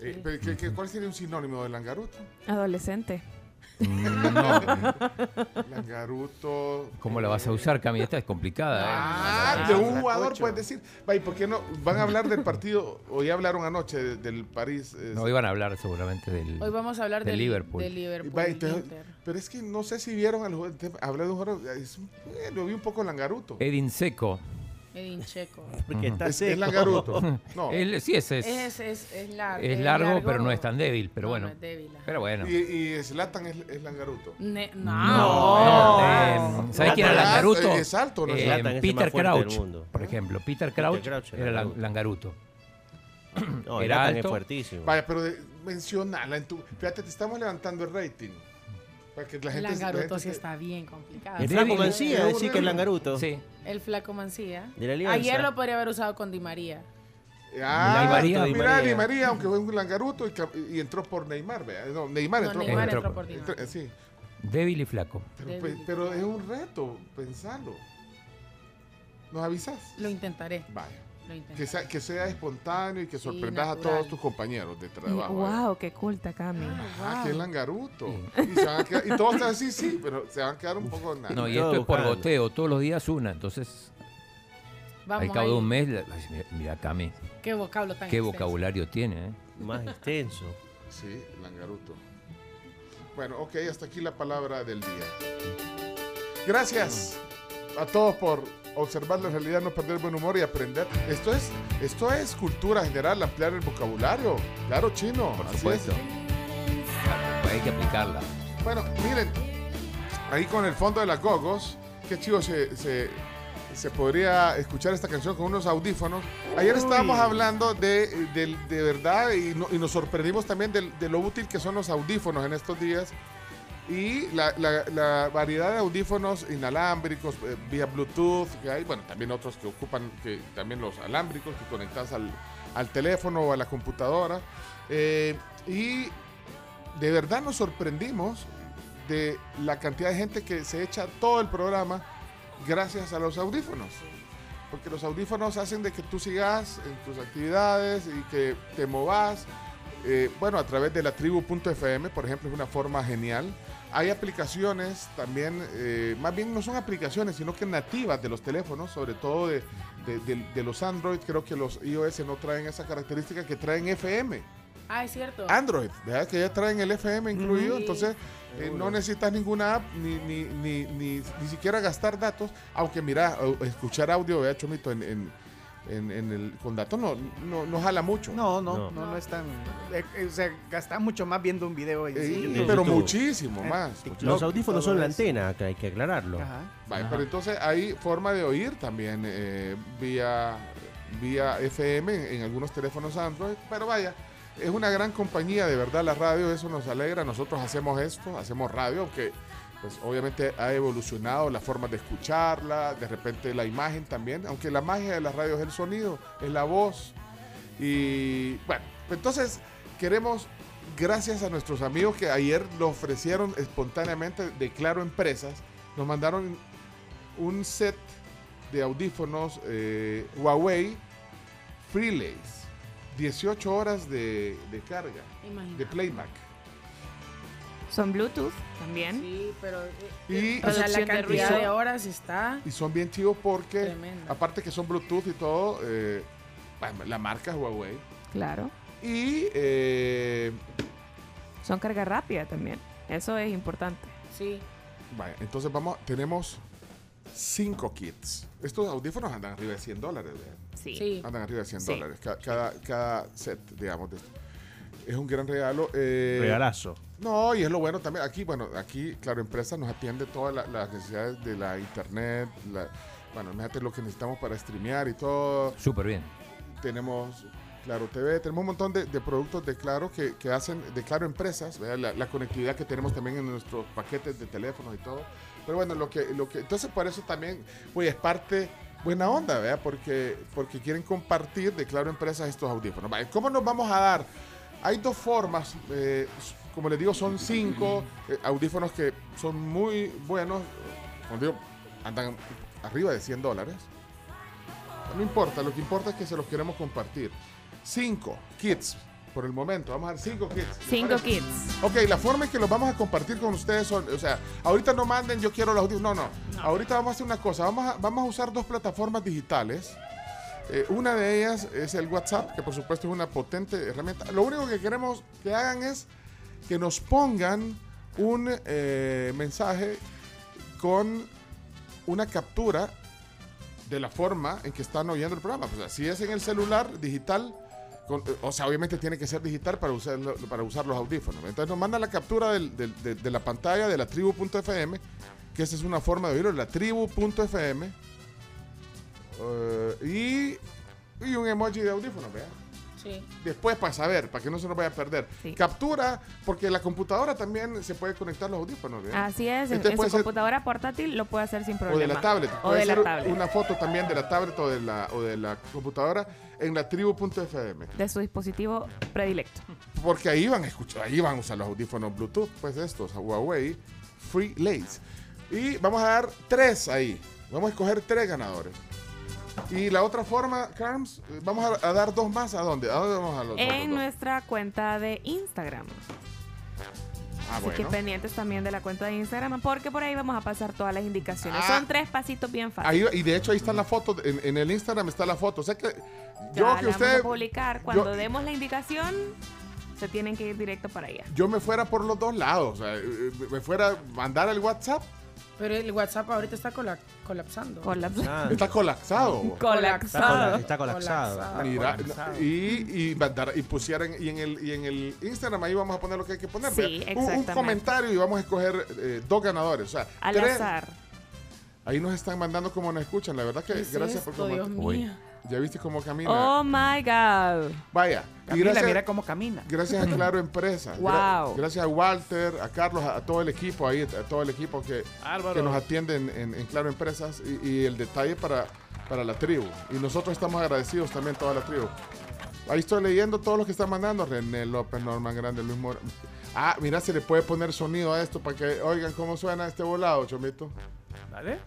Eh, pero ¿qué- qué- cuál sería un sinónimo de langaruto? Adolescente. No. Langaruto. ¿Cómo la vas a usar, Cami? Esta es complicada. ¿eh? Ah, de un jugador puedes decir. Va, ¿y por qué no? ¿Van a hablar del partido? Ya hablaron anoche de- del París. eh, No iban a hablar seguramente del, Hoy vamos a hablar del del Liverpool. del Liverpool, entonces- pero es que no sé si vieron al jugador. Hablé de un jugador. es eh, lo vi un poco Langaruto. Edin Seco. Edin Checo. Porque está Es- es seco. Langaruto. [laughs] No. [laughs] Él- sí, ese es, Es, es, es, lar- es largo, pero no es tan débil. Pero No, bueno. no es débil, pero bueno. Y, y Zlatan es, es Langaruto. Ne- No, no. no, eh, ¿Sabes quién era Langaruto? es alto, ¿no? Eh, es el Peter más fuerte del Crouch, mundo. por ejemplo. Peter Crouch, Crouch era era la- Langaruto. Langaruto. No, Era es alto. fuertísimo. Vaya, pero mencionala en tu. Fíjate, te estamos levantando el rating. Para que la gente. la Langaruto gente sí está bien complicado. El flaco Es decir que es. Langaruto. Sí. El flaco Mancía. De la Alianza. Ayer lo podría haber usado con Di María. Ah, Di María. mira, Di María. Di María, aunque fue un Langaruto y, entró por Neymar. ¿vea? No, Neymar No, entró Neymar entró por- por Di Entró- María. eh, sí, Débil y flaco. pero, Débil. pero es un reto, pensarlo. ¿Nos avisas? Lo intentaré. Vaya. Que sea, que sea espontáneo y que Sí, sorprendas a todos tus compañeros de trabajo. Wow, qué culta, Cami. Ah, que es Langaruto. Y, se van a quedar- y todos están así, sí, pero se van a quedar un poco nada. No, y esto es por goteo, todos los días una. Entonces, Vamos al cabo de un mes, mira, mira, Cami, Qué vocablo tan qué extenso. vocabulario tiene. ¿eh? Más extenso. Sí, Langaruto. Bueno, ok, hasta aquí la palabra del día. Gracias a todos por observar la realidad, no perder buen humor y aprender. Esto es, esto es cultura general, ampliar el vocabulario. Claro, chino. Por supuesto. es. Pues hay que aplicarla. Bueno, miren, ahí con el fondo de las gogos, qué chido se, se, se podría escuchar esta canción con unos audífonos. Ayer estábamos hablando de, de, de verdad y, no- y nos sorprendimos también del- de, lo útil que son los audífonos en estos días. Y la, variedad de audífonos inalámbricos eh, vía Bluetooth que hay, bueno, también otros que ocupan, que también los alámbricos que conectas al, al teléfono o a la computadora. Eh, y de verdad nos sorprendimos de la cantidad de gente que se echa todo el programa gracias a los audífonos. Porque los audífonos hacen de que tú sigas en tus actividades y que te movas. Eh, bueno, a través de la tribu.fm, por ejemplo, es una forma genial. Hay aplicaciones también, eh, más bien no son aplicaciones, sino que nativas de los teléfonos, sobre todo de, de- de- de los Android. Creo que los iOS no traen esa característica que traen FM. Ah, es cierto. Android, ¿verdad? Que ya traen el FM incluido, Sí. entonces eh, no necesitas ninguna app ni, ni, ni, ni, ni siquiera gastar datos, aunque mira, o- escuchar audio, vea Chomito, en, en, en- en el, con datos no, no, no jala mucho. No, no, No. no, no, es tan. eh, eh, o sea, gasta mucho más viendo un video en Eh, sí. YouTube. pero YouTube. muchísimo más. TikTok. Los y audífonos son la antena, acá hay que aclararlo. Ajá. Vaya, Ajá. pero entonces hay forma de oír también eh, vía, vía FM en, en algunos teléfonos Android, pero vaya, es una gran compañía, de verdad la radio, eso nos alegra, nosotros hacemos esto, hacemos radio, aunque pues obviamente ha evolucionado la forma de escucharla, de repente la imagen también, aunque la magia de la radio es el sonido, es la voz. Y bueno, entonces queremos, gracias a nuestros amigos que ayer lo ofrecieron espontáneamente de Claro Empresas, nos mandaron un set de audífonos eh, Huawei Freelace. 18 horas de, de carga, Imagínate. de playback. Son Bluetooth también. Sí, pero. eh, Y- o sea, la de cantidad de horas está. Y son bien chivos porque, Tremendo. aparte que son Bluetooth y todo, eh, la marca es Huawei. Claro. Y eh, Son carga rápida también. Eso es importante. Sí. vaya, entonces vamos, tenemos cinco kits. Estos audífonos andan arriba de 100 dólares. ¿verdad? Sí. Sí. Andan arriba de 100 Sí. dólares. Ca- Cada, cada set, digamos, de esto. Es un gran regalo. eh, Regalazo. No, y es lo bueno también. Aquí, bueno, aquí, claro, empresa nos atiende todas la- las necesidades de la internet. La, bueno, imagínate lo que necesitamos para streamear y todo. Súper bien. Tenemos Claro TV, tenemos un montón de, de productos de Claro que, que hacen de Claro Empresas. La, la conectividad que tenemos también en nuestros paquetes de teléfonos y todo. Pero bueno, lo que, lo que, entonces por eso también, pues es parte buena onda, ¿verdad? Porque, porque quieren compartir de Claro Empresas estos audífonos. ¿Cómo nos vamos a dar? Hay dos formas, eh, como les digo, son cinco eh, audífonos que son muy buenos. Cuando digo, andan arriba de 100 dólares. No importa, lo que importa es que se los queremos compartir. Cinco kits por el momento. Vamos a dar cinco kits. ¿les Cinco kits. Ok, la forma en que los vamos a compartir con ustedes son, o sea, ahorita no manden yo quiero los audífonos, no, no, Ahorita vamos a hacer una cosa, vamos a, vamos a usar dos plataformas digitales. Eh, una de ellas es el WhatsApp, que por supuesto es una potente herramienta. Lo único que queremos que hagan es que nos pongan un eh, mensaje con una captura de la forma en que están oyendo el programa. O si es en el celular digital, o sea, obviamente tiene que ser digital para usar, para usar los audífonos. Entonces nos manda la captura de, la pantalla de la tribu.fm, que esa es una forma de oírlo, la tribu.fm. eh, y, un emoji de audífono, vea. Sí. Después para saber, para que no se nos vaya a perder. Captura, porque la computadora también se puede conectar los audífonos. ¿vea? Así es, en, Entonces en puede su ser- computadora portátil lo puede hacer sin problema. o de la tablet. O Puede de la tablet. Una foto también de la tablet o de la, o de la computadora en la tribu.fm. De su dispositivo predilecto. Porque ahí van a escuchar, ahí van a usar los audífonos Bluetooth, pues estos, Huawei Free Lace. Y vamos a dar tres ahí. Vamos a escoger tres ganadores. Y la otra forma, Carms, eh, vamos a, a dar dos más. ¿A dónde? ¿A dónde vamos a los En dos? nuestra cuenta de Instagram. Ah, Así que bueno. pendientes también de la cuenta de Instagram porque por ahí vamos a pasar todas las indicaciones. Ah. Son tres pasitos bien Ahí, fáciles. y de hecho ahí está la foto, en, en el Instagram está la foto. O sea que yo Ya que la usted, vamos a publicar. Cuando yo- demos la indicación, se tienen que ir directo para allá. yo me fuera por los dos lados. O sea, eh, me fuera a mandar el WhatsApp. Pero el WhatsApp ahorita está cola- colapsando. Ah. [laughs] Está colapsado. Colapsado. Está colapsado. Mira, y, y, mandar- y pusieran y en el y en el Instagram ahí vamos a poner lo que hay que poner. Sí, un, un comentario y vamos a escoger eh, dos ganadores. O sea, Al tres- azar. Ahí nos están mandando como nos escuchan. La verdad que ¿Qué es gracias por esto, Dios comentar. Ya viste cómo camina. Oh my God. Vaya. Camila, y gracias, mira cómo camina. Gracias a Claro Empresa. [laughs] Wow. gracias a Walter, a Carlos, a, a todo el equipo ahí, a todo el equipo que, que nos atiende en, en- en Claro Empresas y, y el detalle para, para la tribu. Y nosotros estamos agradecidos también, toda la tribu. Ahí estoy leyendo todos los que están mandando. René López, Norman Grande, Luis Mora. Ah, mira, se le puede poner sonido a esto para que oigan cómo suena este volado, Chomito. Dale.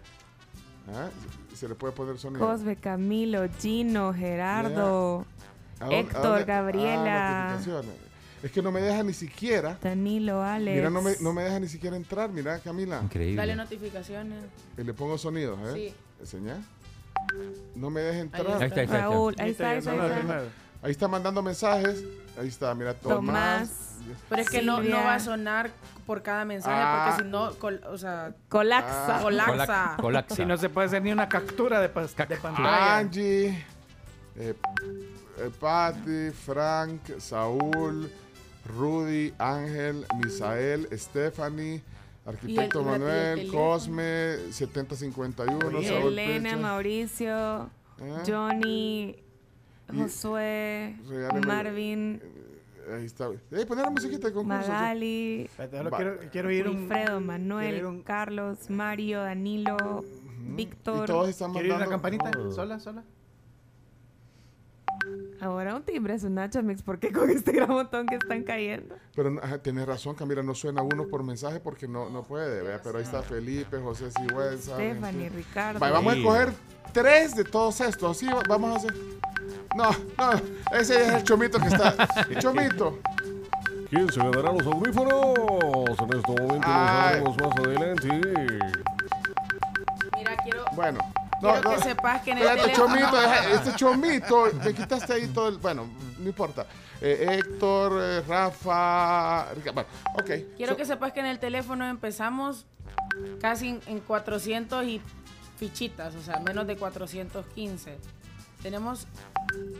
Ah, Se le puede poner sonido. Cosme, Camilo, Gino, Gerardo, ¿A dónde- a Héctor? Ah, Gabriela, notificaciones. es que no me deja ni siquiera. Danilo, Alex. Mira, no me, no me deja ni siquiera entrar. Mira, Camila. Dale notificaciones. Y le pongo sonidos, ¿eh? Sí. Enseñá. No me deja entrar. Ahí está. Ahí está, ahí está. Raúl, ahí está, ahí está, ahí está. Ahí está mandando mensajes. Ahí está, mira, Tomás. Tomás. Pero es que no, no Silvia. va a sonar por cada mensaje Ah. porque si no, col- o sea, Colapsa. colapsa. Si no se puede hacer ni una captura de, pas- de pantalla. Angie, eh, eh, Patty, Frank, Saúl, Rudy, Ángel, Misael, Stephanie, Arquitecto el- el Manuel. Cosme, 7051, Saúl Elena. Mauricio, Johnny, Josué, Regáleme- Marvin, Ahí está. Eh, poner la musiquita de concurso. Magali, quiero, quiero ir un... Wilfredo, Manuel, quiero ir un- Carlos, Mario, Danilo, Víctor. Y todos están ¿Quiero ir una mandando- campanita? Oh. ¿Sola, sola? Ahora un timbre es un Nacho Mix. ¿Por qué con este gran montón que están cayendo? Pero ajá, tienes razón, Camila, no suena uno por mensaje porque no, no puede, ¿vea? Pero ahí está Felipe, José Sigüenza. Stephanie, Ricardo. Va, vamos a escoger tres de todos estos, ¿sí? Vamos a hacer... No, no, ese es el chomito que está... [laughs] Chomito. ¿Quién se ganará los audífonos? En este momento Ay. los sabremos más adelante. Mira, quiero, Bueno. quiero que sepas que en el teléfono... chomito, deja- este chomito, me quitaste ahí todo el... Bueno, no importa. Eh, Héctor, eh, Rafa... Bueno, ok. Quiero So- que sepas que en el teléfono empezamos casi en, en 400 y fichitas, o sea, menos de 415. Tenemos,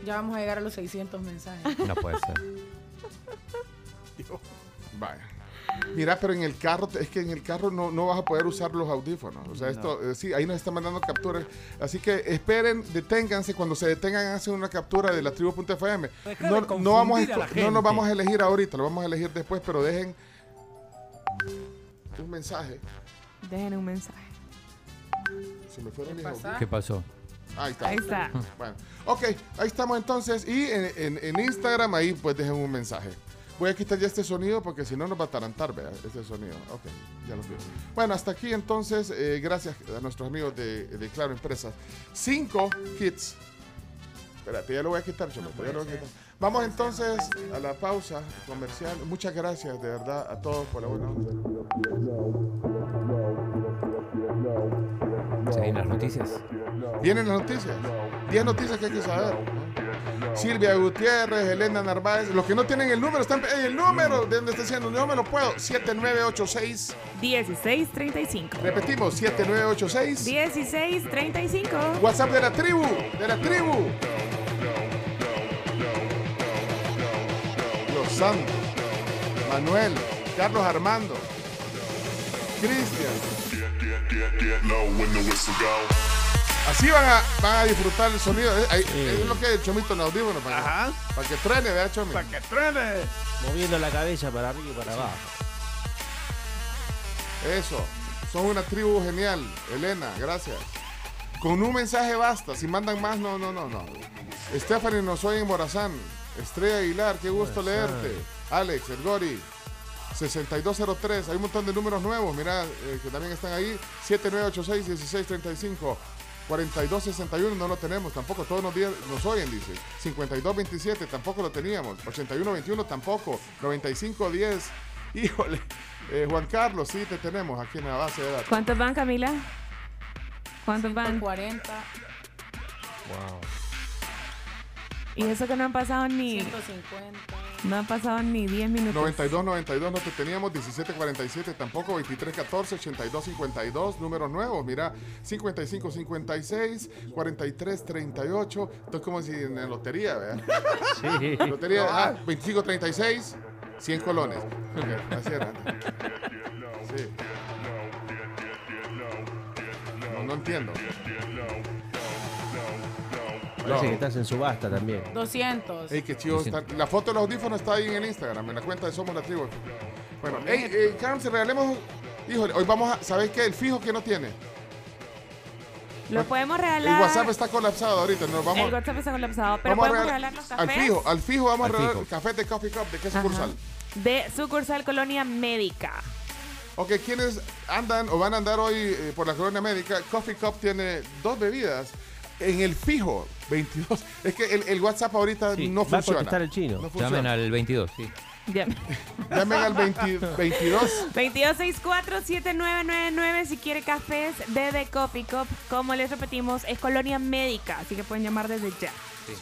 ya vamos a llegar a los 600 mensajes. [laughs] No puede ser. Vaya. Mira, pero en el carro, es que en el carro no, no vas a poder usar los audífonos. O sea, esto, eh, sí, ahí nos están mandando capturas. Así que esperen, deténganse. Cuando se detengan, hacen una captura de la tribu.fm. No, no, vamos a, a no nos vamos a elegir ahorita, lo vamos a elegir después, pero dejen un mensaje. Dejen un mensaje. Se me fueron ¿Qué. ¿Qué pasó? Ahí está. Ahí está. Bueno, ok, ahí estamos entonces. Y en, en- en Instagram, ahí pues dejen un mensaje. Voy a quitar ya este sonido porque si no nos va a tarantar, vea, este sonido. Ok, ya lo vi. Bueno, hasta aquí entonces, eh, gracias a nuestros amigos de, de Claro Empresas. Cinco kits. Espérate, ya lo voy a quitar, Chomito, ya lo voy a quitar. Vamos entonces a la pausa comercial. Muchas gracias, de verdad, a todos por la buena onda. ¿Se vienen las noticias? Vienen las noticias. 10 noticias que hay que saber. Silvia Gutiérrez, Elena Narváez. Los que no tienen el número están. ¡Ey, el número! ¿De dónde está diciendo? No me lo puedo. 7986. 1635. Repetimos, 7986. 1635. WhatsApp de la tribu. De la tribu. Los Santos. Manuel. Carlos Armando. Cristian. Así van a, van a disfrutar el sonido. Es, ahí- es lo que el chomito en audífono para, que- para que truene, vea, chomi. Para que truene. Moviendo la cabeza para arriba y para abajo. Eso. Son una tribu genial. Elena, gracias. Con un mensaje basta. Si mandan más, no, no, no, no. Stephanie nos oye en Morazán. Estrella Aguilar, qué gusto Morazán. leerte. Alex, el Gori. 6203. Hay un montón de números nuevos. Mira, eh, que también están ahí. 7986-1635. 4261 no lo tenemos tampoco. Todos los días nos oyen, dice. 5227 tampoco lo teníamos. 8121 tampoco. 9510. [laughs] Híjole. Eh, Juan Carlos, sí te tenemos aquí en la base de datos. ¿Cuántos van, Camila? ¿Cuántos van? 40, Y eso que no han pasado ni. 150. No han pasado ni 10 minutos. 92 92 no te teníamos, 17 47 tampoco, 23 14 82 52, números nuevos, mira, 55 56, 43 38, esto es como si en la lotería, ¿verdad? Sí. [laughs] Lotería, ah, 25 36, 100 colones. Ok, así era. Sí. No, no entiendo. Parece No. que estás en subasta también. 200. Ey, qué chido está. La foto de los audífonos está ahí en el Instagram, en la cuenta de Somos la Tribu. Bueno, ey, Carmen, si regalemos. Híjole, hoy vamos a. ¿Sabes qué? El fijo que no tiene. Lo podemos El regalar. WhatsApp está colapsado ahorita. Nos vamos, El WhatsApp está colapsado. Pero podemos regalar- regalar los Al cafés fijo, al fijo vamos Al a regalar café de Coffee Cup. ¿De qué Ajá. sucursal? de sucursal Colonia Médica. Ok, quienes andan o van a andar hoy eh, por la colonia médica, Coffee Cup tiene dos bebidas. En el fijo, 22. Es que el, el WhatsApp ahorita Sí, no va a funciona. contestar el chino. No Llamen funciona. al 22, sí. Llamen [laughs] al 20 22. 2264-7999 si quiere cafés de Coffee Cup. Como les repetimos, es Colonia Médica, así que pueden llamar desde ya.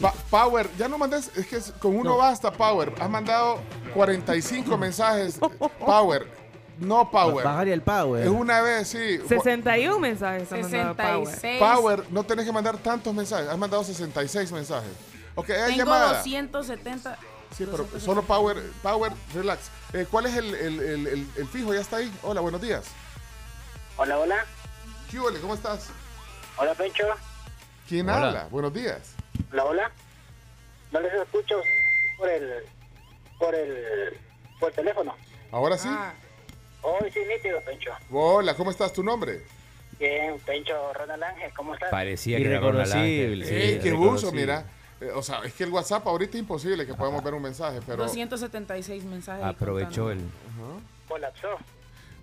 Pa- Power, ya no mandes, es que es- con uno basta, Power. Has mandado 45 mensajes. [laughs] Power, no Power. Bajar el power. Es una vez, sí. 61 mensajes. han mandado Power. 66. Power, no tenés que mandar tantos mensajes. Has mandado 66 mensajes. Ok, hay Tengo llamada. 270. Sí, pero solo Power, Power, relax. Eh, ¿Cuál es el, el- el- el- el fijo? Ya está ahí. Hola, buenos días. Hola, hola. ¿Qué? ¿Cómo estás? Hola, Pencho. ¿Quién Hola. habla? Buenos días. Hola, hola. No les escucho por el, por el, por el teléfono. ¿Ahora sí? Ah, Hoy sí, nítido, Pencho. Hola, ¿cómo estás? ¿Tu nombre? Bien, Pencho Ronald Ángel, ¿cómo estás? Parecía que era Ronald. Ángel. Sí, qué buzo, mira. Eh, o sea, es que el WhatsApp ahorita es imposible que podamos ver un mensaje, pero... 276 mensajes. Aprovechó el. Colapsó.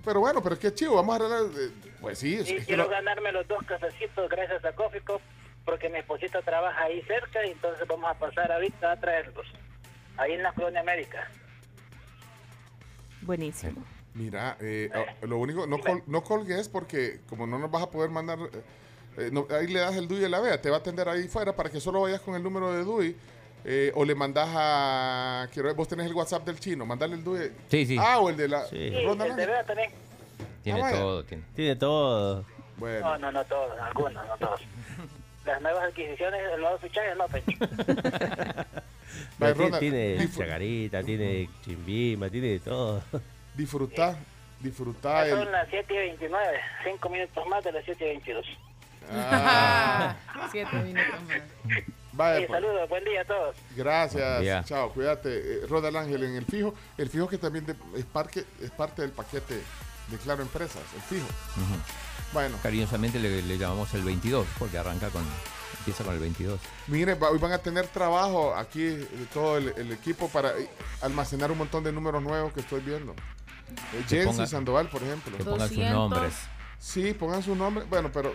Pero bueno, pero es que chivo, vamos a arreglar... eh, Pues sí, es, es que quiero lo- ganarme los dos cafecitos gracias a Coffee Cup, porque mi esposita trabaja ahí cerca y entonces vamos a pasar ahorita a traerlos. Ahí en la colonia médica. Buenísimo. Mira, eh, ah, lo único, no, col- no colgues porque como no nos vas a poder mandar... eh, eh, no, ahí le das el DUI a la vea, te va a atender ahí fuera para que solo vayas con el número de DUI eh, o le mandas a... Quiero ver, vos tenés el WhatsApp del chino, mandale el DUI. Sí, sí. Ah, o el de la... Sí. Ronda el de. Vea también. Tiene Ah, todo. Tiene. Tiene todo. Bueno, No, no, no todos, algunos, no todos. [laughs] Las nuevas adquisiciones, los nuevos fichajes, no, Pencho. Vaya, Pero tiene, tiene chacarita, tiene chimbima, tiene de todo. Disfrutá Ya el... son las 7 y 29, 5 minutos más de las 7 y 22. Ah, Ah, [laughs] siete minutos más. vaya, Sí, pues. saludos, buen día a todos. Gracias, Ya. chao, cuídate. Eh, Ronald Ángel en el fijo, el fijo que también de- es, parque, es parte del paquete de Claro Empresas, el fijo. Ujú. Bueno, Cariñosamente le, le llamamos el 22, porque arranca con. Empieza con el 22. mire, hoy van a tener trabajo aquí eh, todo el, el equipo para eh, almacenar un montón de números nuevos que estoy viendo. Jensi ponga- Sandoval, por ejemplo. Que pongan sus 200. nombres. Sí, pongan su nombre. Bueno, pero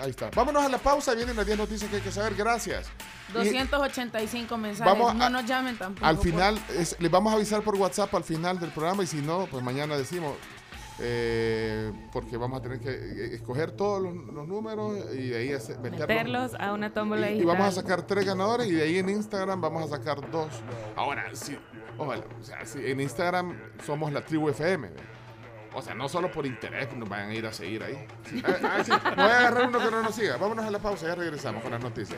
Ahí está. Vámonos a la pausa. Vienen las 10 noticias que hay que saber. Gracias. Y 285 mensajes. Vamos no a- nos llamen tampoco. al por- final, es- les vamos a avisar por WhatsApp al final del programa y si no, pues mañana decimos. eh, porque vamos a tener que eh, escoger todos los, los números y de ahí hacer- meterlos. Meterlos a una tómbola Y, y vamos a sacar tres ganadores y de ahí en Instagram vamos a sacar dos. Ahora, sí, ojalá, o sea, sí, en Instagram somos la tribu FM. O sea, no solo por interés nos vayan a ir a seguir ahí. Sí. Ah, ah, me voy a agarrar uno que no nos siga. Vámonos a la pausa, ya regresamos con las noticias.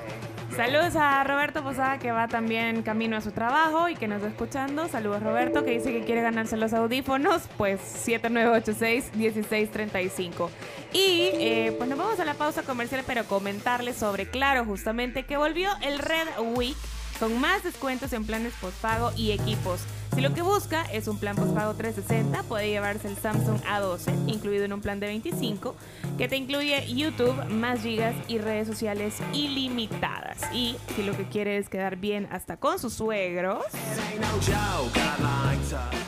Saludos a Roberto Posada que va también camino a su trabajo y que nos está escuchando. Saludos Roberto que dice que quiere ganarse los audífonos, pues 7986-1635. Y eh, pues nos vamos a la pausa comercial, pero comentarles sobre Claro, justamente que volvió el Red Week con más descuentos en planes postpago y equipos. Si lo que busca es un plan postpago 360, puede llevarse el Samsung A12, incluido en un plan de 25, que te incluye YouTube, más gigas y redes sociales ilimitadas. Y si lo que quiere es quedar bien hasta con sus suegros,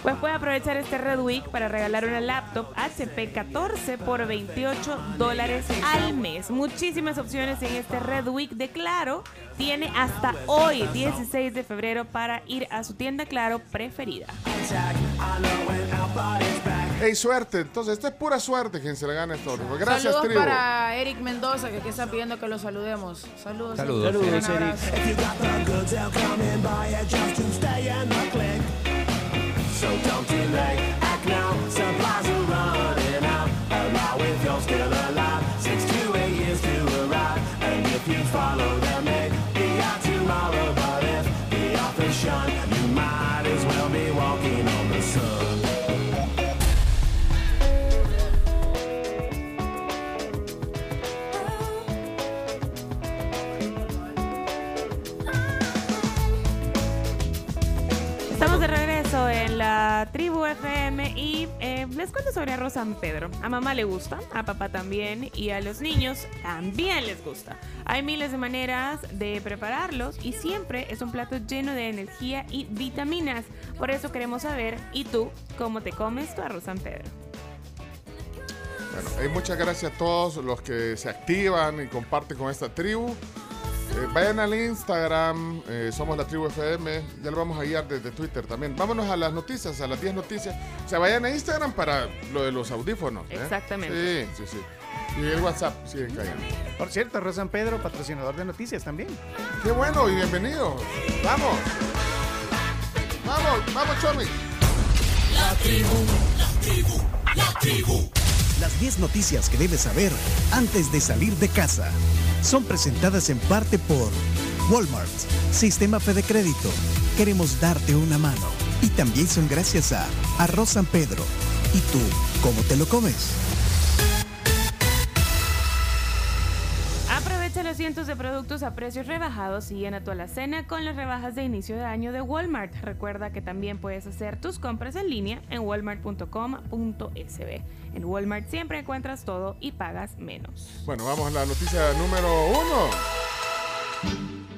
pues puede aprovechar este Red Week para regalar una laptop HP 14 por 28 dólares al mes. Muchísimas opciones en este Red Week de Claro. Tiene hasta hoy, 16 de febrero, para ir a su tienda Claro preferida. Hey, suerte. Entonces, esto es pura suerte quien se le gana esto. Gracias, Saludos tribu. para Eric Mendoza, que aquí está pidiendo que lo saludemos. Saludos. Saludos, Un Eric. Tribu FM y eh, les cuento sobre arroz San Pedro. A mamá le gusta, a papá también y a los niños también les gusta. Hay miles de maneras de prepararlos y siempre es un plato lleno de energía y vitaminas. Por eso queremos saber, ¿y tú cómo te comes tu arroz San Pedro? Bueno, muchas gracias a todos los que se activan y comparten con esta tribu. Eh, vayan al Instagram, eh, somos la tribu FM, ya lo vamos a guiar desde Twitter también. Vámonos a las noticias, a las 10 noticias. O sea, vayan a Instagram para lo de los audífonos. ¿eh? Exactamente. Sí, sí, sí. Y el WhatsApp siguen cayendo. Por cierto, Arroz San Pedro, patrocinador de noticias también. Qué bueno y bienvenido. Vamos. Vamos, vamos, Chomi. La tribu, la tribu, la tribu. Las 10 noticias que debes saber antes de salir de casa son presentadas en parte por Walmart, Sistema Fede Crédito. Queremos darte una mano. Y también son gracias a Arroz San Pedro. ¿Y tú, cómo te lo comes? Aprovecha los cientos de productos a precios rebajados y llena tu alacena con las rebajas de inicio de año de Walmart. Recuerda que también puedes hacer tus compras en línea en walmart.com.sb. En Walmart siempre encuentras todo y pagas menos. Bueno, vamos a la noticia número uno.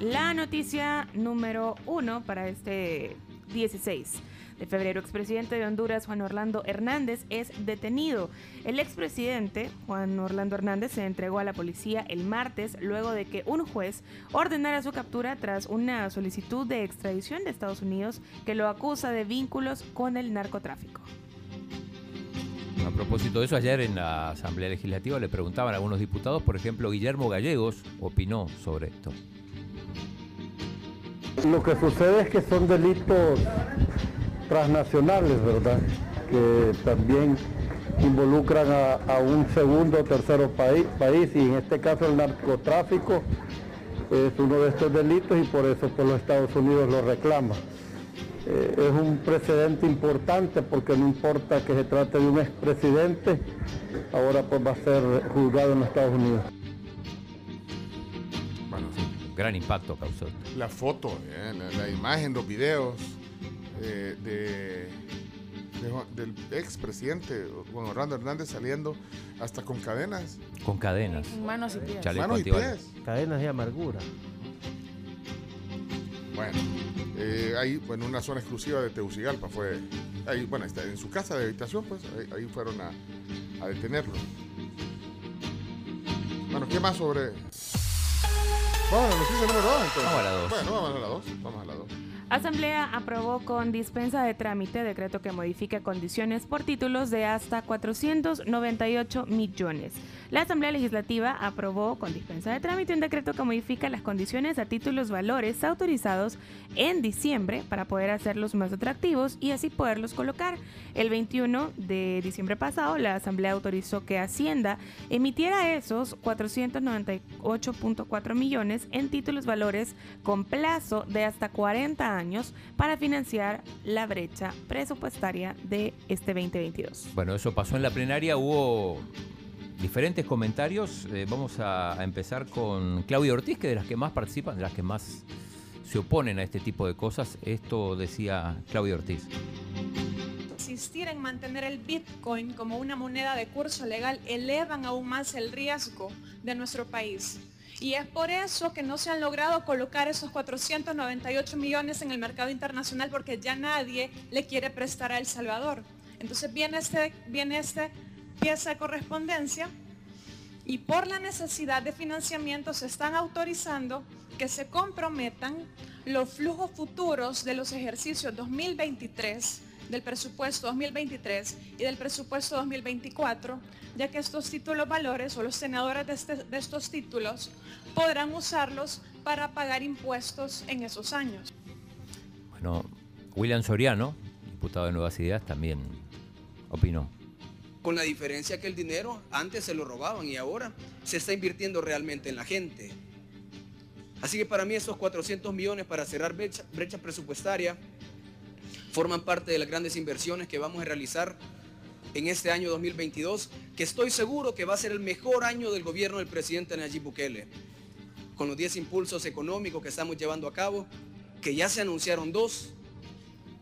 La noticia número uno para este 16 de febrero, expresidente de Honduras, Juan Orlando Hernández, es detenido. El expresidente, Juan Orlando Hernández, se entregó a la policía el martes luego de que un juez ordenara su captura tras una solicitud de extradición de Estados Unidos que lo acusa de vínculos con el narcotráfico. A propósito de eso, ayer en la Asamblea Legislativa le preguntaban a algunos diputados, por ejemplo, Guillermo Gallegos opinó sobre esto. Lo que sucede es que son delitos transnacionales, ¿verdad? Que también involucran a, a un segundo o tercero país, país y en este caso el narcotráfico es uno de estos delitos y por eso por los Estados Unidos lo reclama. Eh, es un precedente importante porque no importa que se trate de un expresidente, ahora pues va a ser juzgado en los Estados Unidos. Bueno, sí, gran impacto causó. La foto, eh, la, la imagen, los videos eh, de, de Juan- del expresidente Juan Orlando Hernández saliendo hasta con cadenas. Con cadenas. Manos y pies. Chaleco Manos y pies. Cadenas de amargura. Bueno, eh, ahí, bueno, una zona exclusiva de Tegucigalpa fue, ahí, bueno, está en su casa de habitación, pues, ahí, ahí fueron a, a detenerlo. Bueno, ¿qué más sobre...? Vamos a la noticia número 2, entonces. Vamos a la dos. Bueno, vamos a la 2. Vamos a la 2. Asamblea aprobó con dispensa de trámite decreto que modifica condiciones por títulos de hasta 498 millones. La Asamblea Legislativa aprobó con dispensa de trámite un decreto que modifica las condiciones a títulos valores autorizados en diciembre para poder hacerlos más atractivos y así poderlos colocar. El 21 de diciembre pasado, la Asamblea autorizó que Hacienda emitiera esos 498.4 millones en títulos valores con plazo de hasta 40 años para financiar la brecha presupuestaria de este 2022. Bueno, eso pasó en la plenaria, hubo diferentes comentarios. Eh, vamos a, empezar con Claudia Ortiz, que de las que más participan, de las que más se oponen a este tipo de cosas. Esto decía Claudia Ortiz. insistir en mantener el Bitcoin como una moneda de curso legal elevan aún más el riesgo de nuestro país. Y es por eso que no se han logrado colocar esos 498 millones en el mercado internacional porque ya nadie le quiere prestar a El Salvador. Entonces viene este, viene este pieza de correspondencia y por la necesidad de financiamiento se están autorizando que se comprometan los flujos futuros de los ejercicios 2023 del presupuesto 2023 y del presupuesto 2024, ya que estos títulos valores o los senadores de, este- de estos títulos podrán usarlos para pagar impuestos en esos años. Bueno, William Soriano, diputado de Nuevas Ideas, también opinó. Con la diferencia que el dinero antes se lo robaban y ahora se está invirtiendo realmente en la gente. Así que para mí esos 400 millones para cerrar brecha, brecha presupuestaria forman parte de las grandes inversiones que vamos a realizar en este año 2022, que estoy seguro que va a ser el mejor año del gobierno del presidente Nayib Bukele. Con los 10 impulsos económicos que estamos llevando a cabo, que ya se anunciaron dos,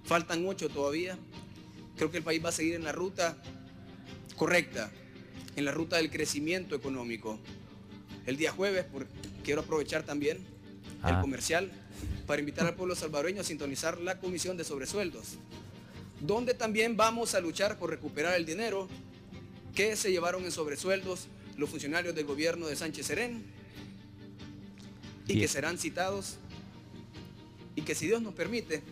faltan ocho todavía. Creo que el país va a seguir en la ruta correcta, en la ruta del crecimiento económico. El día jueves, por- quiero aprovechar también el Ah. comercial para invitar al pueblo salvadoreño a sintonizar la comisión de sobresueldos, donde también vamos a luchar por recuperar el dinero que se llevaron en sobresueldos los funcionarios del gobierno de Sánchez Serén y que serán citados y que si Dios nos permite,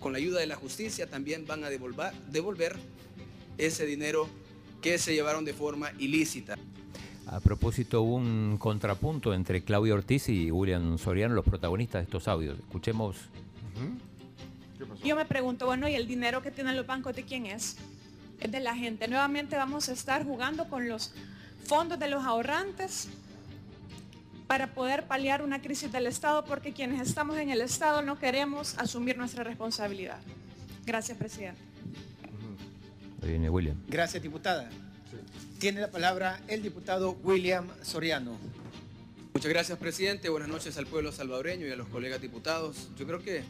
con la ayuda de la justicia también van a devolver, devolver ese dinero que se llevaron de forma ilícita. A propósito, hubo un contrapunto entre Claudia Ortiz y William Soriano, los protagonistas de estos audios. Escuchemos. Yo me pregunto, bueno, ¿y el dinero que tienen los bancos de quién es? Es de la gente. Nuevamente vamos a estar jugando con los fondos de los ahorrantes para poder paliar una crisis del Estado porque quienes estamos en el Estado no queremos asumir nuestra responsabilidad. Gracias, presidente. Ahí viene William. Gracias, diputada. Tiene la palabra el diputado William Soriano. Muchas gracias, presidente. Buenas noches al pueblo salvadoreño y a los colegas diputados. Yo creo que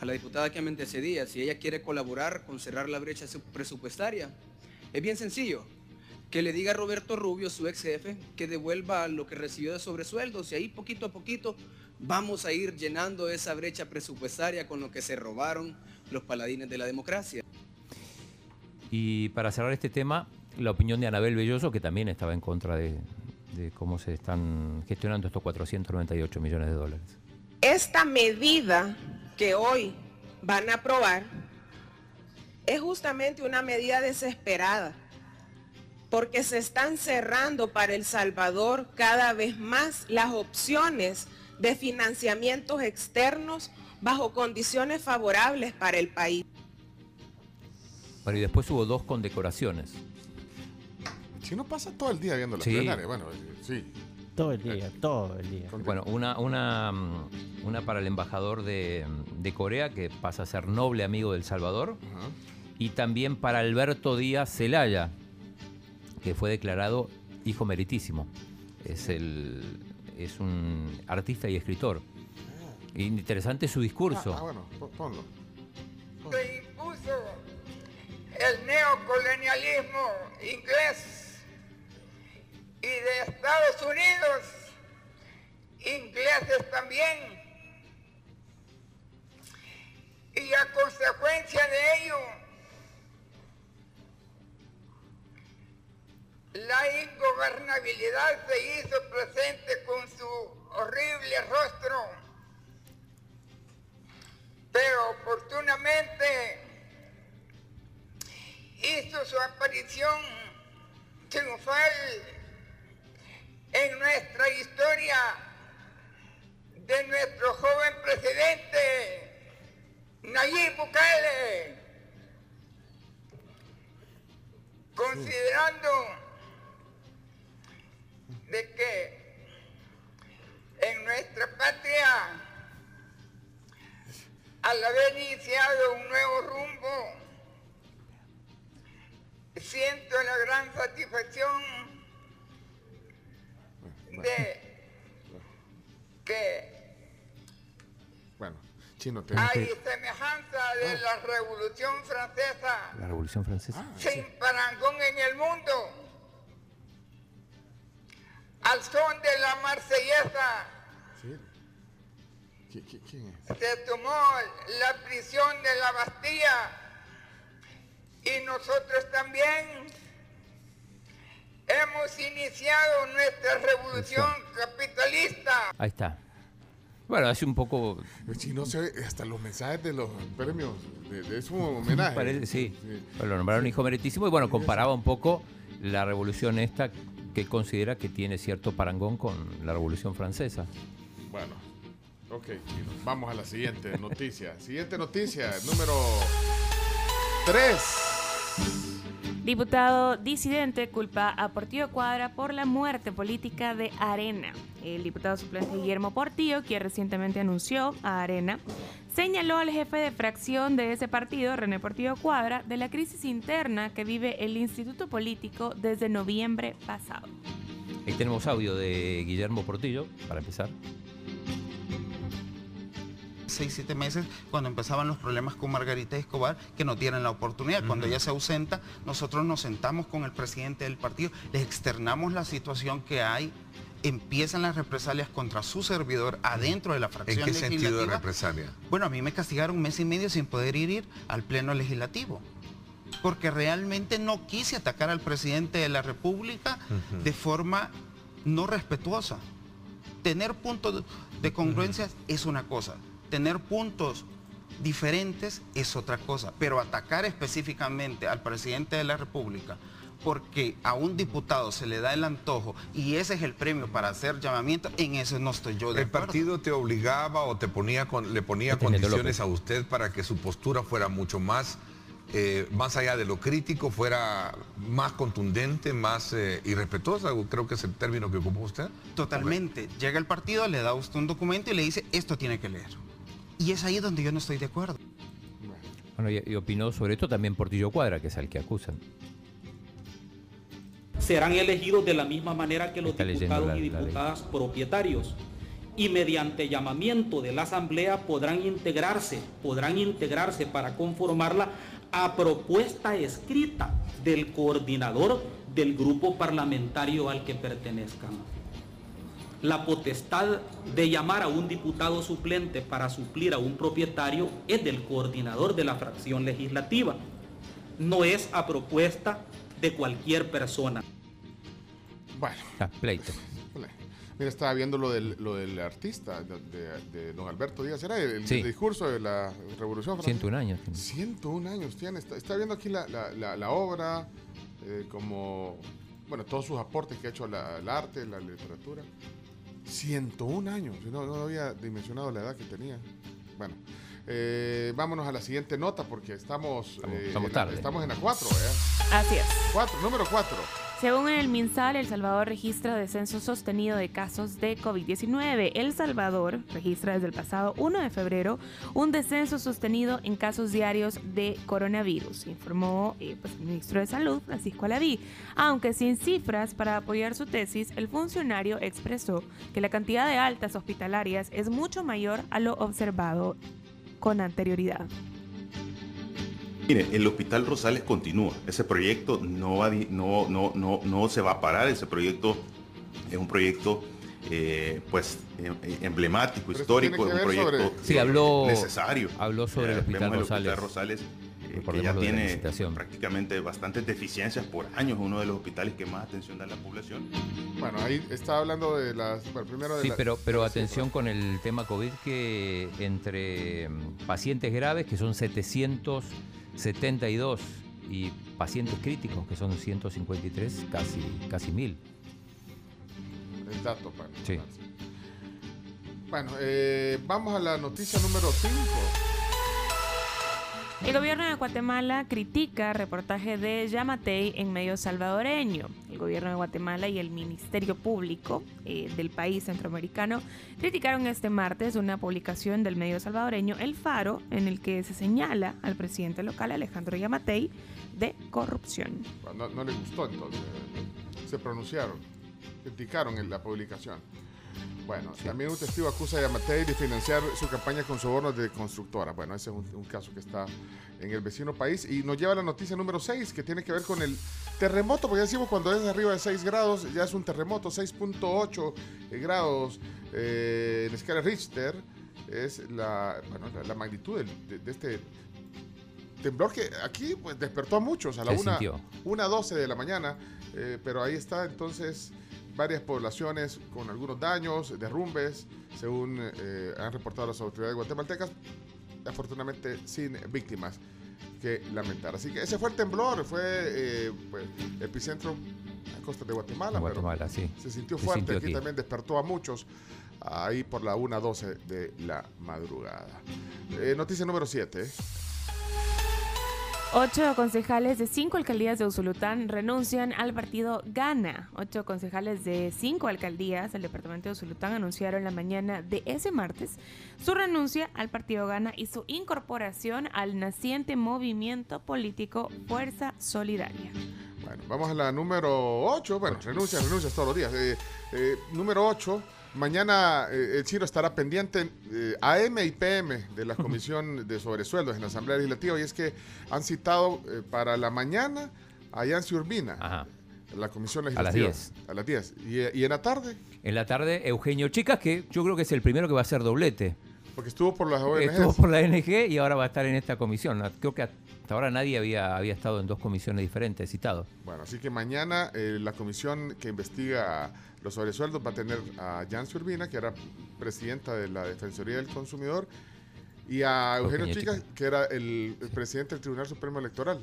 a la diputada que me antecedía, si ella quiere colaborar con cerrar la brecha su- presupuestaria, es bien sencillo. Que le diga a Roberto Rubio, su ex jefe, que devuelva lo que recibió de sobresueldos y ahí poquito a poquito vamos a ir llenando esa brecha presupuestaria con lo que se robaron los paladines de la democracia. Y para cerrar este tema, la opinión de Anabel Belloso, que también estaba en contra de, de cómo se están gestionando estos 498 millones de dólares. Esta medida que hoy van a aprobar es justamente una medida desesperada, porque se están cerrando para El Salvador cada vez más las opciones de financiamientos externos bajo condiciones favorables para el país. Bueno, y después hubo dos condecoraciones. Si no pasa todo el día viendo la Sí. plenaria, bueno, eh, sí. Todo el día, todo el día. Bueno, una, una, mm, una para el embajador de, de Corea, que pasa a ser noble amigo del Salvador. Y también para Alberto Díaz Celaya, que fue declarado hijo meritísimo. Es, el, es un artista y escritor. Interesante su discurso. Ah, bueno, po- ponlo. El neocolonialismo inglés y de Estados Unidos, ingleses también. Y a consecuencia de ello, la ingobernabilidad se hizo presente con su horrible rostro. Pero oportunamente hizo su aparición triunfal en nuestra historia de nuestro joven presidente Nayib Bukele, considerando de que en nuestra patria, al haber iniciado un nuevo rumbo, siento la gran satisfacción de que Bueno, chino, te... hay semejanza de la Revolución Francesa La Revolución Francesa. sin parangón en el mundo. Al son de la marsellesa Sí. ¿Qui- qui- ¿Quién es? se tomó la prisión de la Bastilla y nosotros también hemos iniciado nuestra revolución capitalista. Ahí está. Bueno, hace un poco. El chino se ve hasta los mensajes de los premios. De, de- es un homenaje. Parece, sí. Bueno, lo nombraron hijo meritísimo y bueno, comparaba un poco la revolución esta que él considera que tiene cierto parangón con la revolución francesa. Bueno, ok. Vamos a la siguiente noticia. Siguiente noticia, número 3. Diputado disidente culpa a Portillo Cuadra por la muerte política de Arena. El diputado suplente Guillermo Portillo, quien recientemente anunció a Arena, señaló al jefe de fracción de ese partido, René Portillo Cuadra, de la crisis interna que vive el instituto político desde noviembre pasado. Ahí tenemos audio de Guillermo Portillo, para empezar. Seis, siete meses cuando empezaban los problemas con Margarita Escobar, que no tienen la oportunidad. Cuando ella se ausenta, nosotros nos sentamos con el presidente del partido, les externamos la situación que hay, empiezan las represalias contra su servidor adentro de la ¿En fracción qué sentido de legislativa. represalia? Bueno, a mí me castigaron un mes y medio sin poder ir, ir al pleno legislativo. Porque realmente no quise atacar al presidente de la República de forma no respetuosa. Tener puntos de congruencia es una cosa, tener puntos diferentes es otra cosa, pero atacar específicamente al presidente de la República porque a un diputado se le da el antojo y ese es el premio para hacer llamamiento, en eso no estoy yo de ¿El acuerdo. partido te obligaba o te ponía con- le ponía condiciones a usted para que su postura fuera mucho más, eh, más allá de lo crítico, fuera más contundente, más eh, irrespetuosa? Creo que es el término que ocupó usted. Totalmente. Llega el partido, le da a usted un documento y le dice, esto tiene que leer. Y es ahí donde yo no estoy de acuerdo. Bueno, y, y opinó sobre esto también Portillo Cuadra, que es al que acusan. serán elegidos de la misma manera que los Está diputados la- y diputadas propietarios. Y mediante llamamiento de la Asamblea podrán integrarse, podrán integrarse para conformarla a propuesta escrita del coordinador del grupo parlamentario al que pertenezcan. La potestad de llamar a un diputado suplente para suplir a un propietario es del coordinador de la fracción legislativa. No es a propuesta de cualquier persona. Bueno. Ah, pleito. Mira, estaba viendo lo del, lo del artista, de, de- de don Alberto Díaz, era el, Sí. el discurso de la Revolución Francesa. 101 años. tiene. 101 años tiene. Está, está viendo aquí la, la- la- la obra, eh, como, bueno, todos sus aportes que ha hecho al arte, la literatura. 101 años. No, no había dimensionado la edad que tenía. Bueno, eh, vámonos a la siguiente nota porque estamos, eh, estamos en- tarde. estamos en la 4. ¿eh? Así es. 4, número 4. Según el MinSal, El Salvador registra descenso sostenido de casos de COVID-19. El Salvador registra desde el pasado 1 de febrero un descenso sostenido en casos diarios de coronavirus, informó eh, pues, el ministro de Salud, Francisco Alaví. Aunque sin cifras para apoyar su tesis, el funcionario expresó que la cantidad de altas hospitalarias es mucho mayor a lo observado con anterioridad. Mire, el Hospital Rosales continúa. Ese proyecto no, va, no, no, no, no se va a parar. Ese proyecto es un proyecto eh, pues em- emblemático, Pero histórico, es un proyecto sobre- Sí, habló- necesario. habló sobre el Hospital vemos Rosales. Rosales que ya tiene prácticamente bastantes deficiencias por años, uno de los hospitales que más atención da a la población. Bueno, ahí estaba hablando de las. Bueno, primero de Sí, la- pero, pero atención con el tema COVID que entre mm, pacientes graves, que son 772, y pacientes críticos, que son 153, casi, casi mil. El dato, para. Sí. Bueno, eh, vamos a la noticia número 5. El gobierno de Guatemala critica reportaje de Yamatei en medio salvadoreño. El gobierno de Guatemala y el Ministerio Público eh, del país centroamericano criticaron este martes una publicación del medio salvadoreño El Faro en el que se señala al presidente local Alejandro Yamatei de corrupción. No, no le gustó entonces. Se pronunciaron, criticaron la publicación. Bueno, también un testigo acusa a Yamatei de financiar su campaña con sobornos de constructora. Bueno, ese es un, un caso que está en el vecino país. Y nos lleva a la noticia número 6, que tiene que ver con el terremoto, porque ya decimos cuando es arriba de 6 grados, ya es un terremoto, 6.8 grados eh, en escala Richter. Es la, bueno, la, la magnitud de, de este temblor que aquí pues, despertó a muchos a la Se 1 sintió. 1.12 de la mañana, eh, pero ahí está entonces varias poblaciones con algunos daños, derrumbes, según eh, han reportado las autoridades guatemaltecas, afortunadamente sin víctimas que lamentar. Así que ese fue el temblor, fue eh, pues, epicentro a costa de Guatemala, pero Guatemala, sí. se sintió Se fuerte, sintió aquí, aquí. también despertó a muchos ahí por la 1.12 de la madrugada. Eh, noticia número 7. Ocho concejales de cinco alcaldías de Usulután renuncian al partido Gana. Ocho concejales de cinco alcaldías del departamento de Usulután anunciaron la mañana de ese martes su renuncia al partido Gana y su incorporación al naciente movimiento político Fuerza Solidaria. Bueno, vamos a la número 8. Bueno, renuncias, renuncias todos los días. Eh, eh, número 8. Mañana eh, el Chino estará pendiente eh, AM y PM de la Comisión de Sobresueldos en la Asamblea Legislativa y es que han citado eh, para la mañana a Yancy Urbina, la Comisión A las Legislativa. 10. A las 10. ¿Y, y en la tarde? En la tarde, Eugenio Chicas, que yo creo que es el primero que va a hacer doblete. Porque estuvo por las ONGs. Estuvo por la NG y ahora va a estar en esta comisión. Creo que hasta ahora nadie había, había estado en dos comisiones diferentes citado. Bueno, así que mañana eh, la comisión que investiga los sobresueldos va a tener a Yancy Urbina, que era presidenta de la Defensoría del Consumidor, y a Eugenio Chicas, Chicas. que era el, el presidente del Tribunal Supremo Electoral.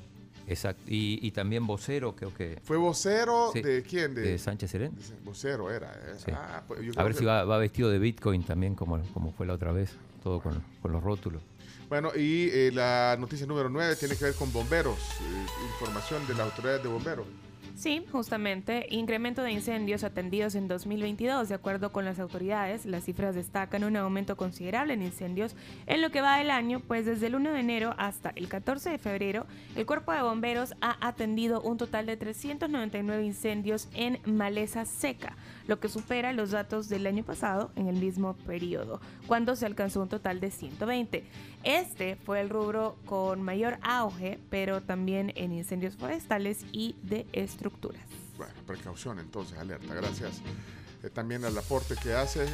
Exacto. Y, y también vocero, creo que. ¿Fue vocero Sí, de quién? De Sánchez Serén. Vocero era. eh. Sí. Ah, pues yo a ver que- si va, va vestido de Bitcoin también, como, como fue la otra vez. Todo con, con los rótulos. Bueno, y eh, la noticia número 9 tiene que ver con bomberos, eh, información de las autoridades de bomberos. Sí, justamente, incremento de incendios atendidos en 2022. De acuerdo con las autoridades, las cifras destacan un aumento considerable en incendios en lo que va del año, pues desde el 1 de enero hasta el 14 de febrero, el Cuerpo de Bomberos ha atendido un total de 399 incendios en maleza seca, lo que supera los datos del año pasado en el mismo periodo, cuando se alcanzó un total de 120. Este fue el rubro con mayor auge, pero también en incendios forestales y de estructuras. Bueno, precaución entonces, alerta, gracias. Eh, también al aporte que hace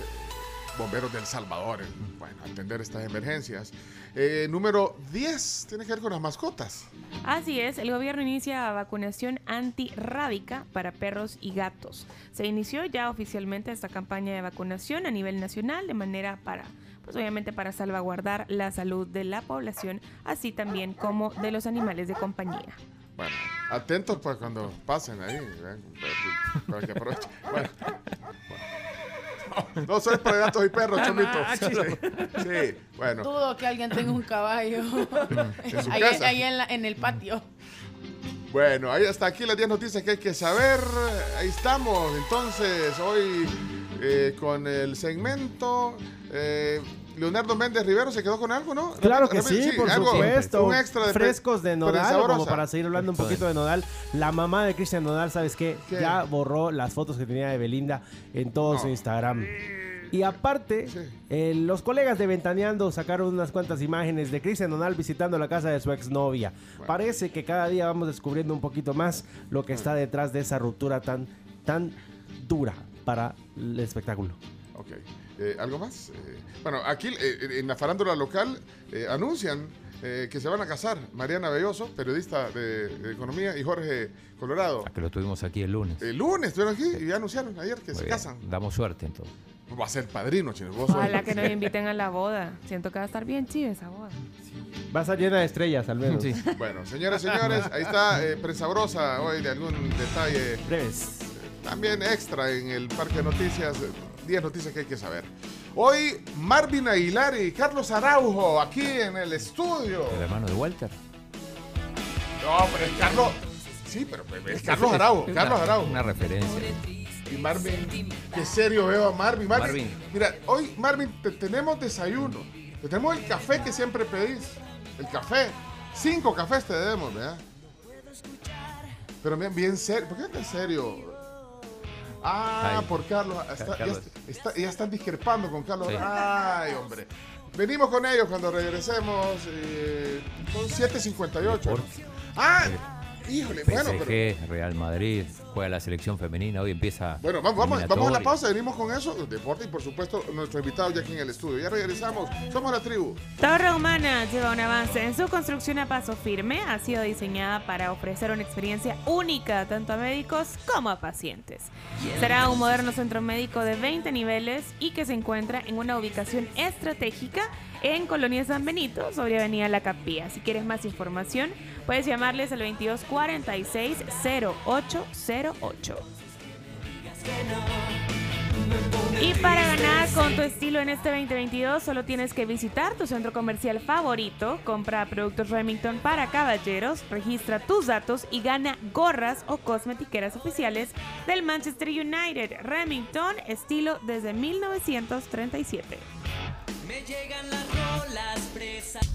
Bomberos del Salvador en bueno, atender estas emergencias. Eh, número 10 tiene que ver con las mascotas. Así es, el gobierno inicia vacunación antirrábica para perros y gatos. Se inició ya oficialmente esta campaña de vacunación a nivel nacional de manera para, pues obviamente para salvaguardar la salud de la población, así también como de los animales de compañía. Bueno, atentos para cuando pasen ahí, ¿eh? para, para que aprovechen. Bueno, bueno. [laughs] No, soy para gatos y perros, Ah, chomito. macho. Sí, sí, bueno. Dudo que alguien tenga un caballo [laughs] En su ahí, ahí en, la- en el patio. Bueno, ahí hasta aquí las 10 noticias que hay que saber. Ahí estamos. Entonces, hoy eh, con el segmento. eh, Leonardo Méndez Rivero se quedó con algo, ¿no? Claro que Repite, sí, por algo, supuesto. Un extra de Frescos de Nodal, como para seguir hablando un poquito de Nodal. La mamá de Cristian Nodal, ¿sabes qué? ¿Qué? Ya borró las fotos que tenía de Belinda en todo su Instagram. Y aparte, eh, los colegas de Ventaneando sacaron unas cuantas imágenes de Cristian Nodal visitando la casa de su exnovia. Parece que cada día vamos descubriendo un poquito más lo que está detrás de esa ruptura tan, tan dura para el espectáculo. Ok. Eh, ¿Algo más? Eh, bueno, aquí eh, en la farándula local eh, anuncian eh, que se van a casar. Mariana Belloso, periodista de, de economía, y Jorge Colorado. Que lo tuvimos aquí el lunes. El lunes estuvieron aquí y ya anunciaron ayer que Muy se bien. casan. Damos suerte entonces. Va a ser padrino, chino. Vos sos- Ojalá que nos inviten a la boda. Siento que va a estar bien chiva esa boda. Va a estar llena de estrellas, al menos. Bueno, señoras y señores, ahí está eh, prensa brosa hoy de algún detalle. Breves. También extra en el Parque de Noticias. Eh, 10 noticias que hay que saber. Hoy Marvin Aguilar y Carlos Araujo aquí en el estudio. El hermano de Walter. No, pero es Carlos. Sí, pero es Carlos Araujo. Una- Carlos Araujo. Una referencia. Y Marvin, qué serio veo a Marvin. Marvin, Marvin. Mira, hoy Marvin te tenemos desayuno. Te tenemos el café que siempre pedís. El café. Cinco cafés te debemos, ¿verdad? Pero bien, bien serio. ¿Por qué tan serio? Ah, Ay. por Carlos. Está- Carlos. Ya, está- ya están discrepando con Carlos. Sí. Ay, hombre. Venimos con ellos cuando regresemos. eh, son 7.58. Ah, híjole, bueno, pero... PSG, Real Madrid, juega la selección femenina, hoy empieza. Bueno, vamos, vamos, vamos a la pausa, venimos con eso, deporte y por supuesto nuestro invitado ya aquí en el estudio. Ya regresamos, somos la tribu. Torre Humana lleva un avance en su construcción a paso firme. Ha sido diseñada para ofrecer una experiencia única tanto a médicos como a pacientes. Será un moderno centro médico de 20 niveles y que se encuentra en una ubicación estratégica en Colonia San Benito, sobre Avenida La Capilla. Si quieres más información, puedes llamarles al 2246 0808. Y para ganar con tu estilo en este 2022, solo tienes que visitar tu centro comercial favorito, compra productos Remington para caballeros, registra tus datos y gana gorras o cosmetiqueras oficiales del Manchester United. Remington, estilo desde 1937. Me llegan las rolas presas.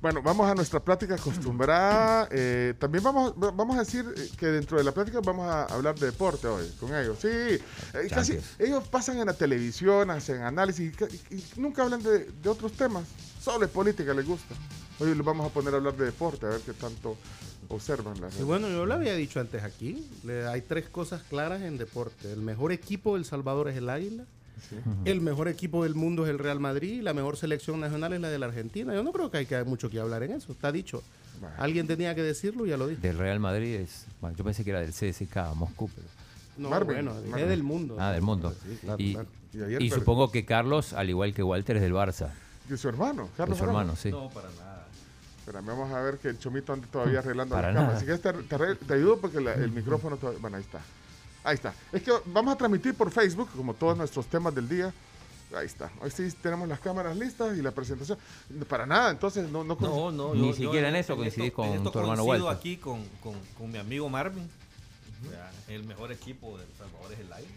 Bueno, vamos a nuestra plática acostumbrada. [clears throat] Eh, también vamos, va- vamos a decir eh, que dentro de la plática vamos a hablar de deporte hoy con ellos. Sí, eh, casi ellos pasan en la televisión, hacen análisis y, y- y nunca hablan de, de otros temas. Solo es política, les gusta. Hoy les vamos a poner a hablar de deporte, a ver qué tanto observan. La Y bueno, yo lo había dicho antes aquí. le- hay tres cosas claras en deporte. El mejor equipo del Salvador es el Águila. El mejor equipo del mundo es el Real Madrid. La mejor selección nacional es la de la Argentina. Yo no creo que hay que mucho que hablar en eso. Está dicho. Alguien tenía que decirlo y ya lo dijo. Del Real Madrid es. bueno, yo pensé que era del CSK, Moscú, pero. No, Marvin, bueno, Marvin. es del mundo. Ah, del mundo. Sí, claro, y claro. Y y, supongo que Carlos, al igual que Walter, es del Barça. De su hermano, Carlos. De su hermano, sí. No, para nada. Espérame, vamos a ver que el chomito anda todavía [laughs] arreglando Para la nada. Así que te, te te ayudo porque la- el micrófono todavía. Bueno, ahí está. Ahí está. Es que vamos a transmitir por Facebook, como todos nuestros temas del día. Ahí está. Hoy sí tenemos las cámaras listas y la presentación. Para nada, entonces no no No, no, Ni yo- yo siquiera en eso coincidís esto- con en esto tu hermano Walter. aquí con, con, con mi amigo Marvin. O sea, el mejor equipo del Salvador es el Águila.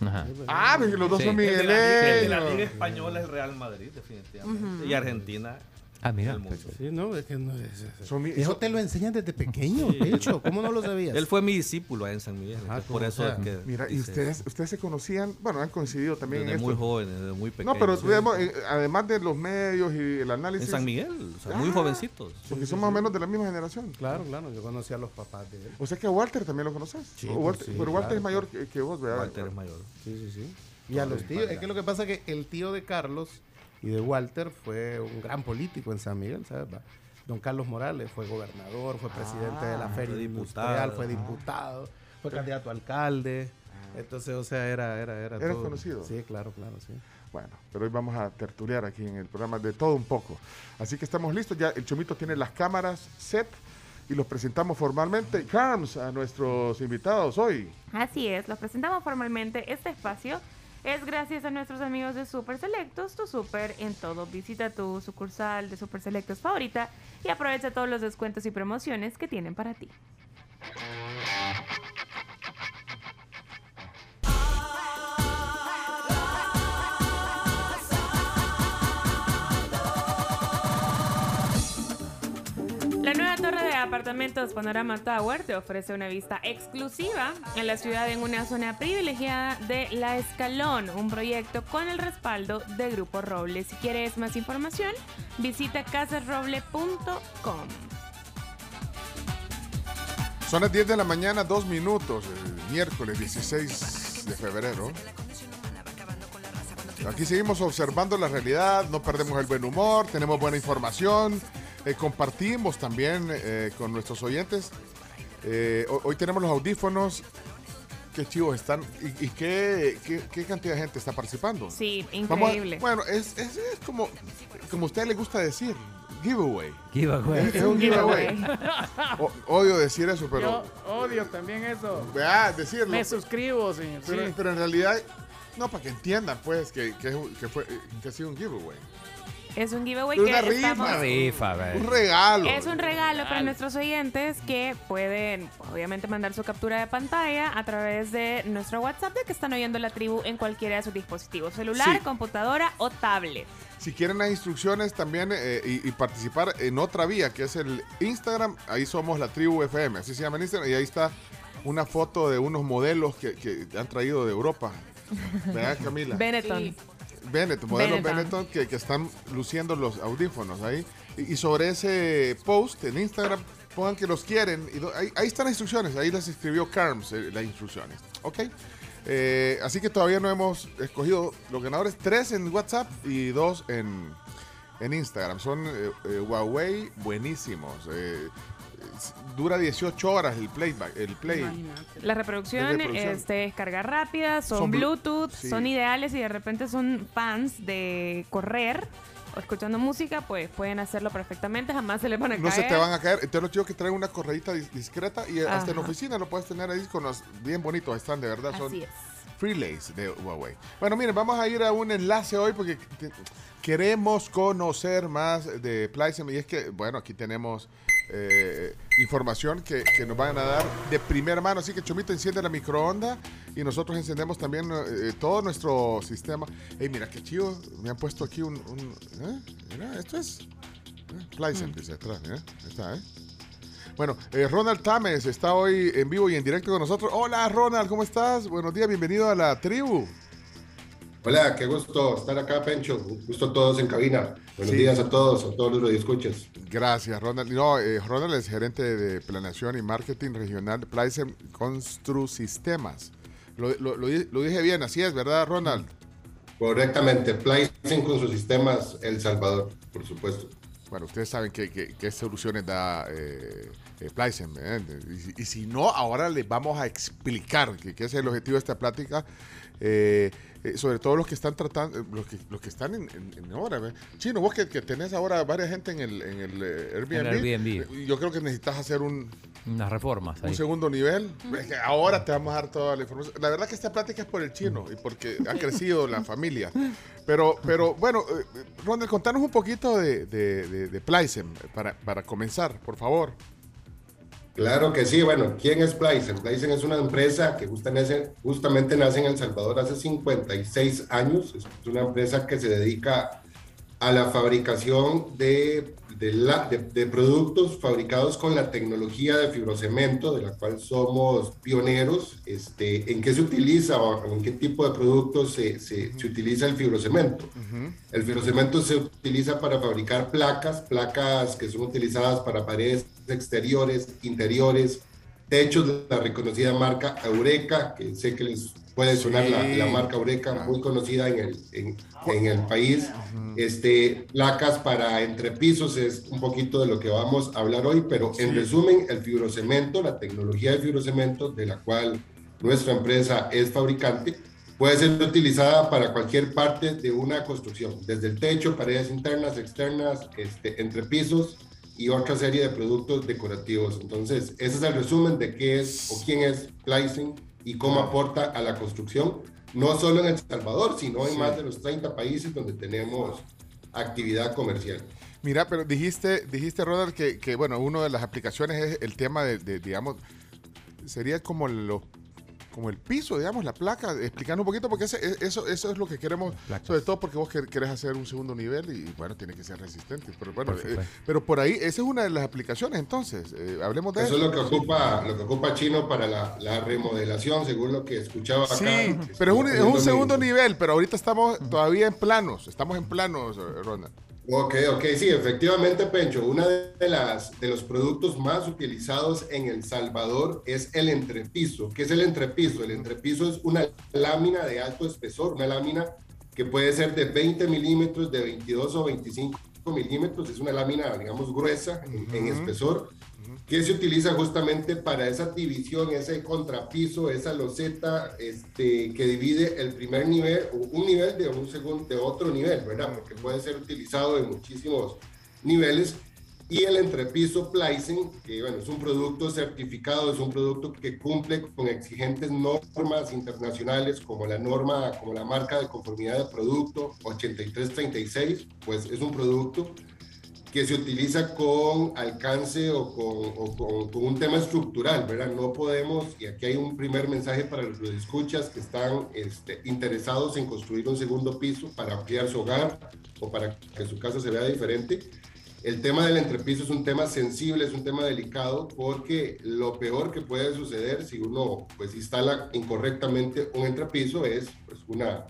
Ajá. Ah, porque los dos Sí. son El de, la, Liga- el de la. Liga Española es el Real Madrid, definitivamente. Ujú. Y Argentina. Ah, mira. Sí, no, es que no es. es- Son mi- Eso son- te lo enseñan desde pequeño, de hecho. ¿Cómo no lo sabías? Él fue mi discípulo ahí en San Miguel. Por eso O sea, es que. Mira, y ustedes, ustedes se conocían, bueno, han coincidido también Desde en muy esto. jóvenes, desde muy pequeños. No, pero sí. digamos, eh, además de los medios y el En análisis. San Miguel, o sea, muy Ah, jovencitos. Porque son más o menos de la misma generación. Claro, claro, yo conocí a los papás de él. O sea que a Walter también lo conoces. Sí, O pues Walter- sí, pero Walter claro, es mayor que, que vos, ¿verdad? Walter es mayor. Sí, sí, sí. Y a los tíos, es que lo que pasa es que el tío de Carlos y de Walter fue un gran político en San Miguel, ¿sabes? Don Carlos Morales fue gobernador, fue presidente de la Ah, Feria fue Industrial, diputado. fue diputado, fue candidato a alcalde. Entonces, o sea, era, era, era. ¿Eres todo. conocido? Sí, claro, claro, sí. Bueno, pero hoy vamos a tertuliar aquí en el programa de todo un poco. Así que estamos listos. Ya el Chomito tiene las cámaras set y los presentamos formalmente. Carms a nuestros invitados hoy. Así es, los presentamos formalmente. Este espacio es gracias a nuestros amigos de Super Selectos, tu super en todo. Visita tu sucursal de Super Selectos favorita y aprovecha todos los descuentos y promociones que tienen para ti. Torre de apartamentos Panorama Tower te ofrece una vista exclusiva en la ciudad en una zona privilegiada de La Escalón, un proyecto con el respaldo de Grupo Roble. Si quieres más información, visita casasroble.com. Son las 10 de la mañana, dos minutos, el miércoles 16 de febrero. Aquí seguimos observando la realidad, no perdemos el buen humor, tenemos buena información. Eh, compartimos también eh, con nuestros oyentes. Eh, ho- hoy tenemos los audífonos. Qué chivos están. ¿Y, y qué, qué, qué cantidad de gente está participando? Sí, a- increíble. bueno, es, es, es como, como a usted le gusta decir, giveaway. Giveaway. Es, es un giveaway. O- odio decir eso, pero... Yo odio también eso. Vea, decirlo. Me suscribo, señor. Pero, sí. pero en realidad, no, para que entiendan, pues, que, que fue, que ha sido un giveaway. Es un giveaway Una que rifa. estamos- rifa. Un regalo. Es un regalo para nuestros oyentes que pueden, obviamente, mandar su captura de pantalla a través de nuestro WhatsApp de que están oyendo la tribu en cualquiera de sus dispositivos, celular, Sí. computadora o tablet. Si quieren las instrucciones también eh, y, y participar en otra vía, que es el Instagram, ahí somos la tribu FM, así se llama en Instagram, y ahí está una foto de unos modelos que, que han traído de Europa. ¿Verdad, Camila? [laughs] Benetton. Benetton, modelos Benetton. Benetton que, que están luciendo los audífonos ahí. Y, y sobre ese post en Instagram, pongan que los quieren. Y do- ahí, ahí están las instrucciones, ahí las escribió Carms, eh, las instrucciones. ¿Ok? Eh, así que todavía no hemos escogido los ganadores, tres en WhatsApp y dos en, en Instagram. Son eh, Huawei buenísimos. Es- dura 18 horas el playback, el play. La reproducción, De reproducción. es de descarga rápida, son, Son blu- Bluetooth, sí. son ideales y de repente son fans de correr o escuchando música, pues pueden hacerlo perfectamente, jamás se les van a No caer. se te van a caer. Entonces los chicos que traen una correíta dis- discreta y hasta en la oficina lo puedes tener ahí con los bien bonitos. Están de verdad, son Así es. Freelays de Huawei. Bueno, miren, vamos a ir a un enlace hoy porque queremos conocer más de Playsem y es que, bueno, aquí tenemos eh, información que, que nos van a dar de primera mano. Así que Chomito enciende la microonda y nosotros encendemos también eh, todo nuestro sistema. Hey, mira qué chido. Me han puesto aquí un... un- ¿eh? Mira, esto es... ¿eh? Playsem, dice atrás, ¿eh? Ahí está, ¿eh? Bueno, eh, Ronald Tames está hoy en vivo y en directo con nosotros. Hola, Ronald, ¿cómo estás? Buenos días, bienvenido a la tribu. Hola, qué gusto estar acá, Pencho. Un Gusto a todos en cabina. Buenos Sí. días a todos, a todos los radioescuchas. Gracias, Ronald. No, eh, Ronald es gerente de planeación y marketing regional de Plaisem Constru Sistemas. Lo, lo- lo di- lo dije bien, así es, ¿verdad, Ronald? Correctamente, Playsen con sus sistemas El Salvador, por supuesto. Bueno, ustedes saben qué, qué- qué soluciones da eh, eh, ¿eh? Y, si- y si no, ahora les vamos a explicar que, que ese es el objetivo de esta plática. eh, eh, sobre todo los que están tratando, eh, los que, los que están en, en- en ahora. ¿ve? Chino, vos que, que tenés ahora varias gente en el, en el eh, Airbnb, Airbnb. yo creo que necesitas hacer un, Unas reformas ahí. un segundo nivel. Ahora te vamos a dar toda la información. La verdad que esta plática es por el chino y porque ha crecido la familia. Pero, pero bueno, Ronald, contanos un poquito de, de, de, de Plaisem para, para comenzar, por favor. Claro que sí. Bueno, ¿quién es Playsen? Playsen es una empresa que justamente, justamente nace en El Salvador hace 56 años. Es una empresa que se dedica a la fabricación de, de, la- de- de productos fabricados con la tecnología de fibrocemento, de la cual somos pioneros. Este, ¿En qué se utiliza o en qué tipo de productos se, se- se utiliza el fibrocemento? El fibrocemento se utiliza para fabricar placas, placas que son utilizadas para paredes exteriores, interiores, techos de la reconocida marca Eureka, que sé que les puede sonar la, Sí. la marca Eureka, muy conocida en el, en, en el país. este, placas para entrepisos es un poquito de lo que vamos a hablar hoy, pero en Sí. resumen, el fibrocemento, la tecnología de fibrocemento de la cual nuestra empresa es fabricante, puede ser utilizada para cualquier parte de una construcción, desde el techo, paredes internas, externas, este, entrepisos y otra serie de productos decorativos. Entonces, ese es el resumen de qué es o quién es Plycing y cómo aporta a la construcción, no solo en El Salvador, sino en Sí. más de los 30 países donde tenemos actividad comercial. Mira, pero dijiste, dijiste Ronald, que, que, bueno, una de las aplicaciones es el tema de, de, digamos, sería como lo como el piso, digamos, la placa, explicando un poquito, porque ese- eso, eso es lo que queremos, sobre todo porque vos quer- querés hacer un segundo nivel y, bueno, tiene que ser resistente. Pero bueno, Por eh, pero por ahí, esa es una de las aplicaciones, entonces, eh, hablemos de Eso eso. es lo que ocupa, lo que ocupa Chino para la, la remodelación, según lo que escuchaba acá. Sí, Estuvo pero es un, es un segundo nivel, pero ahorita estamos todavía en planos, estamos en planos, eh, Ronald. Ok, ok, sí, efectivamente, Pencho. Uno de, las, de los productos más utilizados en El Salvador es el entrepiso. ¿Qué es el entrepiso? El entrepiso es una lámina de alto espesor, una lámina que puede ser de 20 milímetros, de 22 o 25 milímetros, es una lámina, digamos, gruesa en, en Ujú. espesor, que se utiliza justamente para esa división, ese contrapiso, esa loseta este, que divide el primer nivel, o un nivel de un segundo, de otro nivel, ¿verdad? Porque puede ser utilizado en muchísimos niveles. Y el entrepiso Pleisen, que bueno, es un producto certificado, es un producto que cumple con exigentes normas internacionales como la norma, como la marca de conformidad de producto 8336, pues es un producto que se utiliza con alcance o con, o con- con un tema estructural, ¿verdad? No podemos, y aquí hay un primer mensaje para los que escuchas que están este, interesados en construir un segundo piso para ampliar su hogar o para que su casa se vea diferente. El tema del entrepiso es un tema sensible, es un tema delicado, porque lo peor que puede suceder si uno pues instala incorrectamente un entrepiso es pues una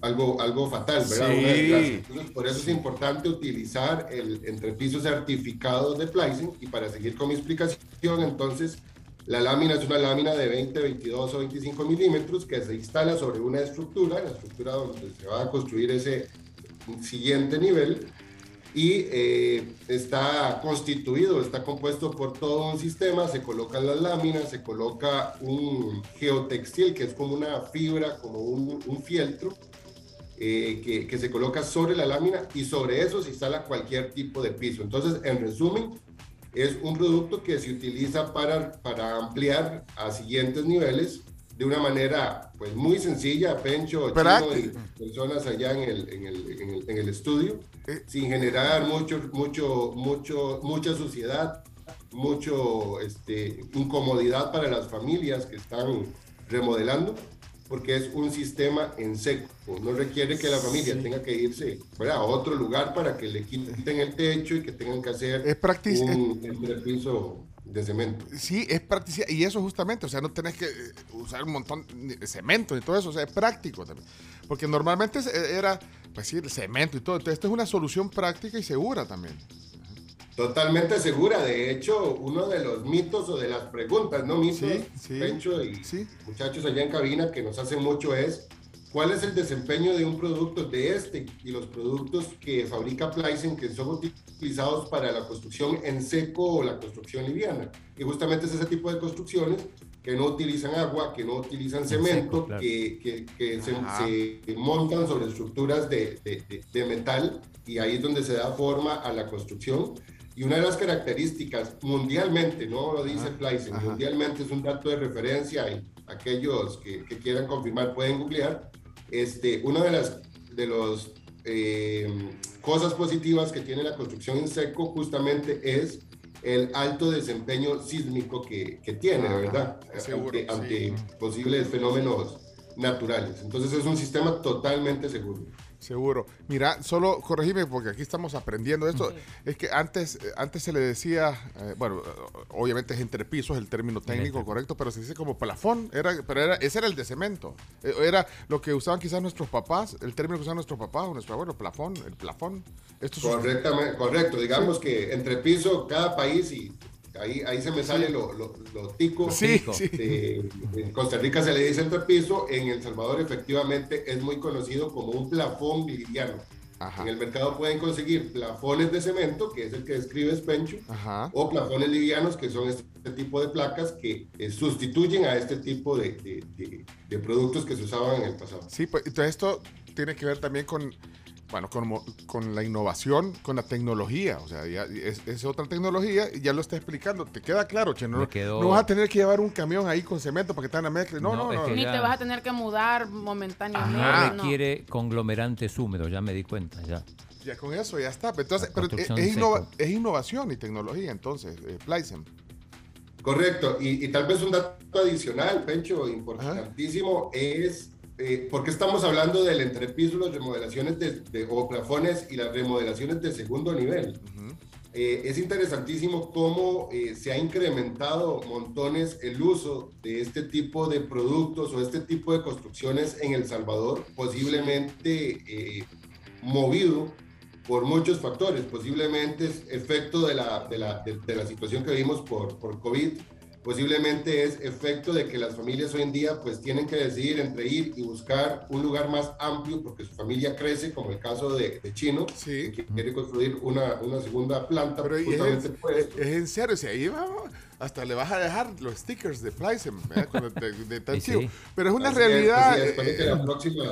algo, algo fatal, ¿verdad? Sí. Entonces, por eso es importante utilizar el entrepiso certificado de Pleisen y para seguir con mi explicación, entonces la lámina es una lámina de 20, 22 o 25 milímetros que se instala sobre una estructura, la estructura donde se va a construir ese siguiente nivel y eh, está constituido, está compuesto por todo un sistema, se colocan las láminas, se coloca un geotextil que es como una fibra, como un, un fieltro, eh, que, que se coloca sobre la lámina y sobre eso se instala cualquier tipo de piso. Entonces, en resumen, es un producto que se utiliza para, para ampliar a siguientes niveles de una manera pues muy sencilla, Pencho, Chino y personas allá en el, en el, en el, en el estudio, sin generar mucho, mucho, mucho, mucha suciedad, mucho este, incomodidad para las familias que están remodelando, porque es un sistema en seco. No requiere que la familia tenga que irse ¿verdad? a otro lugar para que le quiten el techo y que tengan que hacer Es practic- un entrepiso de cemento. Sí, es practicidad. Y eso justamente, o sea, no tenés que eh, usar un montón de cemento y todo eso, o sea, es práctico también. Porque normalmente es- era, pues sí, el cemento y todo. Entonces, esto es una solución práctica y segura también. Totalmente segura. De hecho, uno de los mitos o de las preguntas, no mitos, Sí, sí, Pencho y muchachos allá en cabina que nos hacen mucho es cuál es el desempeño de un producto de este y los productos que fabrica Pleisen que son utilizados para la construcción en seco o la construcción liviana. Y justamente es ese tipo de construcciones que no utilizan agua, que no utilizan cemento, claro. que, que- que se, montan sobre estructuras de, de- de- de metal y ahí es donde se da forma a la construcción. Y una de las características mundialmente, no lo dice Pleisen, mundialmente es un dato de referencia y aquellos que, que quieran confirmar pueden googlear. Este, una de las de los, eh, cosas positivas que tiene la construcción en seco justamente es el alto desempeño sísmico que, que tiene, Ajá, ¿verdad? seguro, ante, ante sí. posibles fenómenos naturales. Entonces es un sistema totalmente seguro. Seguro. Mira, solo corregime porque aquí estamos aprendiendo esto. Es que antes, eh, antes se le decía, eh, bueno, obviamente es entrepiso, es el término técnico correcto, pero se dice como plafón, era, pero era, ese era el de cemento. Eh, Era lo que usaban quizás nuestros papás, el término que usaban nuestros papás o nuestro abuelo, plafón, el plafón. Esto es- Correctamente, correcto. Digamos que entre piso, cada país, y ahí, ahí se me sale lo, lo, lo tico. Sí, sí. Eh, en Costa Rica se le dice entre piso, en El Salvador efectivamente es muy conocido como un plafón liviano. En el mercado pueden conseguir plafones de cemento, que es el que describe Spencho, o plafones livianos, que son este tipo de placas que eh, sustituyen a este tipo de, de- de- de productos que se usaban en el pasado. Sí, pues entonces esto tiene que ver también con, bueno, con, mo- con la innovación, con la tecnología. O sea, ya es, es otra tecnología y ya lo está explicando. ¿Te queda claro, Che? No, Me quedó- no vas a tener que llevar un camión ahí con cemento para que te van a mezclar. No, no, No, no. Ni ya- te vas a tener que mudar momentáneamente. No no. requiere conglomerantes húmedos, ya me di cuenta, ya. Ya con eso ya está. Entonces, pero es, en innova- es innovación y tecnología, entonces, eh, Pleisen. Correcto, y, y tal vez un dato adicional, Pencho, importantísimo, es eh, por qué estamos hablando del entrepiso, las remodelaciones de, de- o plafones y las remodelaciones de segundo nivel. Eh, es interesantísimo cómo eh, se ha incrementado montones el uso de este tipo de productos o este tipo de construcciones en El Salvador, posiblemente eh, movido por muchos factores, posiblemente es efecto de la, de la, de, de la situación que vimos por, por COVID, posiblemente es efecto de que las familias hoy en día pues tienen que decidir entre ir y buscar un lugar más amplio porque su familia crece, como el caso de, de Chino, que quiere construir una, una segunda planta. Pero es, justamente es, esto. es en serio, si ahí vamos, hasta le vas a dejar los stickers de te- de tan [laughs] Sí, chivo. sí. Pero es una Así es, realidad. es. Espero que eh, la próxima,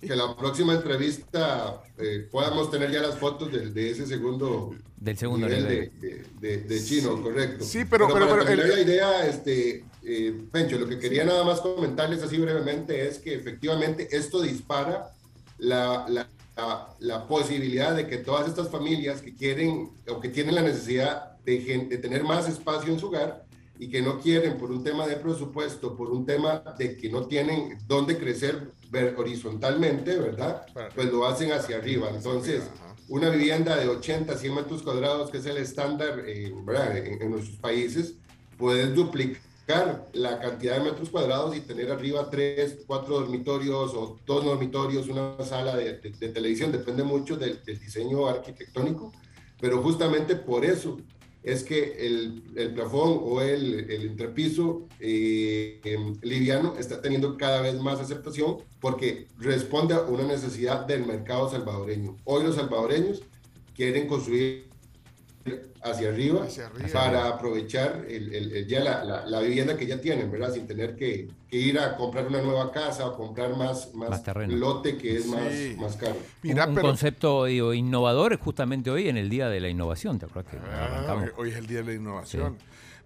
que la próxima entrevista eh, podamos tener ya las fotos de, de ese segundo, Del segundo nivel, nivel. De, de- de- de chino, correcto. Sí, pero- pero- para pero el- la idea, este, eh, Pencho, lo que quería nada más comentarles así brevemente es que efectivamente esto dispara la, la, la- la posibilidad de que todas estas familias que quieren o que tienen la necesidad de, de tener más espacio en su hogar y que no quieren por un tema de presupuesto, por un tema de que no tienen dónde crecer ver- horizontalmente, ¿verdad? Pues lo hacen hacia arriba. Entonces, una vivienda de 80, 100 metros cuadrados, que es el estándar eh. En, en nuestros países, puedes duplicar la cantidad de metros cuadrados y tener arriba tres, cuatro dormitorios o dos dormitorios, una sala de, de- de televisión, depende mucho del, del diseño arquitectónico, pero justamente por eso es que el, el plafón o el, el entrepiso eh, em, liviano está teniendo cada vez más aceptación porque responde a una necesidad del mercado salvadoreño. Hoy los salvadoreños quieren construir hacia arriba, para aprovechar el- el- el- ya la, la- la vivienda que ya tienen, ¿verdad? Sin tener que, que ir a comprar una nueva casa o comprar más, más, Más terreno. lote que es Sí. más, más caro. un, un concepto digo, innovador justamente hoy en el Día de la Innovación, ¿te acuerdas que Ah, hoy es el día de la innovación.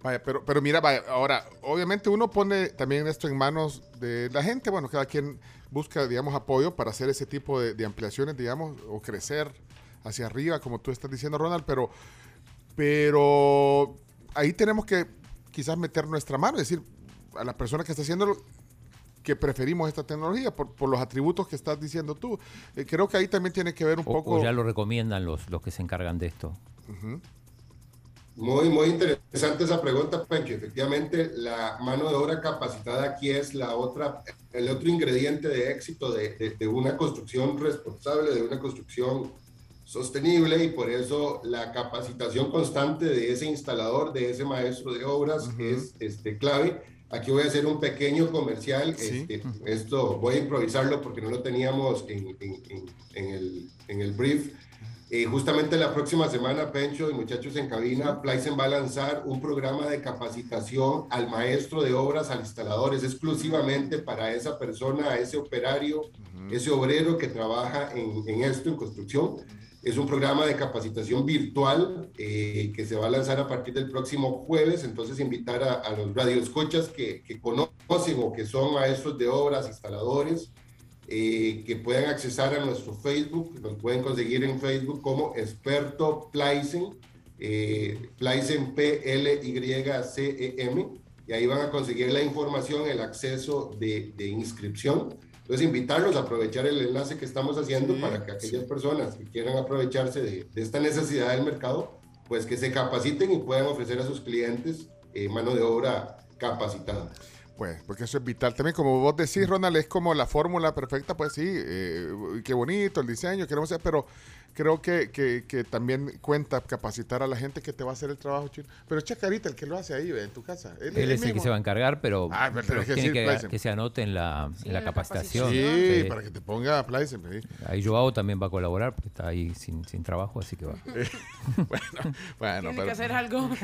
Vaya, pero, pero mira, vaya, ahora, obviamente uno pone también esto en manos de la gente, bueno, cada quien busca, digamos, apoyo para hacer ese tipo de, de ampliaciones, digamos, o crecer hacia arriba, como tú estás diciendo, Ronald, pero, pero ahí tenemos que quizás meter nuestra mano, es decir, a la persona que está haciéndolo, que preferimos esta tecnología por, por los atributos que estás diciendo tú. Eh, creo que ahí también tiene que ver un O- poco... o ya lo recomiendan los, los que se encargan de esto. Muy, muy interesante esa pregunta, Pencho. Efectivamente, la mano de obra capacitada aquí es la otra, el otro ingrediente de éxito de, de- de una construcción responsable, de una construcción sostenible y por eso la capacitación constante de ese instalador, de ese maestro de obras es este, clave. Aquí voy a hacer un pequeño comercial. este, esto voy a improvisarlo porque no lo teníamos en, en- en- en el, en el brief. Eh, justamente la próxima semana, Pencho y muchachos en cabina, Plaisen va a lanzar un programa de capacitación al maestro de obras, al instalador, es exclusivamente para esa persona, ese operario, ese obrero que trabaja en esto, en construcción. Es un programa de capacitación virtual eh, que se va a lanzar a partir del próximo jueves. Entonces, invitar a, los radioescuchas que, que conocen o que son maestros de obras, instaladores, eh, que puedan accesar a nuestro Facebook, nos pueden conseguir en Facebook como experto Plaisen, eh, P-L-Y-C-E-M, y ahí van a conseguir la información, el acceso de inscripción. Entonces, invitarlos a aprovechar el enlace que estamos haciendo para que aquellas personas que quieran aprovecharse de, de esta necesidad del mercado, pues que se capaciten y puedan ofrecer a sus clientes eh, mano de obra capacitada. Pues, porque eso es vital. También, como vos decís, Ronald, es como la fórmula perfecta, pues sí, eh, qué bonito el diseño, queremos hacer, pero creo que, que, que también cuenta capacitar a la gente que te va a hacer el trabajo chino. Pero es Chacarita el que lo hace ahí, en tu casa. Él es el que se va a encargar, pero, Ah, pero pero tiene que, que se anote en la, en la capacitación. Sí, para que te ponga Plaisen. sí. Ahí Joao también va a colaborar porque está ahí sin, sin trabajo, así que va. [laughs] bueno, bueno, Tiene pero- que hacer algo. [laughs]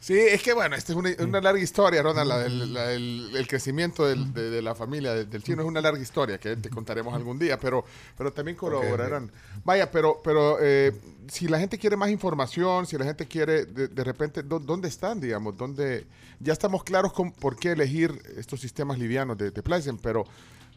Sí, es que bueno, esta es una, una larga historia, Ronald, la la del- el crecimiento del- de, de la familia del, del chino es una larga historia que te contaremos algún día, pero, pero también colaborarán. Vaya, pero, pero eh, si la gente quiere más información, si la gente quiere de, de repente, ¿dó- ¿dónde están, digamos? ¿Dónde, ya estamos claros con por qué elegir estos sistemas livianos de, de Plaisen, pero,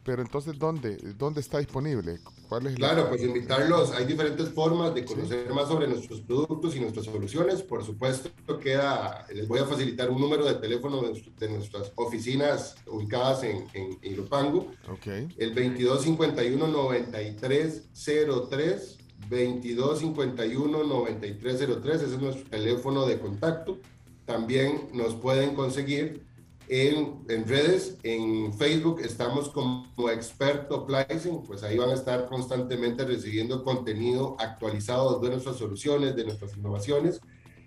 pero entonces, ¿dónde, ¿dónde está disponible? ¿Cuál es la- Claro, pues invitarlos. Hay diferentes formas de conocer más sobre nuestros productos y nuestras soluciones. Por supuesto, queda, les voy a facilitar un número de teléfono de, nuestras oficinas ubicadas en, en Ilopango. Ok. El 2251-9303. 2251-9303. Ese es nuestro teléfono de contacto. También nos pueden conseguir en, en redes, en Facebook estamos como Experto Pricing, pues ahí van a estar constantemente recibiendo contenido actualizado de nuestras soluciones, de nuestras innovaciones.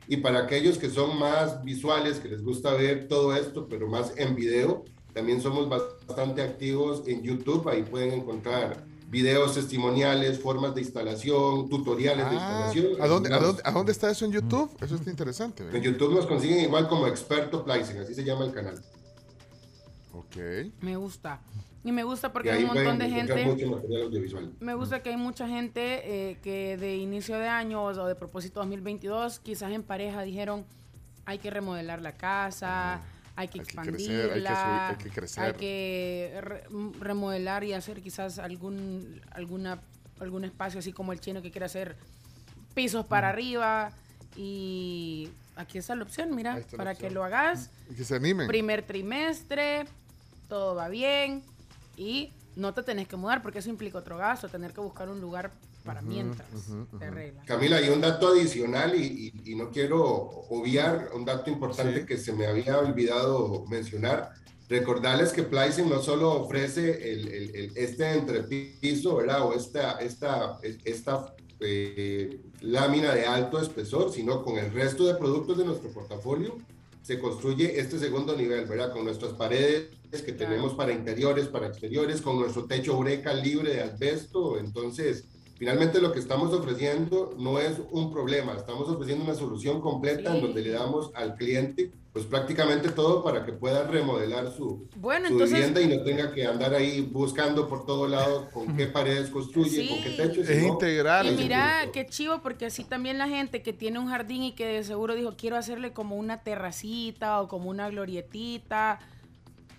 Y para aquellos que son más visuales, que les gusta ver todo esto, pero más en video, también somos bastante activos en YouTube. Ahí pueden encontrar videos testimoniales, formas de instalación, tutoriales de Ah, instalación. ¿a, dónde, a, dónde, a dónde está eso en YouTube? Eso está interesante. En YouTube nos consiguen igual como Experto Pricing, así se llama el canal. Ok. Me gusta. Y me gusta porque hay un montón pueden de gente. mucho material audiovisual. Me gusta que hay mucha gente eh, que de inicio de año o de propósito 2022, quizás en pareja dijeron, hay que remodelar la casa, hay que Hay que expandirla, crecer, hay que subir, hay que crecer. hay que re- remodelar y hacer quizás algún, alguna, algún espacio así como el chino que quiere hacer pisos para arriba. Y aquí está la opción, mira, para opción. que lo hagas. Y que se animen. Primer trimestre, todo va bien y no te tenés que mudar porque eso implica otro gasto, tener que buscar un lugar para mientras te arreglas. Camila, hay un dato adicional y, y- y no quiero obviar un dato importante que se me había olvidado mencionar. Recordarles que Plysen no solo ofrece el, el- el- este entrepiso, ¿verdad? O esta, esta, esta eh, lámina de alto espesor, sino con el resto de productos de nuestro portafolio se construye este segundo nivel, ¿verdad? Con nuestras paredes que tenemos para interiores, para exteriores, con nuestro techo breca libre de asbesto. Entonces, finalmente lo que estamos ofreciendo no es un problema, estamos ofreciendo una solución completa en donde le damos al cliente pues prácticamente todo para que pueda remodelar su, Bueno, su entonces- vivienda y no tenga que andar ahí buscando por todo lado con qué paredes construye, con qué techo. Es sino- integral. Y mira, qué chivo, porque así también la gente que tiene un jardín y que de seguro dijo, quiero hacerle como una terracita o como una glorietita,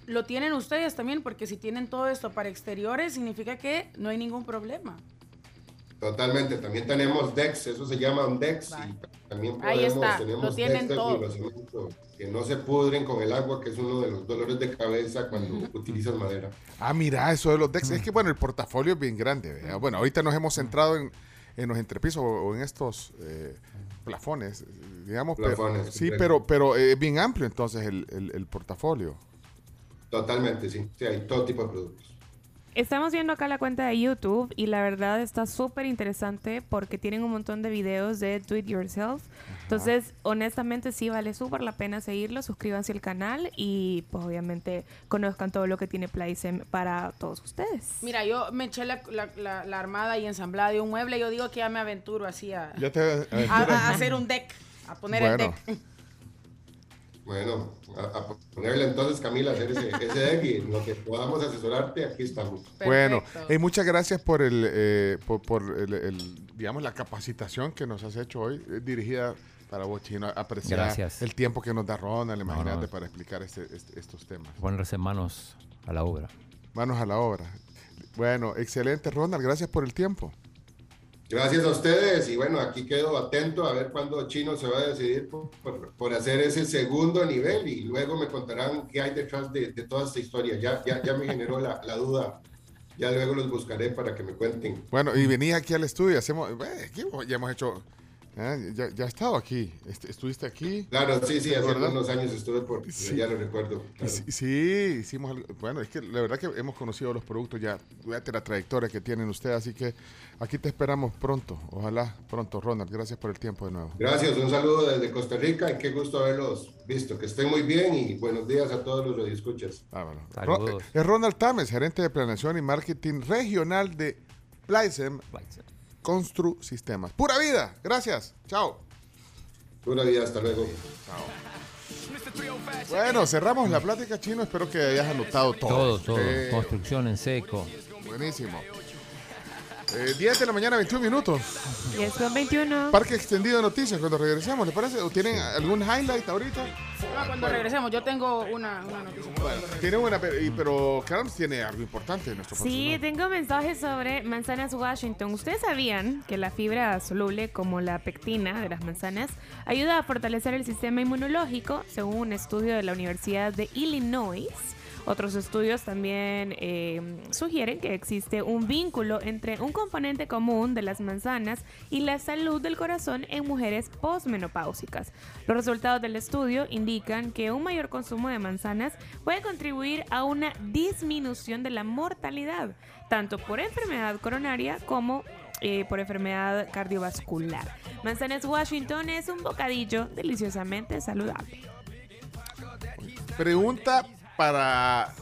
lo tienen ustedes también, porque si tienen todo esto para exteriores, significa que no hay ningún problema. Totalmente, también tenemos decks, eso se llama un decks y también Ahí podemos, está, tenemos lo tienen todo. que no se pudren con el agua, que es uno de los dolores de cabeza cuando utilizas madera. Ah, mira, eso de los decks. Es que, bueno, el portafolio es bien grande. ¿verdad? Bueno, ahorita nos hemos centrado en, en los entrepisos o, en estos eh, plafones, digamos. pero- Plafones, sí, correcto. pero, pero eh, es bien amplio entonces el, el- el portafolio. Totalmente, sí, sí, hay todo tipo de productos. Estamos viendo acá la cuenta de YouTube y la verdad está súper interesante porque tienen un montón de videos de do it yourself. Entonces, honestamente sí vale súper la pena seguirlo, suscríbanse al canal y pues obviamente conozcan todo lo que tiene Playsen para todos ustedes. Mira, yo me eché la, la- la- la armada y ensamblada de un mueble, yo digo que ya me aventuro así a, Ya te a- aventuras. a hacer un deck, a poner el deck. Bueno, a, a ponerle entonces, Camila, hacer ese, ese deck y lo que podamos asesorarte, aquí estamos. Bueno, eh, muchas gracias por el, eh, por, por el, el, digamos, la capacitación que nos has hecho hoy, eh, dirigida para vos, Chino, apreciar Gracias. el tiempo que nos da Ronald, No, imagínate, no. para explicar este- este- estos temas. Ponerse manos a la obra. Manos a la obra. Bueno, excelente, Ronald, gracias por el tiempo. Gracias a ustedes y bueno, aquí quedo atento a ver cuándo Chino se va a decidir por, hacer ese segundo nivel y luego me contarán qué hay detrás de, toda esta historia. Ya, ya, me generó la, duda, ya luego los buscaré para que me cuenten. Bueno, y venís aquí al estudio, hacemos, eh, ya hemos hecho, eh, ya, ya has estado aquí, est- estuviste aquí. Claro, sí, sí, hace ¿verdad? unos años estuve por, Sí. ya lo recuerdo. claro. Sí, sí, hicimos algo. Bueno, es que la verdad que hemos conocido los productos ya, fíjate la trayectoria que tienen ustedes, así que aquí te esperamos pronto. Ojalá pronto, Ronald. Gracias por el tiempo de nuevo. Gracias, un saludo desde Costa Rica y qué gusto haberlos visto. Que estén muy bien y buenos días a todos los radioescuchas. Ro- es Ronald Tames, gerente de planeación y marketing regional de Plaisem Constru Sistemas. Pura vida. Gracias. Chao. Pura vida, hasta luego. Bueno, cerramos la plática chino. Espero que hayas anotado todo. Todo, todo. Sí. Construcción en seco. Buenísimo. Eh, 10 de la mañana, 21 minutos. Y es con 21. Parque extendido de noticias cuando regresemos, ¿les parece? ¿O tienen algún highlight ahorita? Ah, cuando regresemos, yo tengo una, una noticia. Tienen una, pero Carms tiene algo importante en nuestro Sí, tengo mensajes sobre manzanas Washington. ¿Ustedes sabían que la fibra soluble, como la pectina de las manzanas, ayuda a fortalecer el sistema inmunológico, según un estudio de la Universidad de Illinois? Otros estudios también eh, sugieren que existe un vínculo entre un componente común de las manzanas y la salud del corazón en mujeres posmenopáusicas. Los resultados del estudio indican que un mayor consumo de manzanas puede contribuir a una disminución de la mortalidad, tanto por enfermedad coronaria como eh, por enfermedad cardiovascular. Manzanas Washington es un bocadillo deliciosamente saludable. Pregunta para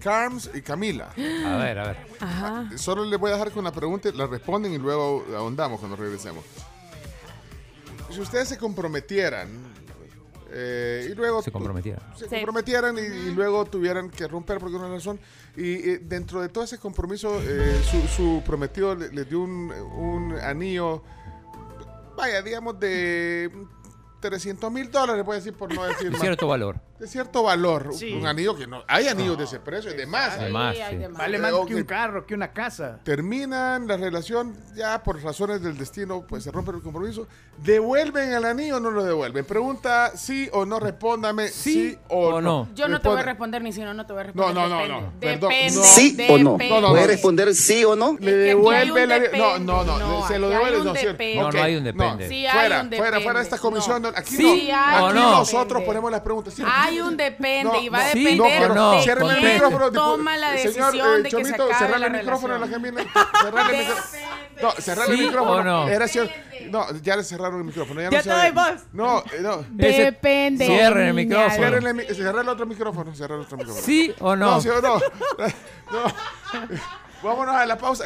Carms y Camila. A ver, a ver. Ajá. Solo les voy a dejar con la pregunta, la responden y luego ahondamos cuando regresemos. Si ustedes se comprometieran eh, y luego Se comprometieron. se Sí. comprometieran y, y luego tuvieran que romper por alguna razón y eh, dentro de todo ese compromiso eh, su, su prometido le, le dio un, un anillo vaya digamos de 300 mil dólares voy a decir por no decir más. cierto valor. De cierto valor Sí. un anillo que no hay anillos de ese precio y de más Hay más, hay sí. Vale más que un carro, que una casa. terminan la relación ya por razones del destino, pues se rompe el compromiso. ¿Devuelven el anillo o no lo devuelven? Pregunta sí o no, respóndame sí, o, o no. no. Yo no te voy a Responde. responder ni si no, no te voy a No, responder. no, no, Depende. no. Perdón, Depende. no. ¿Sí o no? depende. No, no, ¿Puede no. responder sí o no? Le devuelve el anillo. No, no, no, No, se lo devuelve. No. No, no hay un no. depende. Sí hay fuera, un fuera, fuera de esta comisión. No. Aquí Sí no. aquí nosotros ponemos las preguntas. Hay un depende No, y va a no. Sí depender o no, de Ciérreme el quién micrófono. toma la decisión señor, eh, de que se Chomito, acabe cerrale la el micrófono a la. Camila. Cerrale el micrófono. No, cerrale el ¿Sí micrófono. no? Era cier- No, ya le cerraron el micrófono. Ya, Ya no te se- doy voz. No, eh, no. Depende. Cierren el micrófono. Ciérrenle mi- cerrale el otro micrófono. Cerrale el otro micrófono. ¿Sí o no? No, sí o no. [laughs] No. [laughs] Vámonos a la pausa.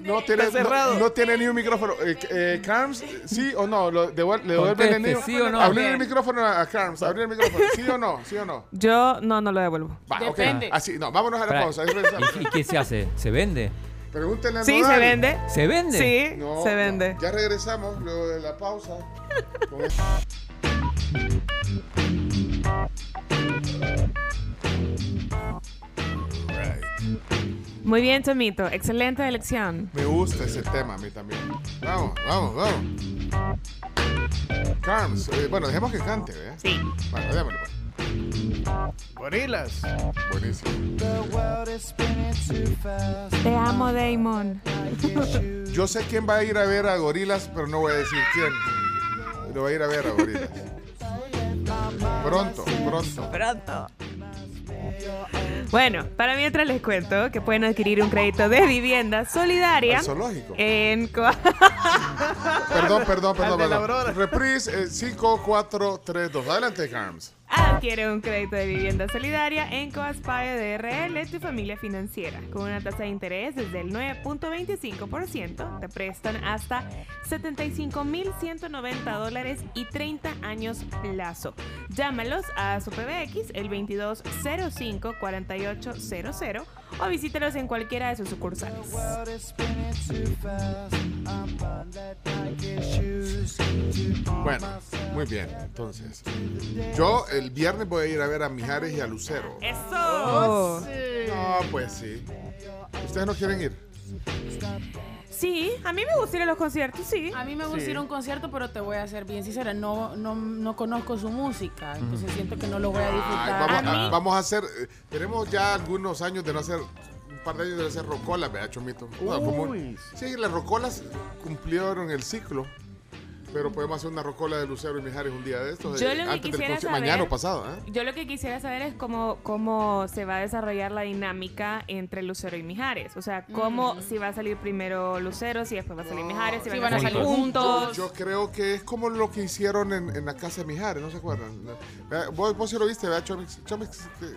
No tiene, no, no tiene ni un micrófono. Eh, eh, Carms, ¿sí o no? ¿Lo devuel- ¿Le devuelven el niño? ¿sí o no? Abrir el micrófono a Carms. Abrir el micrófono. ¿Sí o no? ¿Sí o no? Yo no, no lo devuelvo. Va. Depende. Así, no, vámonos a la pausa. ¿Y, y qué se hace? ¿Se vende? Pregúntenle a Sí, Nodal. se vende. ¿Se vende? Sí, No, se vende. Ya regresamos luego de la pausa. Con esto. Muy bien, Tomito. Excelente elección. Me gusta ese tema a mí también. Vamos, vamos, vamos. Carms, eh, bueno, dejemos que cante, ¿eh? Sí. Bueno, démosle, pues. Gorilas. Buenísimo. Te amo, Damon. Yo sé quién va a ir a ver a Gorilas, pero no voy a decir quién. Lo va a ir a ver a Gorilas. Pronto, pronto. Pronto. Bueno, para mientras les cuento que pueden adquirir un crédito de vivienda solidaria Al zoológico. en Perdón, perdón, perdón. perdón. Reprise eh, 5432. Adelante, Carms. Adquiere un crédito de vivienda solidaria en Coaspire DRL, tu familia financiera. Con una tasa de interés desde el 9.25%, te prestan hasta 75.190 dólares y 30 años plazo. Llámalos a su PBX el 2205-4800 o visítalos en cualquiera de sus sucursales. Bueno, muy bien. Entonces, yo el viernes voy a ir a ver a Mijares y a Lucero. ¡Eso! No, pues sí. ¿Ustedes no quieren ir? Sí, a mí me gusta ir a los conciertos, sí. A mí me gusta Sí. ir a un concierto, pero te voy a ser bien sincera, no, no, no conozco su música, entonces siento que no lo voy a Ay, disfrutar. vamos, A a, mí- vamos a hacer. eh, tenemos ya algunos años de no hacer. Un par de años de no hacer rocolas, ¿verdad, Chomito? No, como- Uy. sí, las rocolas cumplieron el ciclo. Pero podemos hacer una rocola de Lucero y Mijares un día de estos. Yo eh, lo que antes del quisiera conci- saber- Mañana o pasado, ¿eh? Yo lo que quisiera saber es cómo, cómo se va a desarrollar la dinámica entre Lucero y Mijares. O sea, cómo Mm. si va a salir primero Lucero, si después va a salir Mijares, si, Si van, van a salir juntos. Yo creo que es como lo que hicieron en, en la casa de Mijares, ¿no se acuerdan? Vos, vos sí lo viste, ¿verdad, Chomix? Chomix, ¿qué, qué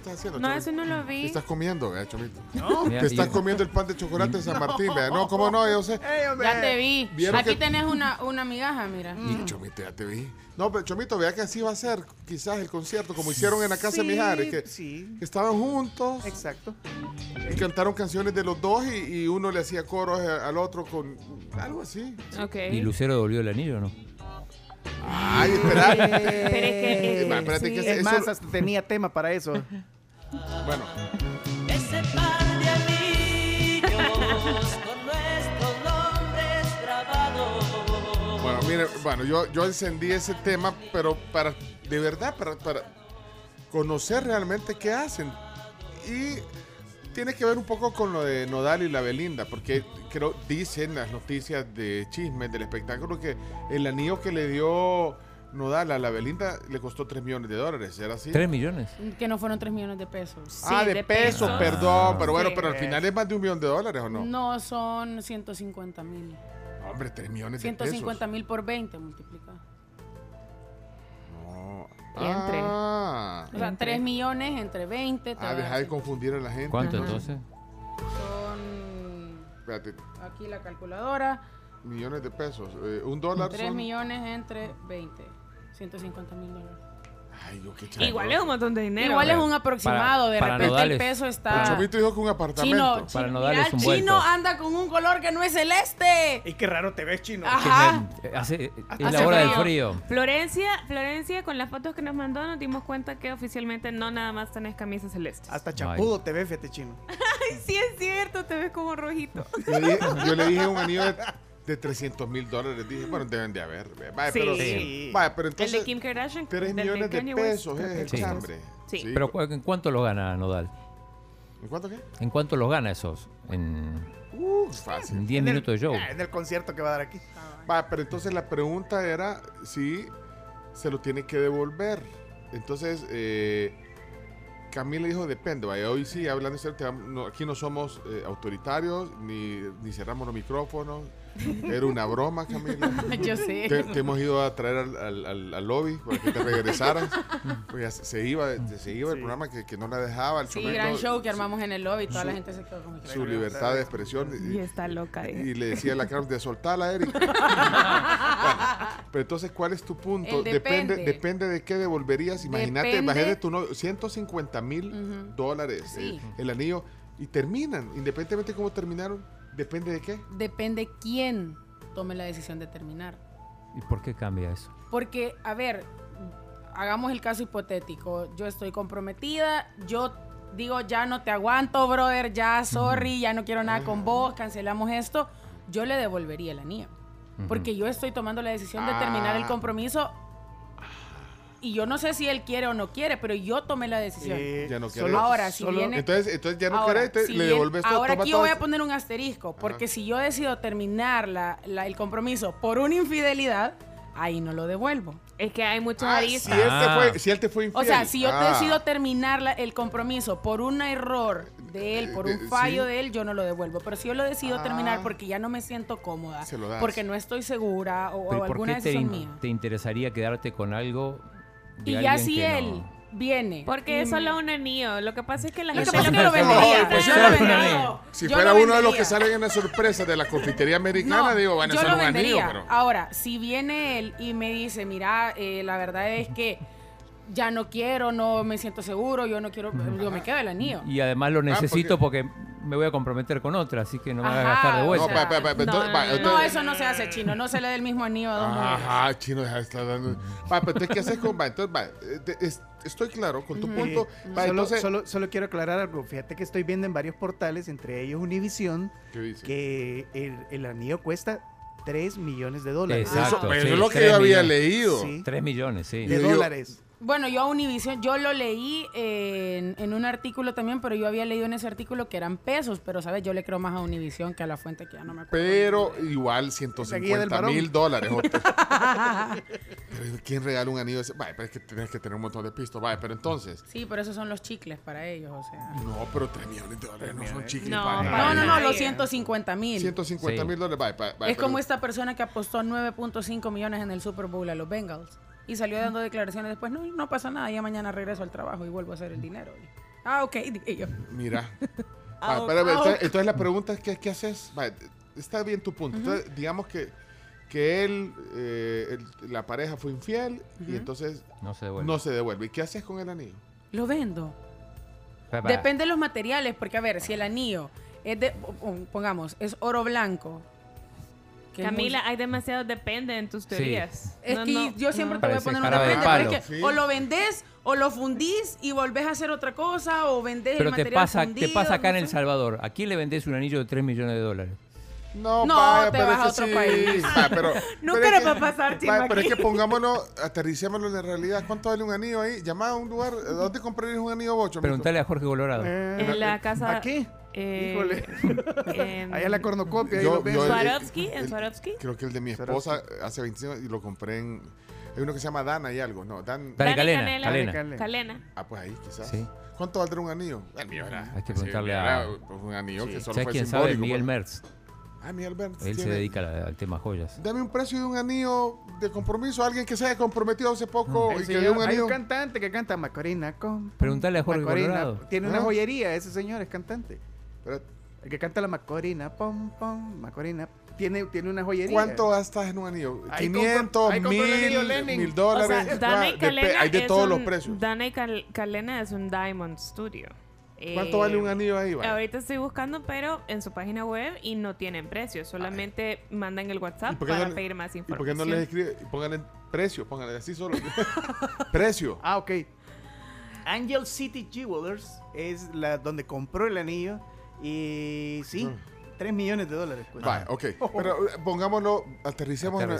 estás haciendo? No, eso no lo ¿Qué vi. estás comiendo, ¿verdad, Chomito? No. Te estás comiendo el pan de chocolate de San Martín, ¿verdad? No, ¿cómo no? Yo sé. Ya te vi. ¿Vieron Aquí que- tenés una, una migaja, mira. Y Chomito, ya te vi. No, pero Chomito, vea que así va a ser quizás el concierto, como hicieron en la casa de Sí, Mijares, que, Sí, que estaban juntos exacto. y cantaron canciones de los dos y, y uno le hacía coros al otro con algo así. Ok. ¿Y Lucero devolvió el anillo o no? Ay, espera. Pero es que, Eh, eh, va, espérate sí. que Es eso- más, hasta tenía tema para eso. Bueno, Ese par de anillos con nuestros nombres grabados. Bueno, mire, bueno, yo, yo encendí ese tema, pero para, de verdad, para, para conocer realmente qué hacen. Y tiene que ver un poco con lo de Nodal y la Belinda, porque creo, dicen las noticias de chismes del espectáculo que el anillo que le dio Nodal a la Belinda le costó 3 millones de dólares, ¿era así? ¿Tres millones? Que no fueron 3 millones de pesos. ah, de, pesos, perdón, pero bueno, Sí. pero al final es más de un millón de dólares, ¿o no? No, son 150 mil. Hombre, 3 millones de 150 mil por 20 multiplicado. pesos. Entre. Ah, O sea, 3 millones entre 20. te ah deja de confundir a la gente. ¿Cuánto Ajá. entonces? Son Espérate, aquí la calculadora. millones de pesos. Eh, un dólar 3 son... millones entre 20. 150 mil dólares. Ay, yo qué Igual es un montón de dinero. Igual es un aproximado. de para repente el es- peso El está. Chomito dijo que un apartamento. Chino, Para Chino, Nodal mira, es un Chino anda con un color que no es celeste. Y qué raro te ves, chino. Ajá. Eh, hace- es Hace la hora del frío. frío. Florencia, Florencia, con las fotos que nos mandó, nos dimos cuenta que oficialmente no nada más tenés camisa celeste. Hasta chapudo te ves, fíjate, chino. [laughs] Ay, sí es cierto, te ves como rojito. Yo, le- yo le dije un anillo de, de 300 mil dólares. Dije, bueno, deben de haber. Vaya, Sí. pero, Sí. vaya, pero el entonces... de Kim Kardashian. 3 del millones de pesos es el Sí. chambre. Sí. Pero ¿cu- ¿en cuánto los gana Nodal? ¿En cuánto qué? ¿En cuánto los gana esos? En, Uh, fácil. en 10 En el- minutos de show. ah, En el concierto que va a dar aquí. Va, pero entonces la pregunta era si se lo tiene que devolver. Entonces, eh, Camila dijo, depende. Vaya, hoy sí, hablando de vam- no, aquí no somos eh, autoritarios, ni, ni cerramos los micrófonos. Era una broma, Camila. [laughs] Yo sé. Te, te hemos ido a traer al, al- al- al lobby para que te regresaras. Pues ya se, iba, se iba el programa que, que no la dejaba. El Sí, Chomito, gran show que armamos en el lobby. Toda la gente se quedó con Su libertad de expresión. Y está loca. eh. Y le decía a la Carmen de soltarla, Eric. [laughs] Bueno, pero entonces, ¿cuál es tu punto? El depende. depende. depende de qué devolverías. Imagínate, imagínate tu novio, 150 mil dólares Sí. el, el anillo y terminan, independientemente de cómo terminaron, depende de qué. Depende quién tome la decisión de terminar. ¿Y por qué cambia eso? Porque, a ver, hagamos el caso hipotético. Yo estoy comprometida, yo digo, ya no te aguanto, brother, ya, sorry, ya no quiero nada con vos, cancelamos esto. Yo le devolvería el anillo. Porque yo estoy tomando la decisión de terminar el Ah. compromiso. Y yo no sé si él quiere o no quiere, pero yo tomé la decisión. Eh, Ya no solo- querés. Ahora, si solo- viene... Entonces, entonces ya no Ahora, entonces si le devolves todo. Ahora aquí yo voy a poner un asterisco, porque si yo decido terminar la- la- el compromiso por una infidelidad, ahí no lo devuelvo. Es que hay muchos Ah, aristas. si, él te Ah. fue, si él te fue infiel. O sea, si yo Ah. decido terminar la- el compromiso por un error de él, por Eh, un eh, fallo sí. de él, yo no lo devuelvo. Pero si yo lo decido Ah. terminar porque ya no me siento cómoda, porque no estoy segura o, Pero o ¿y ¿Por alguna te, decisión mía. te interesaría quedarte con algo Y ya si él no- viene. Porque es y- solo un anillo. Lo que pasa es que la gente lo que lo vendería. Pues lo vendería. anillo. Si Yo fuera lo uno de los que salen en las sorpresas de la confitería americana, No, digo, van a ser un anillo, pero. Ahora, si viene él y me dice, mira, eh, la verdad es que ya no quiero, no me siento seguro, yo no quiero, yo me quedo el anillo. Y además lo necesito porque... me voy a comprometer con otra, así que no me Ajá, gastar de vuelta. sea, pa, pa, pa, no, entonces, no, entonces- eso no se hace chino, no se le da el mismo anillo a dos mujeres. Ajá, chino, deja de estar dando. Va, pero entonces, ¿qué haces con va? Entonces, va, eh, es- estoy claro con tu punto. Va, solo, entonces, solo, solo quiero aclarar algo. Fíjate que estoy viendo en varios portales, entre ellos Univision, que el, el anillo cuesta 3 millones de dólares. Exacto. pero sí, eso es lo que yo había millones. leído. Sí. 3 millones, sí. De dólares. Bueno, yo a Univision, yo lo leí en, en un artículo también, pero yo había leído en ese artículo que eran pesos, pero sabes, yo le creo más a Univision que a la fuente que ya no me acuerdo. Pero igual guía del 150 varón. mil dólares. [laughs] Pero ¿Quién regala un anillo ese? Vaya, pero es que tienes que tener un montón de pistos. Vaya, pero entonces. Sí, pero esos son los chicles para ellos, o sea. No, pero 3 millones de dólares no son chicles. No, para No, no, no, los 150 mil. 150 mil dólares. Vaya, vaya, vaya, Es como esta persona que apostó 9.5 millones en el Super Bowl a los Bengals y salió dando declaraciones después, no, no pasa nada, ya mañana regreso al trabajo y vuelvo a hacer el dinero. Y, ah, ok, dije yo. Mira. [laughs] Ah, ok. entonces, entonces la pregunta es: ¿qué, qué haces? Vaya, está bien tu punto. Entonces, digamos que, que él, eh, el- la pareja fue infiel y entonces No se devuelve. no se devuelve. ¿Y qué haces con el anillo? Lo vendo. Depende de los materiales, porque a ver, si el anillo es de, pon- pongamos, es oro blanco. Camila, hay demasiado depende en tus teorías. Es No, que no, yo siempre no. te voy a poner un jarabe de depende, pero es palo. que Sí. o lo vendés o lo fundís y volvés a hacer otra cosa o vendés Pero el te material pasa, te fundido, pasa acá no en El. Salvador. Aquí le vendés un anillo de 3 millones de dólares. No, No, vaya, te pero vas es a otro sí. país. [laughs] Va, pero, [laughs] Nunca pero le va a pasar, va, Pero es que pongámonos, aterricémoslo en la realidad. ¿Cuánto vale un anillo ahí? Llama a un lugar. ¿Dónde comprarías un anillo bocho? Preguntale a Jorge Colorado. En la casa. ¿Aquí? Eh, Híjole. [laughs] en- Allá la cornocopia. ahí Yo- lo ves. yo- Swarovski, en el- Swarovski. Creo que el de mi esposa hace 25 años y lo compré en. Hay uno que se llama Dana y algo, no, Dan... Dani Dani Calena. Calena. Calena. Calena. Ah, pues ahí quizás. Sí. ¿Cuánto valdrá un anillo? El mío era. Hay que sí, preguntarle era a- Un anillo que solo ¿Sabes fue quién sabe? Miguel pues. Merz. Ah, Miguel Merz. Él se dedica la- al tema joyas. Dame un precio de un anillo de compromiso. Alguien que se haya comprometido hace poco El y que señor- dio un hay anillo. un cantante que canta Macorina con Preguntale a Jorge Macorina. Colorado. Tiene una ¿Ah? joyería, ese señor es cantante. El que canta la Macorina, pom, pom, Macorina. Tiene, tiene una joyería. ¿Cuánto gastas en un anillo? Ahí 500, compró- ahí compró el anillo mil, mil dólares. O sea, Dana y Calena hay de es todos un- los precios. Dana y Cal- Calena es un Diamond Studio. ¿Cuánto Eh, vale un anillo ahí? vale? Ahorita estoy buscando, pero en su página web y no tienen precio. Solamente mandan el WhatsApp para no pedir más ¿Y por información. qué no les escribe? Pónganle precio, pónganle así solo. [laughs] precio. Ah, ok. Angel City Jewelers es la donde compró el anillo y sí, 3 millones de dólares. Vale, ok. [laughs] Pero eh, pongámoslo, aterricemos. en.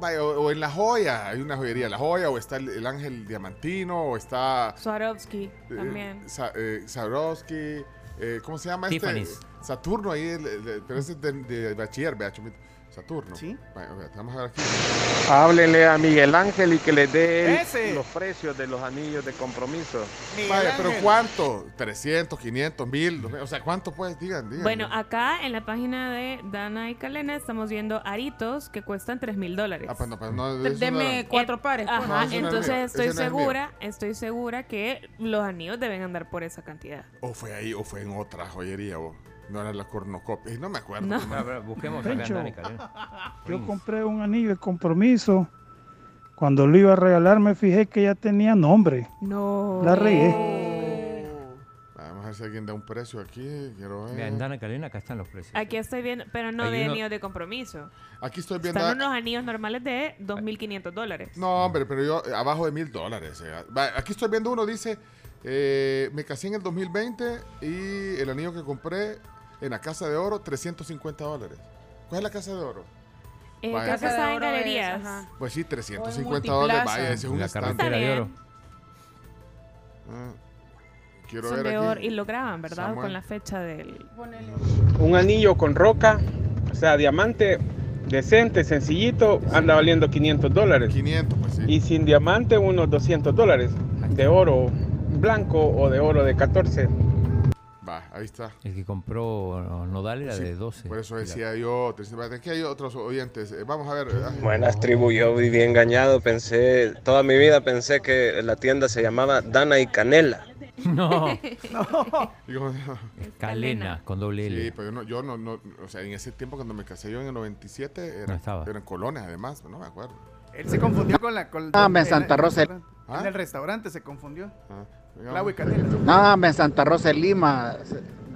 Vaya, o, o en La Joya, hay una joyería La Joya, o está el, el Ángel Diamantino, o está Swarovski eh, también. Sa- eh, Swarovski, eh, ¿cómo se llama Tiffany's. este? Saturno ahí, el- el- pero ese es de, de bachiller, vea. Saturno. Sí. Vea, vamos a ver aquí. Háblenle a Miguel Ángel y que le dé el- los precios de los anillos de compromiso. Miguel Vaya, pero Ángel. ¿cuánto? 300, 500, 1000, o sea, ¿cuánto pues? Digan, digan. Bueno, acá en la página de Dana y Calena estamos viendo aritos que cuestan 3 mil dólares. Ah, pues no, pues no, Deme no- cuatro pares. pues. Ajá, No, ese no es entonces estoy no es segura, estoy segura que los anillos deben andar por esa cantidad. O fue ahí, o fue en otra joyería, o no era la cornocopia. No me acuerdo. No. cómo A ver, busquemos. Dani Calena. Yo compré un anillo de compromiso. Cuando lo iba a regalar me fijé que ya tenía nombre. No. La regué. Vamos a ver si alguien da un precio aquí. Quiero ver. En Dana Calena acá están los precios. Aquí estoy viendo, pero no Hay de uno- anillos de compromiso. Aquí estoy viendo. Están unos anillos normales de 2.500 dólares. No, hombre, pero yo eh, abajo de mil dólares. eh. Va, Aquí estoy viendo uno, dice, eh, me casé en el 2020 y el anillo que compré en la Casa de Oro, 350 dólares. ¿Cuál es la Casa de Oro? Eh, Vaya. creo que Casa de está en es, galerías. ajá. Pues sí, O 350 en dólares. Vaya, ese es un La carretera de oro. Ah, quiero Son ver de aquí. oro y lo graban, ¿verdad? Samuel. Con la fecha del... Un anillo con roca, o sea, diamante decente, sencillito, anda valiendo 500 dólares. 500, pues sí. Y sin diamante unos 200 dólares. De oro blanco o de oro de 14. Va, ahí está. El que compró Nodal era Sí, de 12. Por eso decía yo, 300. aquí hay otros oyentes. Eh, Vamos a ver. Buenas tribu, yo viví engañado, pensé, toda mi vida pensé que la tienda se llamaba Dana y Canela. [laughs] No, y como- Calena, con doble L. Sí, pero yo no, yo no, no, o sea, en ese tiempo cuando me casé yo en el 97, No eran, estaba. eran colones además, no me acuerdo. Él se confundió con la. Con, Ah, me en Santa Rosa. ¿Ah? En el restaurante se confundió. Ah, Clavo y canela. En Santa Rosa de Lima.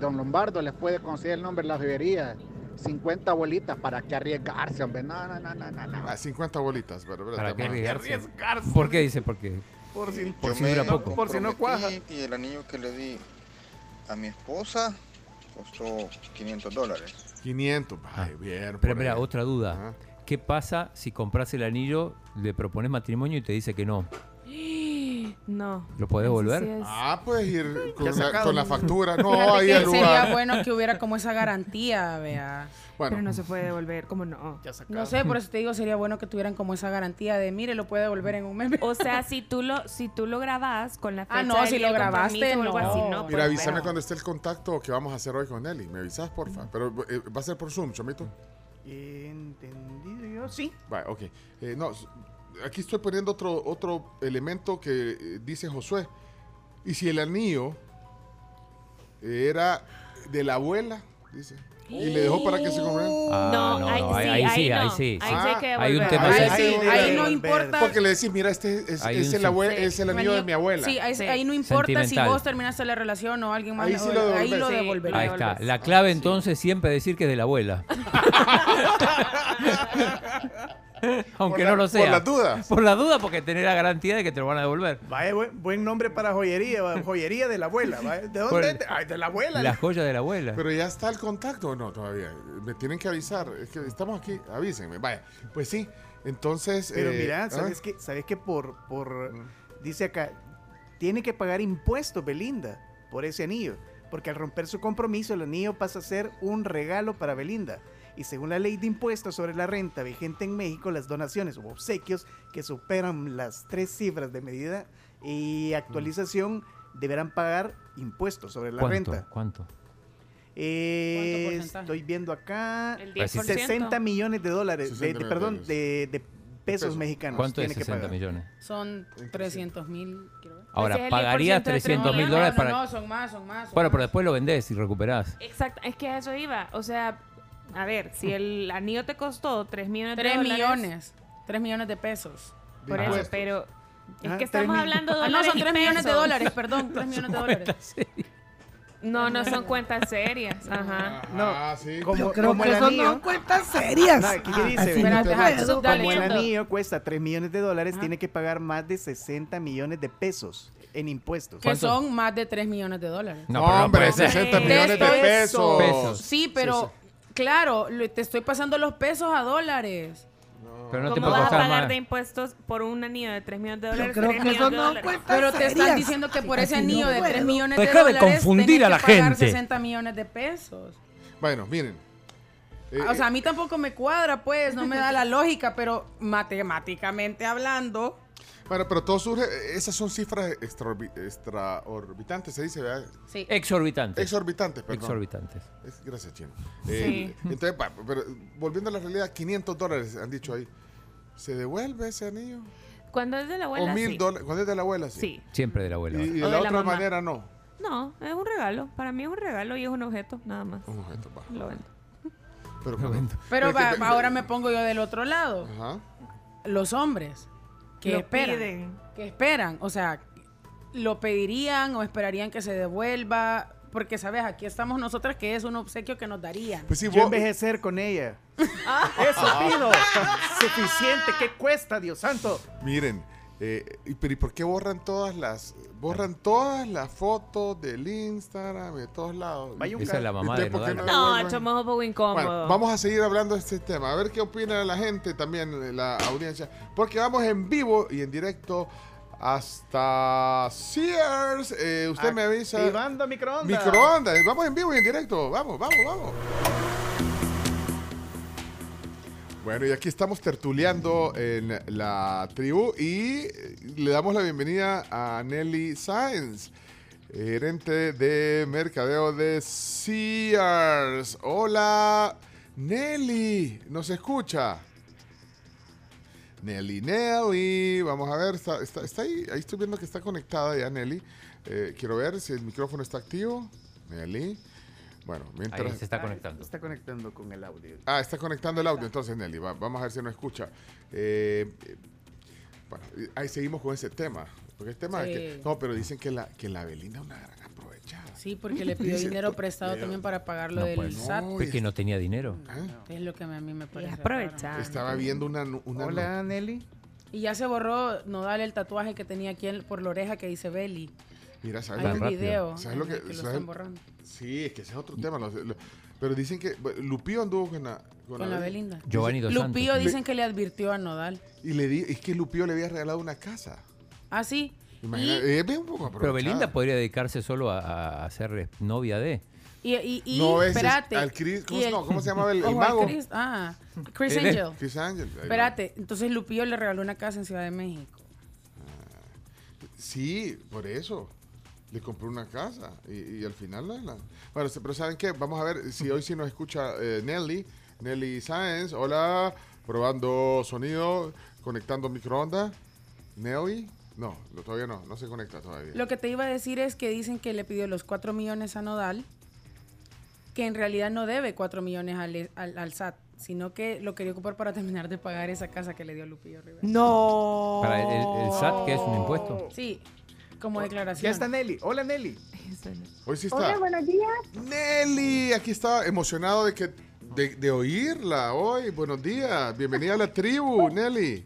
Don Lombardo les puede conseguir el nombre de la joyería. 50 bolitas para que arriesgarse, hombre. No, no, no, no, no. no. Ah, 50 bolitas, pero, pero ¿Para qué arriesgarse? Arriesgarse. ¿Por qué dice? Porque Por si, por si me dura poco. por si no cuaja. Y el anillo que le di a mi esposa costó 500 dólares. 500, ay, bien. Pero mira, ahí. otra duda. Ajá. ¿Qué pasa si compras el anillo, le propones matrimonio y te dice que no? [gasps] [gasps] No. ¿Lo Ese devolver? sí es- Ah, puedes ir con, la, sacado. con la factura. No, Fíjate ahí al sería lugar. bueno que hubiera como esa garantía, vea. Pero Bueno, no se puede devolver, ¿cómo no? Ya sacado. No sé, por eso te digo, sería bueno que tuvieran como esa garantía de, mire, lo puede devolver en un mes. O sea, si tú lo, si tú lo grabás con la fecha Ah, no, si lo grabaste, no. así, no, mira, pues, avísame cuando esté el contacto que vamos a hacer hoy con Nelly. ¿Me avisas, porfa? Pero eh, va a ser por Zoom, chomito. Entendido yo, sí. Vale, ok. Eh, no, aquí estoy poniendo otro, otro elemento que eh, dice Josué. Y si el anillo era de la abuela, dice, y le dejó para que se comiera. Ah, No, no, ahí no, ahí, sí, ahí sí, ahí no. sí. Ahí sí. sí hay que Hay un tema Ahí sí, Ahí no importa. Porque le decís, mira, este es, el, abue- sí. es el anillo de mi abuela. Sí, ahí, Sí. ahí no importa si vos terminaste la relación o alguien más. Ahí sí lo ahí lo. Ahí está. La clave entonces siempre decir que es de la abuela. [laughs] [laughs] [laughs] Aunque Por la- no lo por sea. las dudas. Por la duda, porque tenés la garantía de que te lo van a devolver. Vaya, buen, buen nombre para joyería. va, Joyería de la abuela. va. ¿De Por dónde? el- es? Ay, de la abuela. La joya de la abuela. Pero ya está el contacto o no todavía. Me tienen que avisar. Es que estamos aquí. Avísenme. Vaya. Pues sí. Entonces. Pero eh, mira, ¿ah? ¿sabes qué? ¿Sabes qué? Por, por, dice acá, tiene que pagar impuestos Belinda por ese anillo. Porque al romper su compromiso, el anillo pasa a ser un regalo para Belinda. Y según la ley de impuestos sobre la renta vigente en México, las donaciones o obsequios que superan las tres cifras de medida y actualización deberán pagar impuestos sobre la ¿Cuánto? renta. ¿Cuánto? Eh, estoy viendo acá El 10%. 60 millones de dólares, de, 60 de- perdón, de, de pesos mexicanos. ¿Cuánto es tiene que 60 pagar. millones? Son 300 mil. quiero ver. Ahora, Ese es el ¿pagarías 10% de 300 mil dólares para...? no, son más, son más. son Bueno, pero después lo vendés y recuperás. Exacto, es que a eso iba. O sea, a ver, si el anillo te costó 3 millones de 3 dólares. millones. 3 millones de pesos. Por eso, impuestos. pero es Ah, que estamos mil. hablando de Ah, no, son y 3 millones de dólares, perdón, 3 millones de dólares. [laughs] No, no son cuentas serias. Ajá. No, Ah, sí. como, Yo creo como que el eso anillo. no cuentas serias. No, dice, Así mira, no Espérate. Hax, dale. como el Diciendo. anillo cuesta 3 millones de dólares, tiene que pagar más de 60 millones de pesos en impuestos. Que son más de 3 millones de dólares. No, hombre, puede ser. 60 De millones de pesos. pesos. Pesos. Sí, pero claro, te estoy pasando los pesos a dólares. Pero no te ¿Cómo puede vas a pagar más. de impuestos por un anillo de 3 millones de Yo dólares? creo 3 que eso de no cuenta Pero te están diciendo que por ese Así no anillo de 3 puedo. millones Deja de de dólares confundir tenés a la que pagar gente. 60 millones de pesos. Bueno, miren. Eh, o sea, a mí tampoco me cuadra, pues, no me da la [laughs] lógica, pero matemáticamente hablando, Bueno, pero todo surge, esas son cifras extraorbi- extraorbitantes, se dice, ¿verdad? sí. Exorbitantes. Exorbitantes, perdón. Exorbitantes. Es- gracias, Chino. Eh, entonces, pero volviendo a la realidad, 500 dólares han dicho ahí. ¿Se devuelve ese anillo? Cuando es de la ¿O abuela, mil sí. dólares? Cuando es de la abuela, sí. Sí. Siempre de la abuela. Y, y de O la de la otra mamá. manera, no. No, es un regalo. Para mí es un regalo y es un objeto, nada más. Un objeto, va. Lo vendo. Pero, pero que va- te- ahora me pongo yo del otro lado. Ajá. Los hombres que Lo esperan, piden. que esperan, o sea, lo pedirían o esperarían que se devuelva, porque sabes, aquí estamos nosotras que es un obsequio que nos darían. Pues sí, Yo vos- envejecer con ella. Eso pido. Suficiente. ¿Qué cuesta, Dios santo? Miren, eh, y- pero ¿y por qué borran todas las borran todas las fotos del Instagram de todos lados? Vaya un Esa es la mamá de Entonces, ¿por qué Nodal. No, chomo es un poco incómodo. Bueno, vamos a seguir hablando de este tema. A ver qué opina la gente también, eh, la audiencia. Porque vamos en vivo y en directo hasta Sears. Eh, usted me avisa. Activando microondas. Microondas. Vamos en vivo y en directo. Vamos, vamos, vamos. Bueno, y aquí estamos tertuleando en la tribu y le damos la bienvenida a Nelly Sáenz, gerente de mercadeo de Sears. Hola, Nelly, ¿nos escucha? Nelly, Nelly, vamos a ver, está, está- está ahí, ahí estoy viendo que está conectada ya Nelly. Eh, quiero ver si el micrófono está activo. Nelly. Bueno, mientras... Ahí se está conectando. Está conectando con el audio. Ah, está conectando el audio, entonces Nelly, va- vamos a ver si nos escucha. Eh, bueno, ahí seguimos con ese tema. Porque el tema es que, no, pero dicen que la, que la Belinda es una gran aprovechada. Sí, porque le [laughs] pidió dinero prestado también para pagar lo No, del pues, SAT. Es que no tenía dinero. Es lo que a mí me parece. aprovechar. Estaba viendo una... una Hola, Nelly. Y ya se borró Nodal el tatuaje que tenía aquí en- por la oreja que dice Belly. Mira, ¿sabes Hay lo que- video ¿Sabes lo que, el que lo sabes- están borrando. Sí, es que ese es otro tema. lo- lo- pero dicen que Lupillo anduvo con la, Con la Belinda. Giovanni Dos Santos. Lupillo Le- dicen que le advirtió a Nodal. Y le di, es que Lupillo le había regalado una casa. Ah, sí. Imagina, Y- es un poco Pero. Belinda podría dedicarse solo a, a ser novia de. Y, y, y No, espérate. al Chris- ¿cómo y se- no, ¿cómo se llamaba el- [laughs] el mago? Chris, ah, Chris [laughs] Angel. Chris Angel. Espérate, entonces Lupillo le regaló una casa en Ciudad de México. Sí, por eso. Le compró una casa y, y al final la, la- Bueno, pero ¿saben qué? Vamos a ver si hoy sí nos escucha eh, Nelly. Nelly Sáenz. Hola, probando sonido, conectando microondas. Nelly. No, lo- todavía no, no se conecta todavía. Lo que te iba a decir es que dicen que le pidió los 4 millones a Nodal, que en realidad no debe 4 millones al, al, al SAT, sino que lo quería ocupar para terminar de pagar esa casa que le dio Lupillo Rivera. No. Para el, el SAT, que es un impuesto. Sí, como Ya declaración. está Nelly. Hola, Nelly. Hoy sí está. buenos días. Nelly, aquí está emocionado de que de, de oírla hoy. Buenos días, bienvenida a la tribu, Nelly.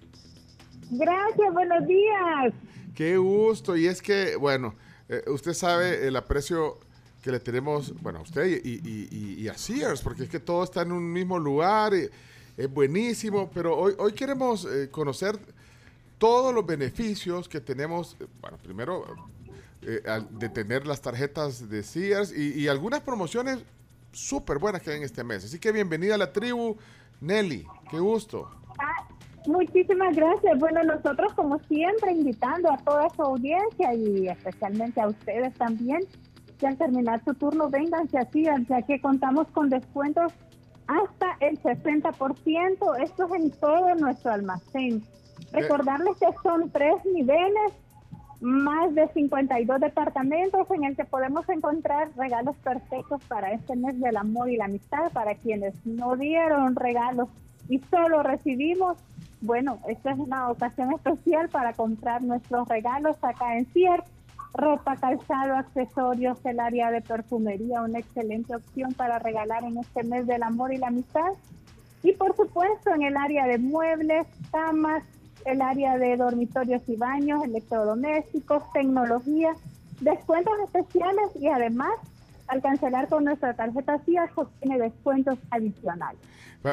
Gracias, buenos días. Qué gusto. Y es que, bueno, eh, usted sabe el aprecio que le tenemos, bueno, a usted y, y- y- y a Sears, porque es que todo está en un mismo lugar, y es buenísimo, pero hoy, hoy queremos eh, conocer todos los beneficios que tenemos, eh, bueno, primero, eh, al- de tener las tarjetas de Sears y, algunas promociones súper buenas que hay en este mes. Así que bienvenida a la tribu, Nelly. Qué gusto. Muchísimas gracias. Bueno, nosotros como siempre invitando a toda su audiencia y especialmente a ustedes también, que al terminar su turno vénganse así, ya que contamos con descuentos hasta el 60%. Esto es en todo nuestro almacén. Recordarles que son tres niveles, más de 52 departamentos en el que podemos encontrar regalos perfectos para este mes del amor y la amistad, para quienes no dieron regalos y solo recibimos. Bueno, esta es una ocasión especial para comprar nuestros regalos acá en CIER. Ropa, calzado, accesorios, el área de perfumería, una excelente opción para regalar en este mes del amor y la amistad. Y por supuesto en el área de muebles, camas, el área de dormitorios y baños, electrodomésticos, tecnología, descuentos especiales y además al cancelar con nuestra tarjeta CIAS obtiene descuentos adicionales.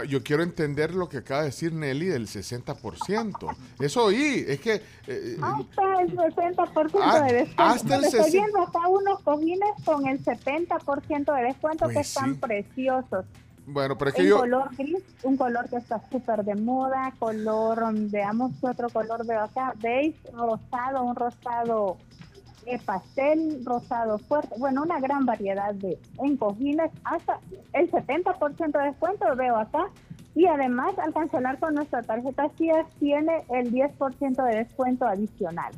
Yo quiero entender lo que acaba de decir Nelly del 60%. Eso oí, es que... eh, Hasta el 60% Ah, de descuento. hasta el Estoy 60. viendo acá unos cojines con el 70% de descuento que Pues están preciosos. Bueno, pero es que en yo... color gris, un color que está súper de moda, color, veamos qué otro color veo acá, beige, rosado, un rosado eh, pastel, rosado fuerte, bueno, una gran variedad de en cojines, hasta el 70% de descuento veo acá, y además al cancelar con nuestra tarjeta CIAS tiene el 10% de descuento adicional.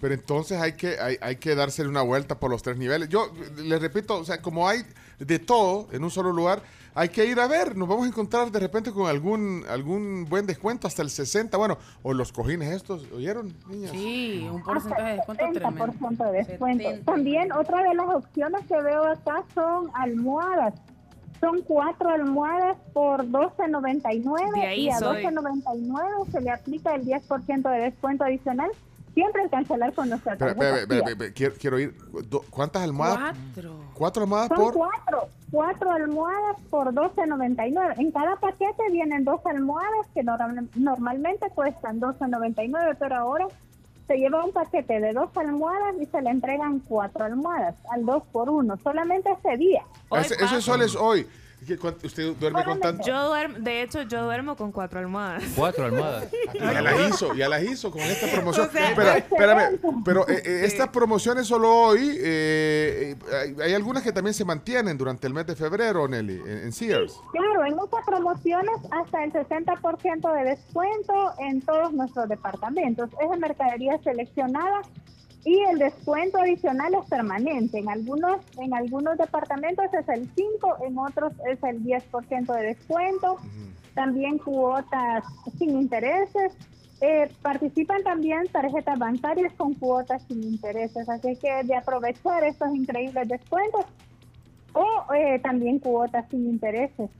Pero entonces hay que, hay, hay que dársele una vuelta por los tres niveles. Yo les repito, o sea, como hay de todo en un solo lugar, hay que ir a ver. Nos vamos a encontrar de repente con algún, algún buen descuento, hasta el 60. Bueno, o los cojines estos, ¿oyeron, niñas? Sí, un porcentaje de descuento tremendo. 70% de descuento. También otra de las opciones que veo acá son almohadas. Son cuatro almohadas por 12.99 De ahí y a soy. 12.99 se le aplica el 10% de descuento adicional siempre al cancelar con nuestra tarjeta. espera, Fiat. espera, quiero, quiero ir. Do- ¿Cuántas almohadas? Cuatro. ¿Cuatro almohadas Son por? cuatro, cuatro almohadas por 12.99. En cada paquete vienen dos almohadas que normal- normalmente cuestan 12.99, pero ahora se lleva un paquete de dos almohadas y se le entregan cuatro almohadas al dos por uno, solamente ese día. Ese, ese sol es hoy. ¿Qué- cuán- ¿Usted duerme con tanto? Yo duermo, de hecho, yo duermo con cuatro almohadas. Cuatro [laughs] almohadas. Ya las hizo, ya las hizo con esta promoción. O sea, Espera, espérame, excelente. pero eh, eh, estas promociones solo hoy, eh, eh, hay, hay algunas que también se mantienen durante el mes de febrero, Nelly, en, en Sears. Claro, en muchas promociones hasta el 60% de descuento en todos nuestros departamentos. Es de mercadería seleccionada y el descuento adicional es permanente. En algunos, en algunos departamentos es el 5, en otros es el 10% de descuento. También cuotas sin intereses. Eh, participan también tarjetas bancarias con cuotas sin intereses. Así que de aprovechar estos increíbles descuentos o eh, también cuotas sin intereses.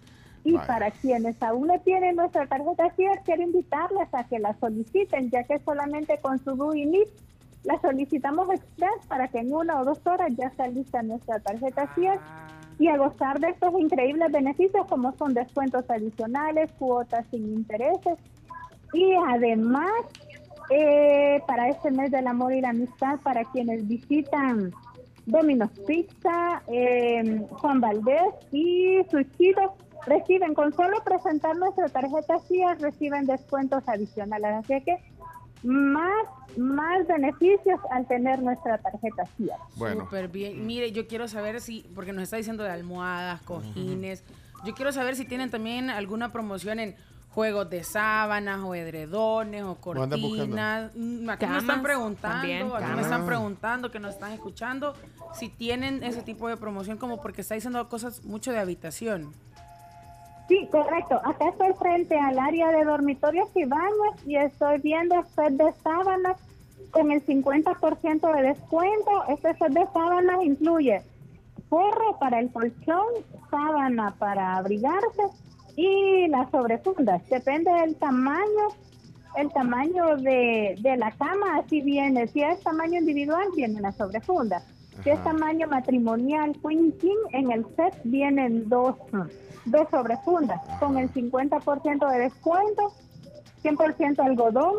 Y Vaya. para quienes aún no tienen nuestra tarjeta CIER, quiero invitarles a que la soliciten, ya que solamente con su DUI NIP la solicitamos express para que en una o dos horas ya esté lista nuestra tarjeta CIER y a gozar de estos increíbles beneficios como son descuentos adicionales, cuotas sin intereses y además eh, para este mes del amor y la amistad, para quienes visitan Domino's Pizza, eh, Juan Valdés y Suchito, reciben con solo presentar nuestra tarjeta CIAS, reciben descuentos adicionales. Así que más, más beneficios al tener nuestra tarjeta CIAS. Bueno. Súper bien. Mire, yo quiero saber si, porque nos está diciendo de almohadas, cojines. Yo quiero saber si tienen también alguna promoción en juegos de sábanas o edredones o cortinas. Mm, Aquí me Camas, están preguntando, aquí me camas. están preguntando, que nos están escuchando, si tienen ese tipo de promoción como porque está diciendo cosas mucho de habitación. Sí, correcto. Acá estoy frente al área de dormitorios y baños y estoy viendo set de sábanas con el 50% de descuento. Este set de sábanas incluye forro para el colchón, sábana para abrigarse y las sobrefundas. Depende del tamaño, el tamaño de, de la cama, así viene. Si es tamaño individual, viene la sobrefunda. Ajá. tamaño matrimonial, Queen King, en el set vienen dos, dos sobrefundas con el 50% de descuento, 100% algodón.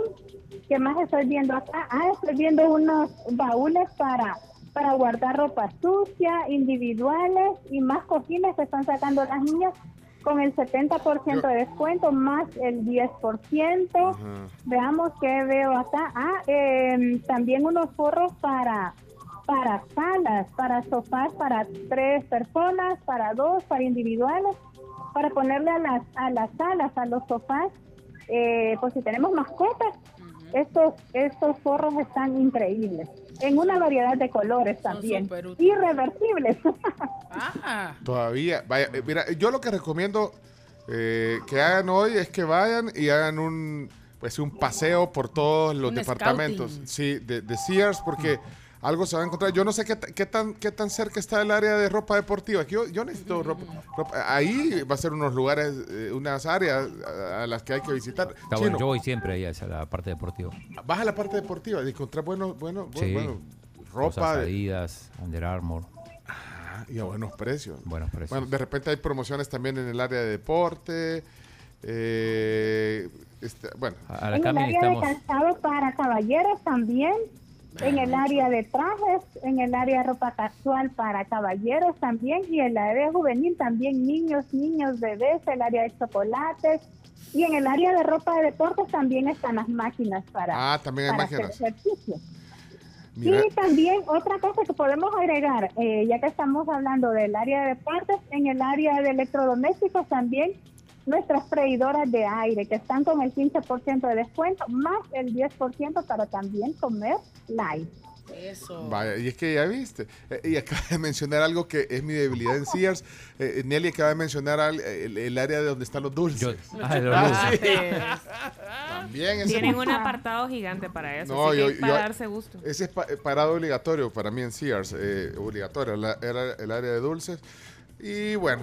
¿Qué más estoy viendo acá? Ah, estoy viendo unos baúles para para guardar ropa sucia, individuales y más cojines que están sacando las niñas con el 70% de descuento más el 10%. Veamos qué veo acá. Ah, em, también unos forros para para salas, para sofás para tres personas, para dos, para individuales, para ponerle a las a las salas, a los sofás, eh, pues si tenemos mascotas, estos estos forros están increíbles, en una variedad de colores también, y reversibles. [laughs] Todavía, vaya, eh, mira, yo lo que recomiendo eh, que hagan hoy es que vayan y hagan un pues un paseo por todos los Un departamentos, scouting. sí, de, de Sears, porque algo se va a encontrar. Yo no sé qué, qué tan qué tan cerca está el área de ropa deportiva. Aquí Yo, yo necesito ropa, ropa- Ahí va a ser unos lugares, eh, unas áreas a, a las que hay que visitar. Está bueno, yo voy siempre ahí a la parte deportiva. Vas a la parte deportiva y encontrar bueno, bueno, Sí. bueno, ropa de- Adidas, Under Armour. Ah, y a buenos precios. Buenos precios. Bueno, de repente hay promociones también en el área de deporte. eh, este, bueno, A la en el Cami área estamos... de calzado para caballeros también, en el área de trajes, en el área de ropa casual para caballeros también y en el área juvenil también niños, niños, bebés, el área de chocolates y en el área de ropa de deportes también están las máquinas para, Ah, también hay para hacer ejercicio. Mira. Y también otra cosa que podemos agregar, eh, ya que estamos hablando del área de deportes, en el área de electrodomésticos también nuestras freidoras de aire que están con el 15% de descuento más el 10% para también comer light. Eso. Vaya, y es que ya viste. Eh, y acaba de mencionar algo que es mi debilidad en Sears. Eh, Nelly acaba de mencionar al- el, el área de donde están los dulces. Ah, los Ah, dulces. sí. [laughs] También ese- Tienen un apartado gigante para eso, No, así yo- que es para yo- darse gusto. Ese es pa- eh, parado obligatorio para mí en Sears, eh, obligatorio, la- era el área de dulces. Y bueno,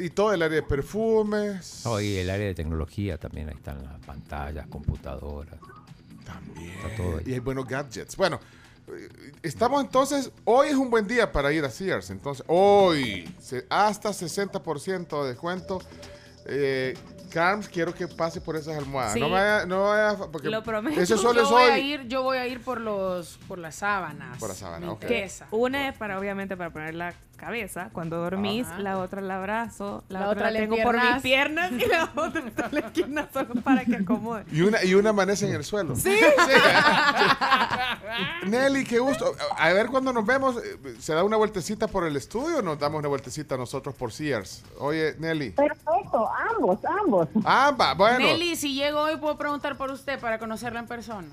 y todo el área de perfumes. Oh, y el área de tecnología también, ahí están las pantallas, computadoras. También. Está todo ahí. Y hay buenos gadgets. Bueno, estamos entonces, hoy es un buen día para ir a Sears. Entonces, hoy, hasta 60% de descuento. Eh, Carms, quiero que pase por esas almohadas. Sí. No vaya, no vaya, porque Lo prometo. Eso solo yo es voy a ir, yo voy a ir por los por las sábanas. Por la sábana, Me ok. interesa. Una es para, obviamente, para poner la cabeza cuando dormís, Ajá. la otra la abrazo, la, La otra, otra la tengo por mis piernas. y la [laughs] otra está en la esquina solo para que acomode. Y una, y una amanece en el suelo. [laughs] Sí. Nelly, qué gusto. A ver cuando nos vemos. ¿Se da una vueltecita por el estudio o nos damos una vueltecita nosotros por Sears? Oye, Nelly. Perfecto, ambos, ambos. Ambas, bueno. Nelly, si llego hoy, puedo preguntar por usted para conocerla en persona.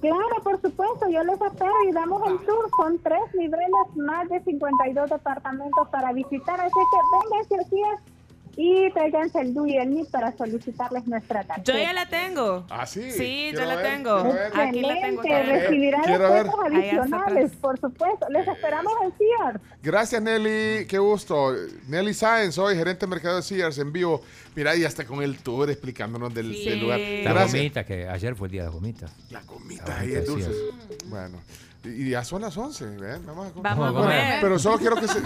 Claro, por supuesto, yo les espero y damos el tour. Son tres niveles, más de 52 departamentos para visitar, así que vénganse así y tráiganse el DUI y el para solicitarles nuestra tarjeta. Yo ya la tengo. Ah, sí. Sí, yo Quiero la ver, tengo. Aquí la tengo. Excelente, recibirán descuentos adicionales, por supuesto. Les esperamos en Sears. Gracias, Nelly. Qué gusto. Nelly Sáenz, soy gerente de mercado de Sears en vivo. Mira, y hasta con el tour explicándonos del, Sí. del lugar. Las Gracias. gomitas, que ayer fue el día de las gomitas. Las gomitas ahí es dulces. Bueno. Y ya son las 11, ¿ven? Vamos a comer. Vamos a Bueno, comer. pero solo quiero que se...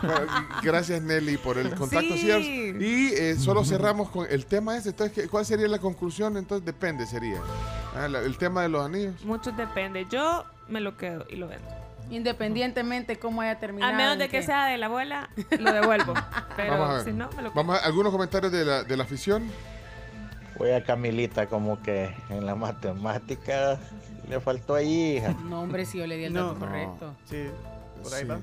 [laughs] Gracias, Nelly, por el contacto Sí. Sears. Y eh, solo cerramos con el tema este. Entonces, ¿qué- ¿cuál sería la conclusión? Entonces, depende, sería. Ah, la- el tema de los anillos. Mucho depende. Yo me lo quedo y lo vendo. Independientemente cómo haya terminado. A menos de que sea de la abuela, [laughs] lo devuelvo. [laughs] Vamos a Pero ver. si no, me lo quedo. Vamos a algunos comentarios de la, de la afición. Voy a Camilita como que en la matemática le faltó ahí, hija. No, hombre, si yo le di el No. dato correcto. Sí, por ahí Sí. va.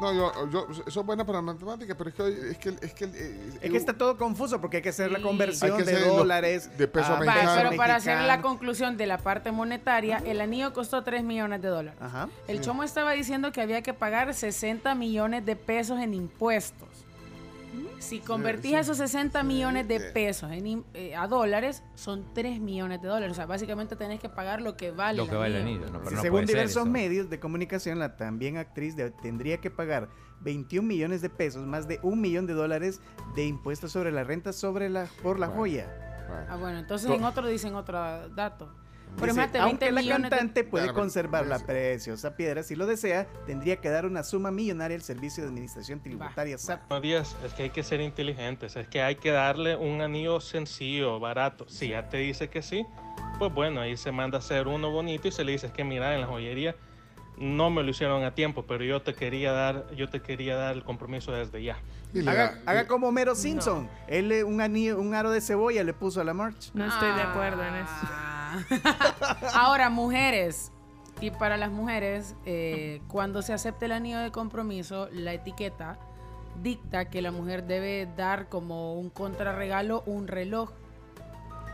No, yo, yo soy buena para la matemática, pero es que, es que, es que, eh, Es que está todo confuso porque hay que hacer la Sí. conversión de lo- dólares de peso a Va, mexicano. pero para hacer la conclusión de la parte monetaria, el anillo costó 3 millones de dólares. Ajá. El chomo estaba diciendo que había que pagar 60 millones de pesos en impuestos. Si convertís sí. esos 60 millones de pesos en eh, a dólares, son 3 millones de dólares. O sea, básicamente tenés que pagar lo que vale Lo que vale el anillo, ¿no? Pero Sí, no según diversos medios de comunicación, la también actriz de- tendría que pagar 21 millones de pesos, más de un millón de dólares de impuestos sobre la renta sobre la, por la joya. Ah, bueno, entonces To- en otro dicen otro dato. Pero Dice, imagínate, 20 aunque la millones de- cantante puede conservar la preciosa piedra si lo desea, tendría que dar una suma millonaria al Servicio de Administración Tributaria SAT. No, Díaz, es que hay que ser inteligentes, es que hay que darle un anillo sencillo, barato. Si ya te dice que sí, pues bueno, ahí se manda a hacer uno bonito y se le dice es que mira, en la joyería no me lo hicieron a tiempo, pero yo te quería dar, yo te quería dar el compromiso desde ya. Haga, haga como Homero Simpson. Él le- un, anillo, un aro de cebolla le puso a la march. No estoy de acuerdo en eso. [laughs] Ahora, mujeres. Y para las mujeres, eh, cuando se acepte el anillo de compromiso, la etiqueta dicta que la mujer debe dar como un contrarregalo un reloj.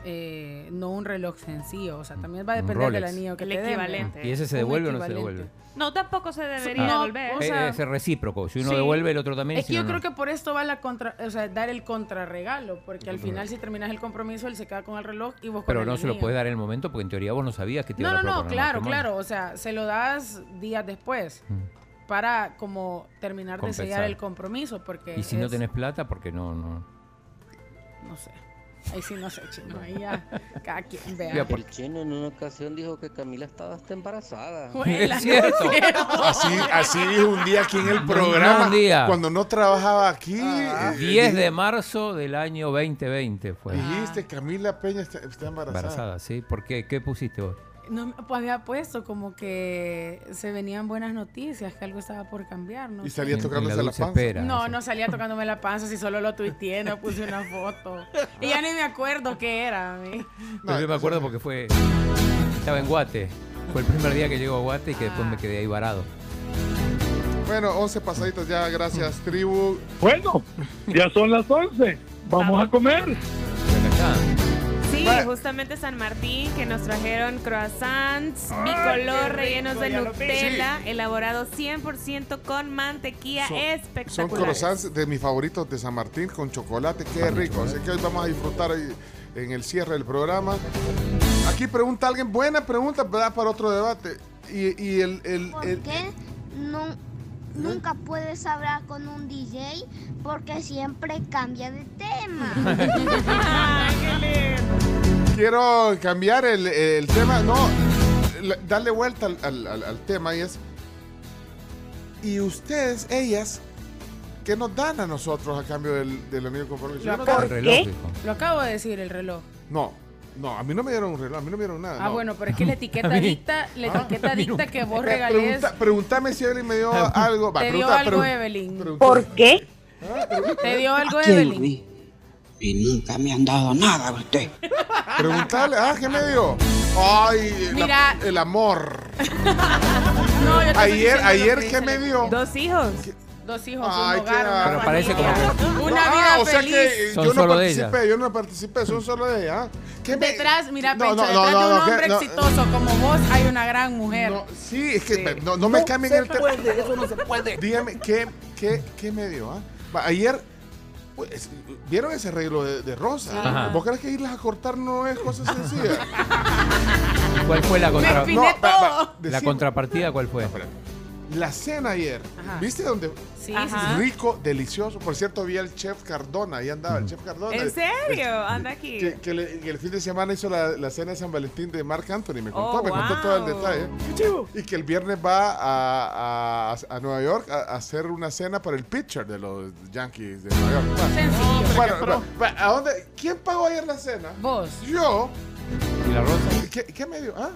eh, no un reloj sencillo, o sea, también va a depender del anillo que El te den. equivalente. ¿Y ese se devuelve o no se devuelve? No, tampoco se debería No, devolver. o Eh, sea, es recíproco. Si uno Sí. devuelve, el otro también. Es si que yo no, creo no. que por esto va la contra, o sea, dar el contrarregalo, porque al final si terminas el compromiso él se queda con el reloj y vos con Pero el no se lo puedes dar en el momento porque en teoría vos no sabías que te No, iban no, a no, proponer claro, claro, o sea, se lo das días después para como terminar de sellar el compromiso, porque Y si no tenés plata, porque no, no. no sé, ahí sí no sé, chino, ahí ya [laughs] cada quien vea. Por- El chino en una ocasión dijo que Camila estaba hasta embarazada. [laughs] Es cierto. Así, así dijo un día aquí en el programa. un día. Cuando no trabajaba aquí. Ah. eh, 10 di- de marzo del año 2020 fue. Dijiste, Camila Peña está, está embarazada. Embarazada, sí. ¿Por qué? ¿Qué pusiste vos? No, pues había puesto como que se venían buenas noticias, que algo estaba por cambiar, ¿no? Y salía en tocándose la la panza. espera. No, no salía tocándome la panza, si solo lo tuiteé, no puse una foto. Y ya ni me acuerdo qué era. a mí. Pero yo me acuerdo porque fue. Estaba en Guate. Fue el primer día que llegó a Guate y que después me quedé ahí varado. Bueno, 11 pasaditos ya, gracias, tribu. Bueno, ya son las 11. Vamos a comer. Sí, Vale. justamente San Martín, que nos trajeron croissants bicolor rellenos de. Nutella, elaborados 100% con mantequilla Son espectacular. croissants de mis favoritos de San Martín con chocolate, qué rico. Así que hoy vamos a disfrutar ahí en el cierre del programa. Aquí pregunta alguien, buena pregunta, ¿verdad? Para otro debate. Y, y el, el- ¿Por el- qué no, nunca puedes hablar con un DJ? Porque siempre cambia de tema. [laughs] quiero cambiar el, el tema, no, darle vuelta al, al- al- al tema y es, y ustedes, ellas, ¿qué nos dan a nosotros a cambio del, de compromiso? Lo acabo, reloj, lo acabo de decir, el reloj. No, no, a mí no me dieron un reloj, a mí no me dieron nada. Ah, no. bueno, pero es que la [laughs] etiqueta dicta, la etiqueta dicta que vos regales. pregunta- pregúntame si Evelyn me dio algo. Va, Te dio pregunta- algo pregun- Evelyn. pregunta- ¿Por qué? Te dio algo ¿A quién, Evelyn. Luis? Y nunca me han dado nada a usted. Preguntarle, ah, ¿qué me dio? Ay, la- Mira. el amor. [laughs] No, yo Ayer, ayer, que ¿qué me dio? Dos hijos. Dos hijos, Ay, un qué hogar, una Pero parece como Una Ah, vida o sea feliz. que Son yo no solo de ella. participé, yo no participé, son solo de ella. ¿ah? ¿Qué me- Detrás, mira, No, Pencho, no, no, detrás no, de un no, hombre No. exitoso como vos hay una gran mujer. No, sí, es que no, no me cambien el tema. eso no se puede. [laughs] Dígame, ¿qué, qué, qué me dio? ah? Va, Ayer, pues, ¿vieron ese arreglo de, de Rosa? Ajá. ¿Vos crees que irlas a cortar no es cosa sencilla? ¿Cuál fue la, contra- Me afiné va- va, todo. la decime. contrapartida? ¿Cuál fue? La cena ayer, Ajá. ¿viste dónde? Sí, Ajá. Rico, delicioso. Por cierto, vi al chef Cardona, ahí andaba el chef Cardona. ¿En serio? Anda aquí. Que, que le- que el fin de semana hizo la, la cena de San Valentín de Marc Anthony, me contó, Oh, me contó todo el detalle. Y que el viernes va a, a- a Nueva York a, a hacer una cena para el pitcher de los Yankees de Nueva York. Sencillo. bueno, va- va, ¿a dónde? ¿Quién pagó ayer la cena? Vos. Yo. ¿Y la rosa? ¿Qué, qué me dio? ¿Ah?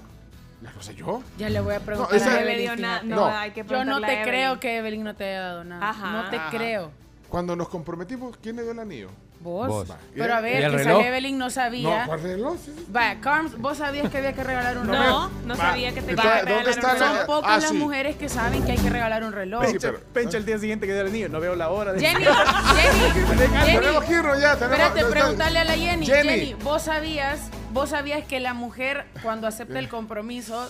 ¿La rosa yo? Ya le voy a preguntar esa- a No le Evelyn. dio nada. fíjate. No, No. hay que Yo no preguntarle a te Evelyn. creo que Evelyn no te haya dado nada. Ajá. No te Ajá. creo. Cuando nos comprometimos, ¿quién le dio el anillo? Vos. Vos. Pero a ¿Y ver, el que reloj? Evelyn no sabía. No, ¿cuál reloj? Sí, sí. Va, Carms, vos sabías que había que regalar un reloj. No, no Va, sabía que te iba a ¿dónde regalar está un la- Son reloj. pocas Ah, las sí. mujeres que saben que hay que regalar un reloj. Sí, pero- Pencho el día siguiente que dio el anillo, no veo la hora. de- Jenny, Jenny, [laughs] Jenny, Tenemos que irnos ya. Tenemos, espérate, está- preguntarle a la Jenny. Jenny. Jenny, vos sabías, vos sabías que la mujer cuando acepta el compromiso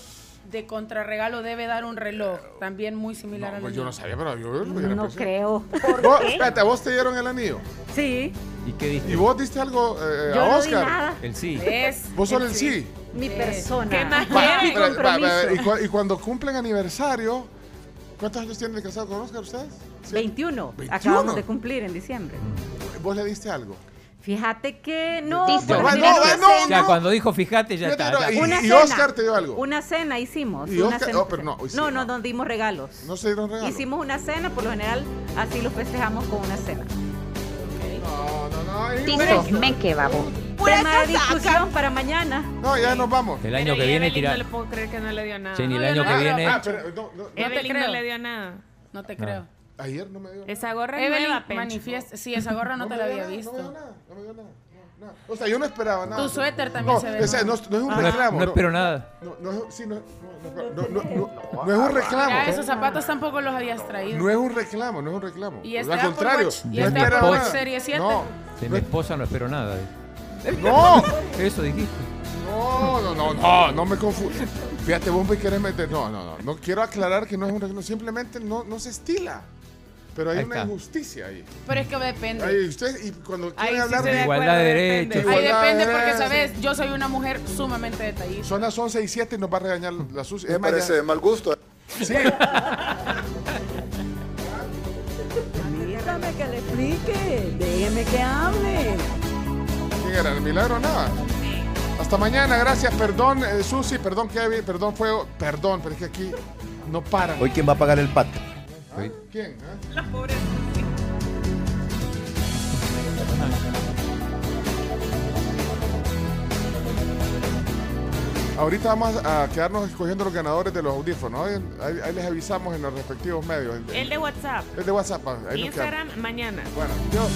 de contrarregalo debe dar un reloj, también muy similar No, al pues yo no sabía, pero yo lo hubiera No pensado. creo. Vos, espérate, ¿a vos te dieron el anillo? Sí, ¿Y qué diste? ¿Y vos diste algo eh, yo a no di Oscar? nada. El sí. Es ¿Vos solo el sí? Mi persona. ¿Qué más Va, quiere? va, va, va, compromiso. y, cu- y cuando cumplen aniversario, ¿cuántos años tienen de casado con Oscar ustedes? Sí. 21. 21. Acabamos de cumplir en diciembre. ¿Vos le diste algo? Fíjate que no. General no, una no, cena- Ya, cuando dijo fíjate, ya Fíjate, está. no, y- Una y cena. Oscar te dio algo. Una cena hicimos. Y una Oscar- cena- oh, pero no, sí, no, no. no, no dimos regalos. No se dieron regalos. Hicimos una cena, por lo general así lo festejamos con una cena. No, no, no. Dice, me que babo. tema de discusión para mañana. No, ya nos vamos. El año que Y viene Evelyn tira. No le puedo creer que no le dio nada. Jenny, el No, año que no- viene. Ah, pero, no, no, no creo. le dio nada. No te No. creo. Ayer no me dio. Esa gorra es Evelyn, nueva, manifiesta. Sí, esa gorra no, No te la había nada, visto. No me dio nada, no me dio nada. no, nada. O sea, yo no esperaba nada. Tu suéter también no, se ve no, no es un Ah. Reclamo. no espero nada. [laughs] No, no, es- sí, no, no, un reclamo. Ya, esos zapatos tampoco los habías traído. No es un reclamo, no es un reclamo. Y este Al contrario, Watch, y no este esperaba Apple Watch. Serie 7. No, De mi esposa no espero nada. no, [laughs] Eso dijiste. no, no, no, no, no me confundo. Fíjate, vos me querés meter. No, no, no. No quiero aclarar que no es un reclamo. Simplemente no, no se estila. Pero hay Ahí una está. injusticia ahí. Pero es que depende. Ahí usted, y cuando quieren sí hablar se de Igualdad de derechos. Ahí depende de porque. ¿sabes? Yo soy una mujer sumamente detallista. Son las 11 y 7 y nos va a regañar la sucia. Me ya- parece de mal gusto. Sí. Permítame que le explique. Déjeme que hable. ¿Quién era? ¿El milagro nada? Hasta mañana, gracias. Perdón, eh, Susi, perdón, Kevin, perdón, Fuego. Perdón, pero es que aquí no paran. Hoy, ¿quién va a pagar el pato? ¿Ah? ¿Quién? ah? La pobre. Ahorita vamos a quedarnos escogiendo los ganadores de los audífonos. Ahí, les avisamos en los respectivos medios. El de WhatsApp. El de WhatsApp. ahí. Instagram, mañana. Bueno, Dios,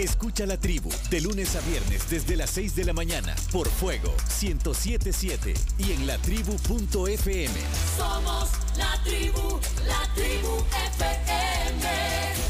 Escucha la tribu de lunes a viernes desde las 6 de la mañana por Fuego 1077 y en latribu.fm. Somos la tribu, la tribu FM.